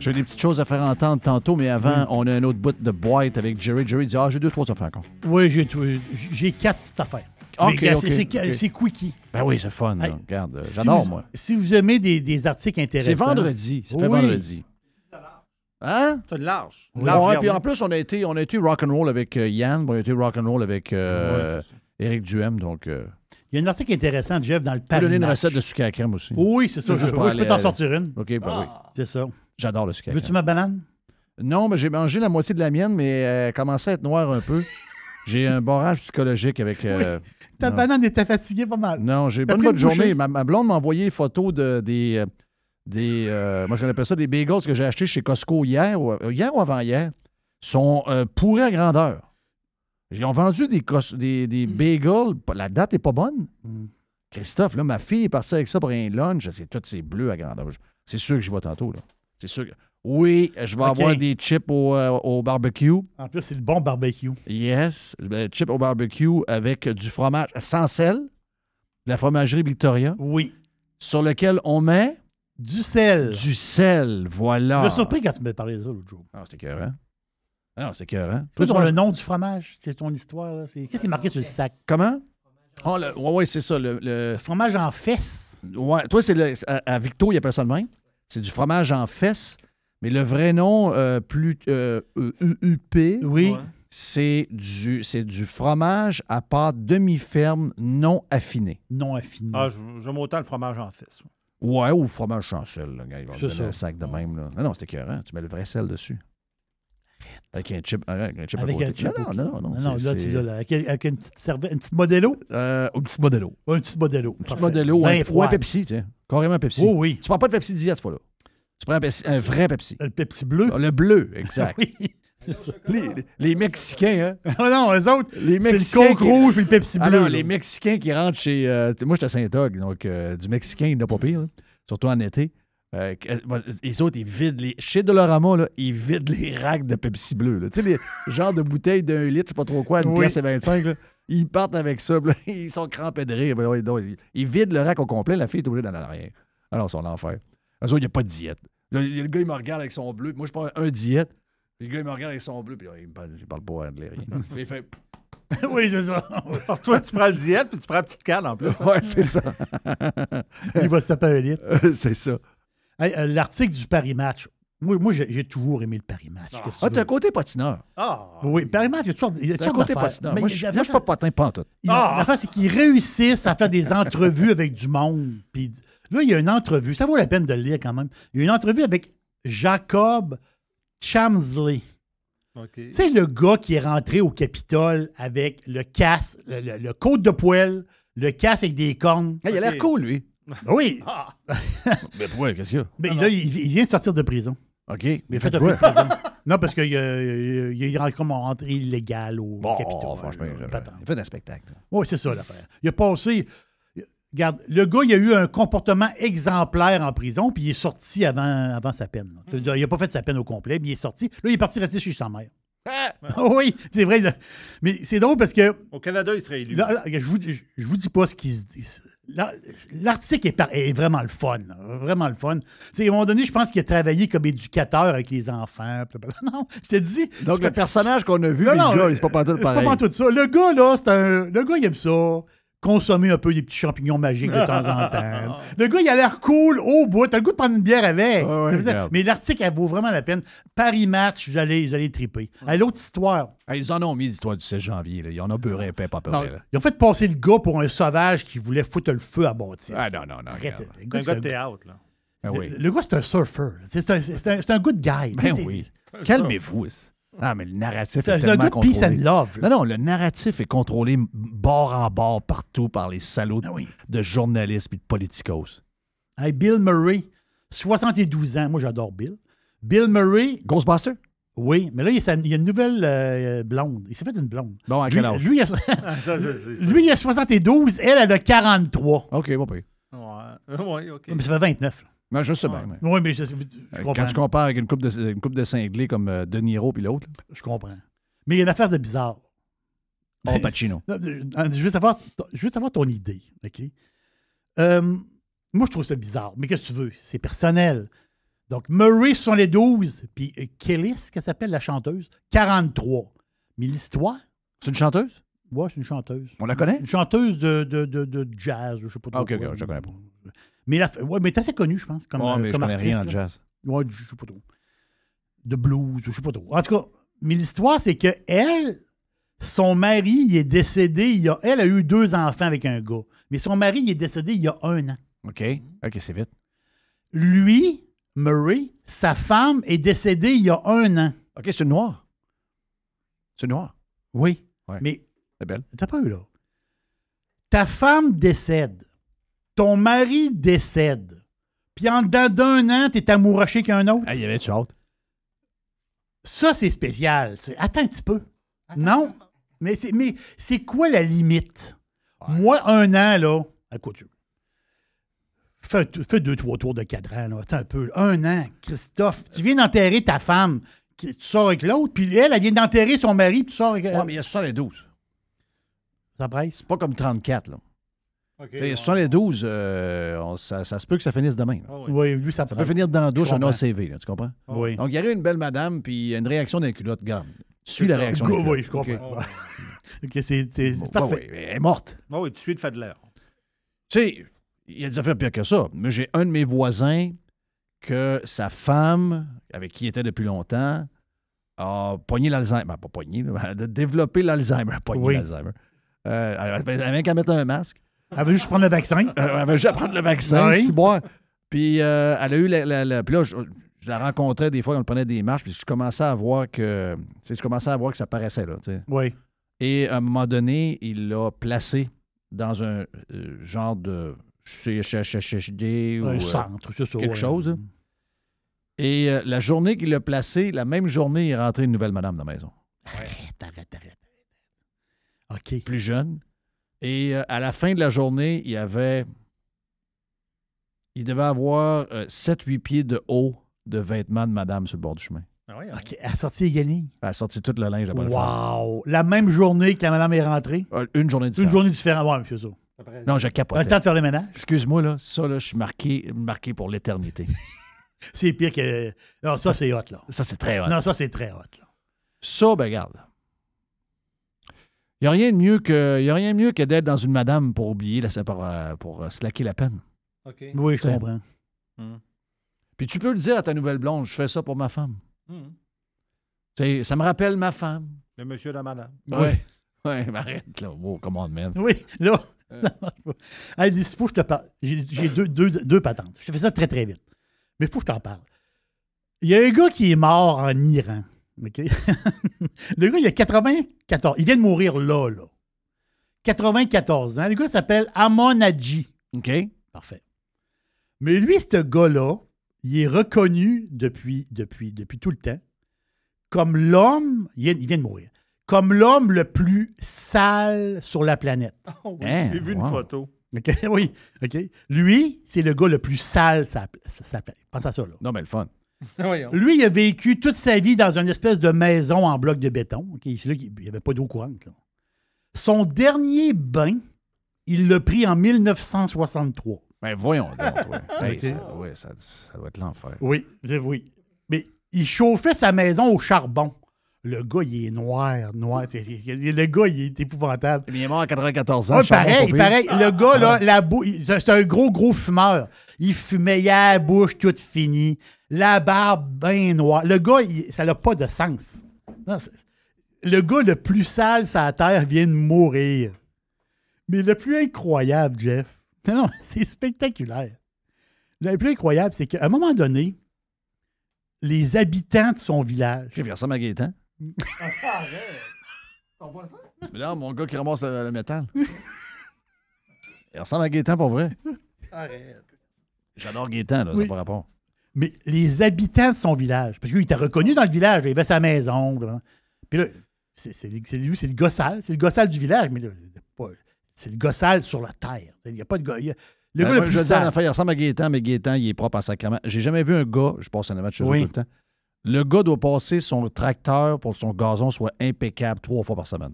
J'ai des petites choses à faire entendre tantôt, mais avant, on a un autre bout de boîte avec Jerry. Jerry dit Ah, j'ai deux, trois affaires encore. Oui, j'ai, tout- j'ai quatre petites affaires. OK, Mais, c'est, quickie. Ben oui, c'est fun. là. Hey, Regarde, euh, Si j'adore, vous- moi. Si vous aimez des, des articles intéressants. C'est vendredi. C'est Oui. vendredi. Hein? C'est large. Ouais, Large, puis en plus, on a été, on a été rock'n'roll avec euh, Yann, on a été rock'n'roll avec euh, Ouais, c'est Éric Duhem, donc... euh, Il y a un article intéressant, Jeff, dans le je peux Paris donner une recette de sucre à crème aussi. Oui, c'est ça. Je, oui, je peux t'en sortir une. OK, ben oui. C'est ça. J'adore le sucre Veux-tu ma banane? Non, mais j'ai mangé la moitié de la mienne, mais elle commençait à être noire un peu. [LAUGHS] J'ai un barrage psychologique avec... euh, Ta non. banane était fatiguée pas mal. Non, j'ai pas une bonne journée. Ma, ma blonde m'a envoyé une photo de, des. euh, des euh, moi, ce qu'on appelle ça, des bagels que j'ai achetés chez Costco hier ou, euh, hier ou avant-hier. sont euh, pourris à grandeur. Ils ont vendu des, des, des bagels. La date n'est pas bonne. Christophe, là, ma fille est partie avec ça pour un lunch. C'est tout, c'est bleu à grandeur. C'est sûr que j'y vais tantôt. Là. C'est sûr. Oui, je vais avoir des chips au, euh, au barbecue. En plus, c'est le bon barbecue. Yes. Ben, chips au barbecue avec du fromage sans sel, de la fromagerie Victoria. Oui. Sur lequel on met Du sel. du sel. Voilà. Tu m'as surpris quand tu m'as parlé de ça l'autre jour. Ah, c'était écœurant. Ah non, c'était écœurant. Toi, tu manges- le nom du fromage, c'est ton histoire. là. C'est- Qu'est-ce qui est marqué sur le sac? Comment? Oh, le- ouais, ouais, c'est ça. Le, fromage en fesses. Ouais, toi, c'est le- à, à Victo, il appelle ça de même. C'est du fromage en fesses. Mais le vrai nom, euh, plus euh, euh, UUP, Oui. c'est du, c'est du fromage à pâte demi-ferme non affiné. Non affiné. Ah, j'aime autant le fromage en fesse. Ouais, ou fromage chancel. Là, gars, ils vont te C'est donner un sac de même. Là. Non, non, c'était écœurant. Tu mets le vrai sel dessus. Avec un chip, avec un chip à Avec côté. un chip non, non, non, non, non, c'est- là, tu c'est- l'as, là, avec, avec une petite serviette, une petite modello. Euh, un petit modelo. Un petit modello. Un petit modelo ou un, ou un Pepsi, tu sais. Carrément un Pepsi. Oh oui. Tu prends pas de Pepsi Diet cette fois-là. Tu prends un, Pepsi- un vrai Pepsi. Le Pepsi bleu. Ah, Le bleu, exact. [LAUGHS] oui. C'est. Les, les Mexicains, hein? [LAUGHS] Ah non, eux autres, Les c'est Mexicains. le coke qui- rouge puis le Pepsi Ah bleu. non, là. les Mexicains qui rentrent chez. euh, moi, j'étais à Saint-Og, donc euh, du Mexicain, il n'y en a pas pire, là. surtout en été. Euh, euh, les autres, ils vident les. Chez Dolorama, là, ils vident les racks de Pepsi bleu. Tu sais, les [LAUGHS] genres de bouteilles d'un litre, je sais pas trop quoi, une Oui. pièce et 25. là. Ils partent avec ça, là, [LAUGHS] ils sont crampés de rire. là, donc, ils, ils vident le rack au complet, la fille est obligée d'en aller rien. Alors, c'est. Eux autres, il n'y a pas de diète. Là, le gars, il me regarde avec son bleu. Moi, je prends un diète. Le gars, il me regarde avec son bleu, puis il me parle, il parle pas de rien. [LAUGHS] il fait. [LAUGHS] oui, c'est ça. Parce que toi, tu prends le diète puis tu prends la petite canne en plus. hein. Ouais, c'est ça. Il va se taper un litre. c'est ça. Hey, euh, L'article du Paris Match. Moi, moi j'ai toujours aimé le Paris Match. Ah, tu t'as un veux? côté patineur. Ah! Oui, Paris Match, il y a toujours, il y a T'as un toujours côté patineur. Mais Moi, je je suis pas patin pas en tout. Ils- L'affaire, c'est qu'ils réussissent à faire des [LAUGHS] entrevues avec du monde. Puis là, il y a une entrevue. Ça vaut la peine de le lire quand même. Il y a une entrevue avec Jacob Chamsley. Tu sais, le gars qui est rentré au Capitole avec le casse, le, le, le côte de poêle, le casse avec des cornes. Il a l'air cool, lui. Oui. [LAUGHS] Mais pourquoi? Qu'est-ce qu'il y a? Mais là, il, il vient de sortir de prison. OK. Mais Il a fait fait un quoi? [LAUGHS] Non, parce qu'il a, il a comme rentré illégal au Bon, Capitole. franchement, là, il fait un spectacle. Oui, c'est ça l'affaire. Il a passé. Regarde, le gars, il a eu un comportement exemplaire en prison, puis il est sorti avant, avant sa peine. là. C'est-à-dire, Il n'a pas fait sa peine au complet, mais il est sorti. Là, il est parti rester chez sa mère. [LAUGHS] oui, c'est vrai. là. Mais c'est drôle parce que. Au Canada, il serait élu. là, là, je vous, je, je vous dis pas ce qu'ils se disent. L'article est, est vraiment le fun. là, Vraiment le fun. C'est, à un moment donné, je pense qu'il a travaillé comme éducateur avec les enfants. [LAUGHS] Non, je te dis. Donc, le pas- personnage qu'on a vu, non, non, le gars, c'est pas c'est pas pareil. pantoute ça. Le gars, là, c'est un. Le gars, il aime ça. Consommer un peu des petits champignons magiques de temps en temps. [LAUGHS] Le gars, il a l'air cool au bout. T'as le goût de prendre une bière avec. Mais l'article, elle vaut vraiment la peine. Paris Match, vous allez, vous allez triper. Ah, L'autre histoire. Ils en ont mis l'histoire du 16 janvier. Là. Ils en ont beurré un peu, pas peu Non, près, là. ils ont fait passer le gars pour un sauvage qui voulait foutre le feu à Baptiste. Ah non, non, non. Arrête. C'est un gars, de c'est théâtre, là. Ah un- oui. le- le gars, c'est un surfer. C'est un, c'est un- c'est un good guy. Ben c'est- oui. Calmez-vous. Ah, mais le narratif C'est est c'est tellement un good peace contrôlé. and love. là. Non, non, le narratif est contrôlé bord en bord partout par les salauds Ah oui. de journalistes et de politicos. Hey, Bill Murray, 72 ans. Moi, j'adore Bill. Bill Murray, Ghostbuster? oui, mais là, il y a, sa- il y a une nouvelle euh, blonde. Il s'est fait une blonde. Bon, à Lui, quel âge? lui, il a, [LAUGHS] Ah, ça, lui, il a 72, elle, elle a 43. OK, bon, pire. Ouais, ouais, OK. Mais ça fait 29. Non, je sais bien. mais- Oui, mais je, je comprends. Quand tu compares avec une coupe de, une coupe de cinglés comme euh, De Niro puis l'autre. Je comprends. Mais il y a une affaire de bizarre. Al Pacino. [LAUGHS] Euh, Juste avoir, juste avoir ton idée, OK? Euh, moi, je trouve ça bizarre. Mais qu'est-ce que tu veux? C'est personnel. Donc, Murray, 72, puis euh, Kelly, ce qu'elle s'appelle, la chanteuse, 43. Mais l'histoire, C'est une chanteuse? ouais, c'est une chanteuse. On la connaît? Une chanteuse de, de, de, de jazz, je sais pas trop Ah, ok, quoi. ok, je la connais pas. Mais, la, ouais, mais t'es assez connue, je pense, comme, Ouais, euh, mais comme artiste. rien en jazz. Ouais, je sais pas trop. de blues, je sais pas trop. En tout cas, mais l'histoire, c'est que elle, son mari, il est décédé, il a, elle a eu deux enfants avec un gars. Mais son mari, il est décédé il y a un an. OK. OK, c'est vite. Lui, Murray, sa femme est décédée il y a un an. OK, c'est noir. C'est noir. Oui. Ouais. Mais C'est belle. t'as pas eu là. Ta femme décède. Ton mari décède. Puis en dedans d'un an, t'es amouraché qu'un autre. Ah, il y avait tu hâte. Ça, c'est spécial. Attends un petit peu. non? Mais c'est, mais c'est quoi la limite? Moi, un an, là, écoute, fais, fais deux, trois tours de cadran, là. Attends un peu. Un an, Christophe, tu viens d'enterrer ta femme, tu sors avec l'autre, puis elle, elle vient d'enterrer son mari, puis tu sors avec Ouais, mais il y a 72. Ça presse? C'est pas comme 34, là. Sais, 72, euh, on- ça, ça se peut que ça finisse demain. là. Oui, lui, ça, Ça peut finir dans la douche un. ACV, là, tu comprends? Oui. Donc, il y aurait une belle madame, puis une réaction d'un culotte. Garde. Suis la ça. réaction Go- oui, je comprends. OK? [LAUGHS] C'est, Bon, parfait. elle est morte. Ah oui, tout de suite, fait de l'air. Tu sais, il y a des affaires pires que ça. Mais j'ai un de mes voisins que sa femme, avec qui il était depuis longtemps, a pogné l'Alzheimer. Ben, pas pogné, là, [LAUGHS] elle a développé l'Alzheimer. Pogné Oui. l'Alzheimer. Euh, elle avait- elle avait qu'à mettre un masque. Elle veut juste prendre le vaccin. Euh, elle avait juste prendre le vaccin, Oui. Puis euh, elle a eu la, la- la- Puis là, je, je la rencontrais des fois, on prenait des marches, puis je commençais à voir que. je commençais à voir que ça paraissait là. tu sais. Oui. Et à un moment donné, il l'a placé dans un euh, genre de CHHHD ou Un centre, c'est ça. quelque ouais. chose. hein. Et euh, la journée qu'il l'a placé, la même journée, il est rentré une nouvelle madame dans la maison. Arrête, arrête, arrête. OK. Plus jeune. Et euh, à la fin de la journée, il y avait. Il devait avoir 7-8 pieds de haut de vêtements de madame sur le bord du chemin. OK, elle a sorti les guenilles. Elle a sorti tout le linge après le. Wow! La même journée que la madame est rentrée. Euh, Une journée Une différente. journée différente. Ouais, c'est ça. Non, je Le capotais. temps de faire le ménage. Excuse-moi, là, ça, là, je suis marqué, marqué pour l'éternité. [LAUGHS] C'est pire que. Non, ça, c'est hot, là. Ça, c'est très hot. Non, ça, c'est très hot, là. Ça, ben, regarde. Il n'y a rien de mieux que, y a rien de mieux que d'être dans une madame pour oublier, la, pour, euh, pour euh, slacker la peine. OK. Oui, je T'sais. comprends? Puis tu peux le dire à ta nouvelle blonde, je fais ça pour ma femme. Sais, ça me rappelle ma femme. Le monsieur, la madame. Ouais. [LAUGHS] Ouais, mais arrête, là. Oh, come on, man. Oui, là. [LAUGHS] Hey, il faut que je te parle. J'ai j'ai deux, deux, deux patentes. Je te fais ça très, très vite. Mais il faut que je t'en parle. Il y a un gars qui est mort en Iran. OK? [LAUGHS] le gars, il a 94. Il vient de mourir là, là. 94 ans. Le gars s'appelle Amon Hadji. OK. Parfait. Mais lui, ce gars-là, il est reconnu depuis, depuis, depuis tout le temps comme l'homme, il vient, il vient de mourir, comme l'homme le plus sale sur la planète. Oh, oui, Hein, J'ai vu une photo. OK? [LAUGHS] Oui, OK? Lui, c'est le gars le plus sale pla- sur la planète. Pense à ça, là. Non, mais le fun. [LAUGHS] Lui, il a vécu toute sa vie dans une espèce de maison en bloc de béton. OK? C'est là qu'il n'y avait pas d'eau courante. là. Son dernier bain, il l'a pris en 1963. Ben, voyons donc. ouais. [LAUGHS] Hey, OK. ça, ouais, ça, ça doit être l'enfer. Oui, c'est- oui. Mais il chauffait sa maison au charbon. Le gars, il est noir, noir. C'est- c'est- Le gars, il est épouvantable. Il est mort à 94 ans. Ouais, pareil, pareil. Le gars, là, la bou- il- c'est un gros, gros fumeur. Il fumait, il a la bouche toute finie, la barbe bien noire. Le gars, il- ça n'a pas de sens. Non, le gars le plus sale sur la terre vient de mourir. Mais le plus incroyable, Jeff, [LAUGHS] non, non, c'est spectaculaire. Le plus incroyable, c'est qu'à un moment donné, les habitants de son village. Il ressemble à Gaétan. Mais là, mon gars qui ramasse le, le métal. Il ressemble à Gaétan pour vrai. Arrête. J'adore Gaétan, là, ça Oui. n'a pas rapport. Mais les habitants de son village, parce qu'il était reconnu dans le village, il avait sa maison. là. Puis là, c'est lui, c'est le gossal, c'est le gossal du village, mais là, c'est le gossal sur la terre. Il n'y a pas de a- Le Ben, gars le plus je dire, sale. il ressemble à Gaétan, mais Gaétan, il est propre en sacrement. J'ai jamais vu un gars, je passe un match chez Oui. tout le temps. Le gars doit passer son tracteur pour que son gazon soit impeccable trois fois par semaine.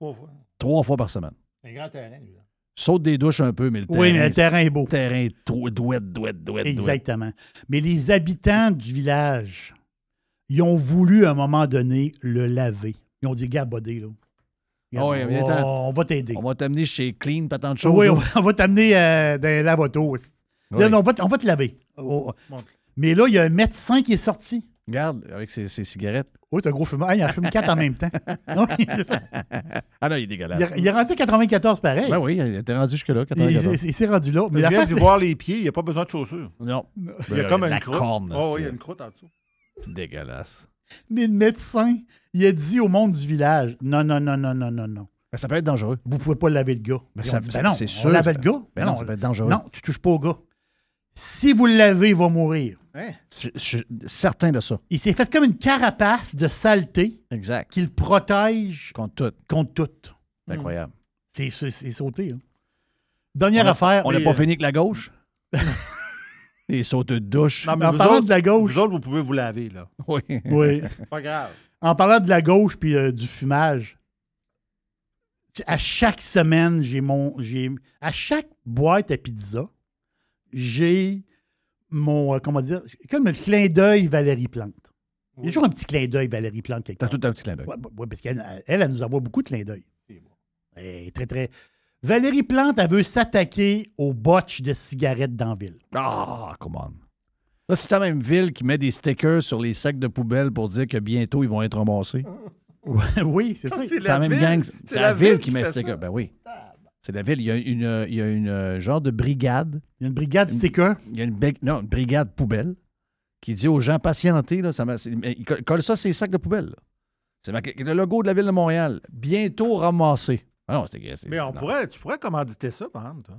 Trois fois. Trois fois par semaine. Un grand terrain, lui. Saute des douches un peu, mais le terrain. Oui, mais le terrain est beau. Terrain trou- douette, douette, douette, douette. Exactement. Mais les habitants du village, ils ont voulu à un moment donné le laver. Ils ont dit, gars, bodé, là. Ah oui, on, va- on va t'aider. On va t'amener chez Clean, pas tant de choses. Oui, on va, t'amener euh, dans un lave-auto. Oui. Là, non, on, va, te- on va te laver. Oh, oh. Mais là, il y a un médecin qui est sorti. Regarde, avec ses, ses cigarettes. Oui, c'est un gros fumeur. Ah, il en fume quatre en même temps. [LAUGHS] Ça. Ah non, il est dégueulasse. Il, il est rendu à 94 pareil. Ben oui, il était rendu jusque-là, Il, 94. il- il s'est rendu là. Mais viens face, de voir les pieds, il n'y a pas besoin de chaussures. Non. [LAUGHS] Il y a Ben, comme une croûte. corne, Oh, oui, il y a une croûte en dessous. Dégueulasse. mais le médecin, il a dit au monde du village non, non, non, non, non, non, non. Ben, ça peut être dangereux. Vous pouvez pas laver le gars. Ben, ça- dit, ben non, c'est on sûr, lave ça- le gars. ben non, ça peut être dangereux. Non, tu touches pas au gars. Si vous le lavez, il va mourir. Je, je suis certain de ça. Il s'est fait comme une carapace de saleté Exact. qui le protège Contre tout. contre tout. C'est incroyable. C'est, c'est- c'est sauté. hein. Dernière On a- affaire. On n'a pas euh, fini avec la gauche? [LAUGHS] Les sautes de douche. Non, mais En parlant autres, de la gauche. Vous autres, vous pouvez vous laver, là. [LAUGHS] Oui. Oui. Pas grave. En parlant de la gauche puis euh, du fumage, à chaque semaine, j'ai mon. J'ai, à chaque boîte à pizza, j'ai mon. euh, comment dire? Comme le clin d'œil Valérie Plante. Il y a toujours un petit clin d'œil Valérie Plante quelque T'as tout un petit clin d'œil. Ouais, parce qu'elle, elle, elle nous envoie beaucoup de clins d'œil. Elle est très, très. Valérie Plante, elle veut s'attaquer aux botches de cigarettes dans la ville. Ah, come on. Là, c'est la même ville qui met des stickers sur les sacs de poubelle pour dire que bientôt ils vont être ramassés. [LAUGHS] oui, c'est ça. C'est la, même gang. C'est la, ville qui met des stickers. Ben oui. C'est la ville. Il y a une, il y a une euh, genre de brigade. Il y a une brigade sticker. Il y a une, bec- non, une brigade poubelle qui dit aux gens patientez. Là, ça c'est- ils co- collent ça les sacs de poubelle. là. C'est le logo de la ville de Montréal. Bientôt ramassé. Ah non, c'était. Mais on pourrait, tu pourrais commanditer ça, par exemple, toi.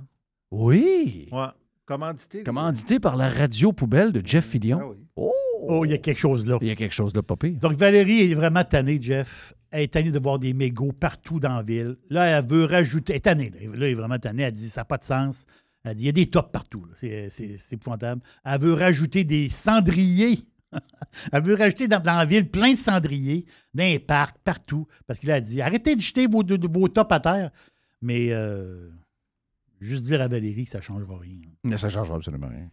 Oui. Ouais. Commanditer. Commandité par la radio poubelle de Jeff Fillion. Oh! Oh, il y a quelque chose là. Il y a quelque chose là, pire. Donc, Valérie est vraiment tannée, Jeff. Elle est tannée de voir des mégots partout dans la ville. Là, elle veut rajouter. Elle est tannée. Là, elle est vraiment tannée. Elle dit ça n'a pas de sens. Elle dit il y a des tops partout. C'est épouvantable. Elle veut rajouter des cendriers. [LAUGHS] elle veut rajouter dans, dans la ville plein de cendriers, dans les parcs, partout. Parce qu'il a dit arrêtez de jeter vos, vos tops à terre. Mais euh, juste dire à Valérie que ça ne changera rien. Mais ça ne changera absolument rien.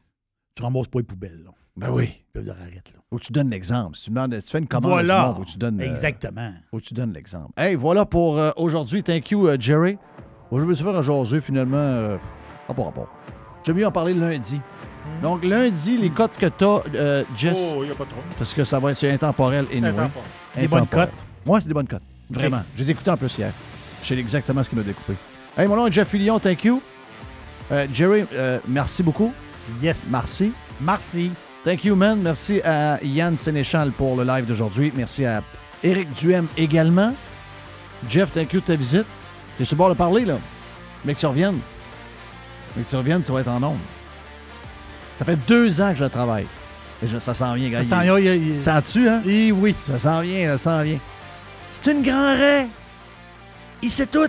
Tu ramasses pas les poubelles. Là. Ben oui. Je veux dire, arrête. Là. Faut que tu donnes l'exemple. Si tu, demandes- tu fais une commande, Voilà. monde, faut que tu donnes. euh, Exactement. faut que tu donnes l'exemple. Hey, voilà pour euh, aujourd'hui. Thank you, euh, Jerry. Je vais se faire un jaser, finalement. Euh, pas rapport. J'aime mieux en parler lundi. Donc, lundi, les cotes que tu as, Jess. Oh, il n'y a pas trop. Parce que ça va être intemporel et Intemporel. Des bonnes cotes? Oui, c'est des bonnes cotes. Vraiment. Je les ai écoutées en plus hier. Je sais exactement ce qui m'a découpé. Hey, mon nom est Jeff Fillion. Thank you. Euh, Jerry, euh, merci beaucoup. Yes. Merci. Merci. Thank you, man. Merci à Yann Sénéchal pour le live d'aujourd'hui. Merci à Éric Duhem également. Jeff, thank you de ta visite. T'es sur le bord de parler, là. Mais que tu reviennes. Mais que tu reviennes, tu vas être en nombre. Ça fait deux ans que je travaille. Je- ça s'en vient, gars. Ça s'en vient, il- Ça hein? Eh oui. Ça s'en vient, ça s'en vient. C'est une grand raie. Il sait tout.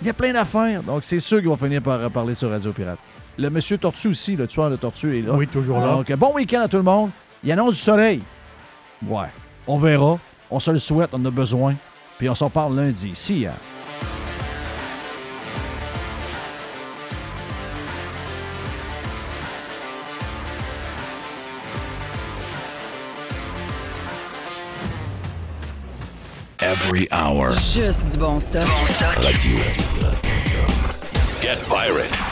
Il y a plein d'affaires. Donc, c'est sûr qu'il va finir par parler sur Radio Pirate. Le monsieur Tortue aussi, le tueur de Tortue, est là. Oui, toujours là. Donc, bon week-end à tout le monde. Il annonce du soleil. Ouais. On verra. On se le souhaite, on en a besoin. Puis on s'en parle lundi. Si, hein. Every hour. Juste du bon stock. Radio. Get pirate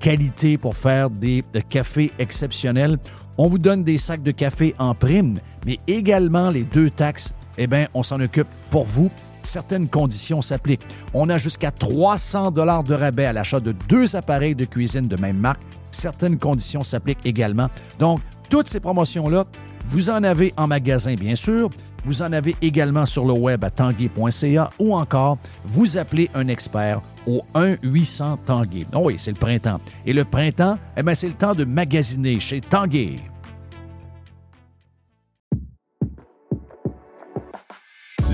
qualité pour faire des cafés exceptionnels. On vous donne des sacs de café en prime, mais également les deux taxes, eh bien, on s'en occupe pour vous. Certaines conditions s'appliquent. On a jusqu'à 300 dollars de rabais à l'achat de deux appareils de cuisine de même marque. Certaines conditions s'appliquent également. Donc, toutes ces promotions-là, vous en avez en magasin, bien sûr. Vous en avez également sur le web à tanguay.ca ou encore vous appelez un expert au 1-800 Tanguay. Oh oui, c'est le printemps. Et le printemps, eh c'est le temps de magasiner chez Tanguay.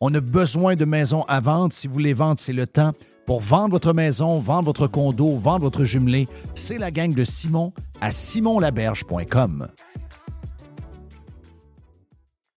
On a besoin de maisons à vendre. Si vous voulez vendre, c'est le temps. Pour vendre votre maison, vendre votre condo, vendre votre jumelé, c'est la gang de Simon à simonlaberge.com.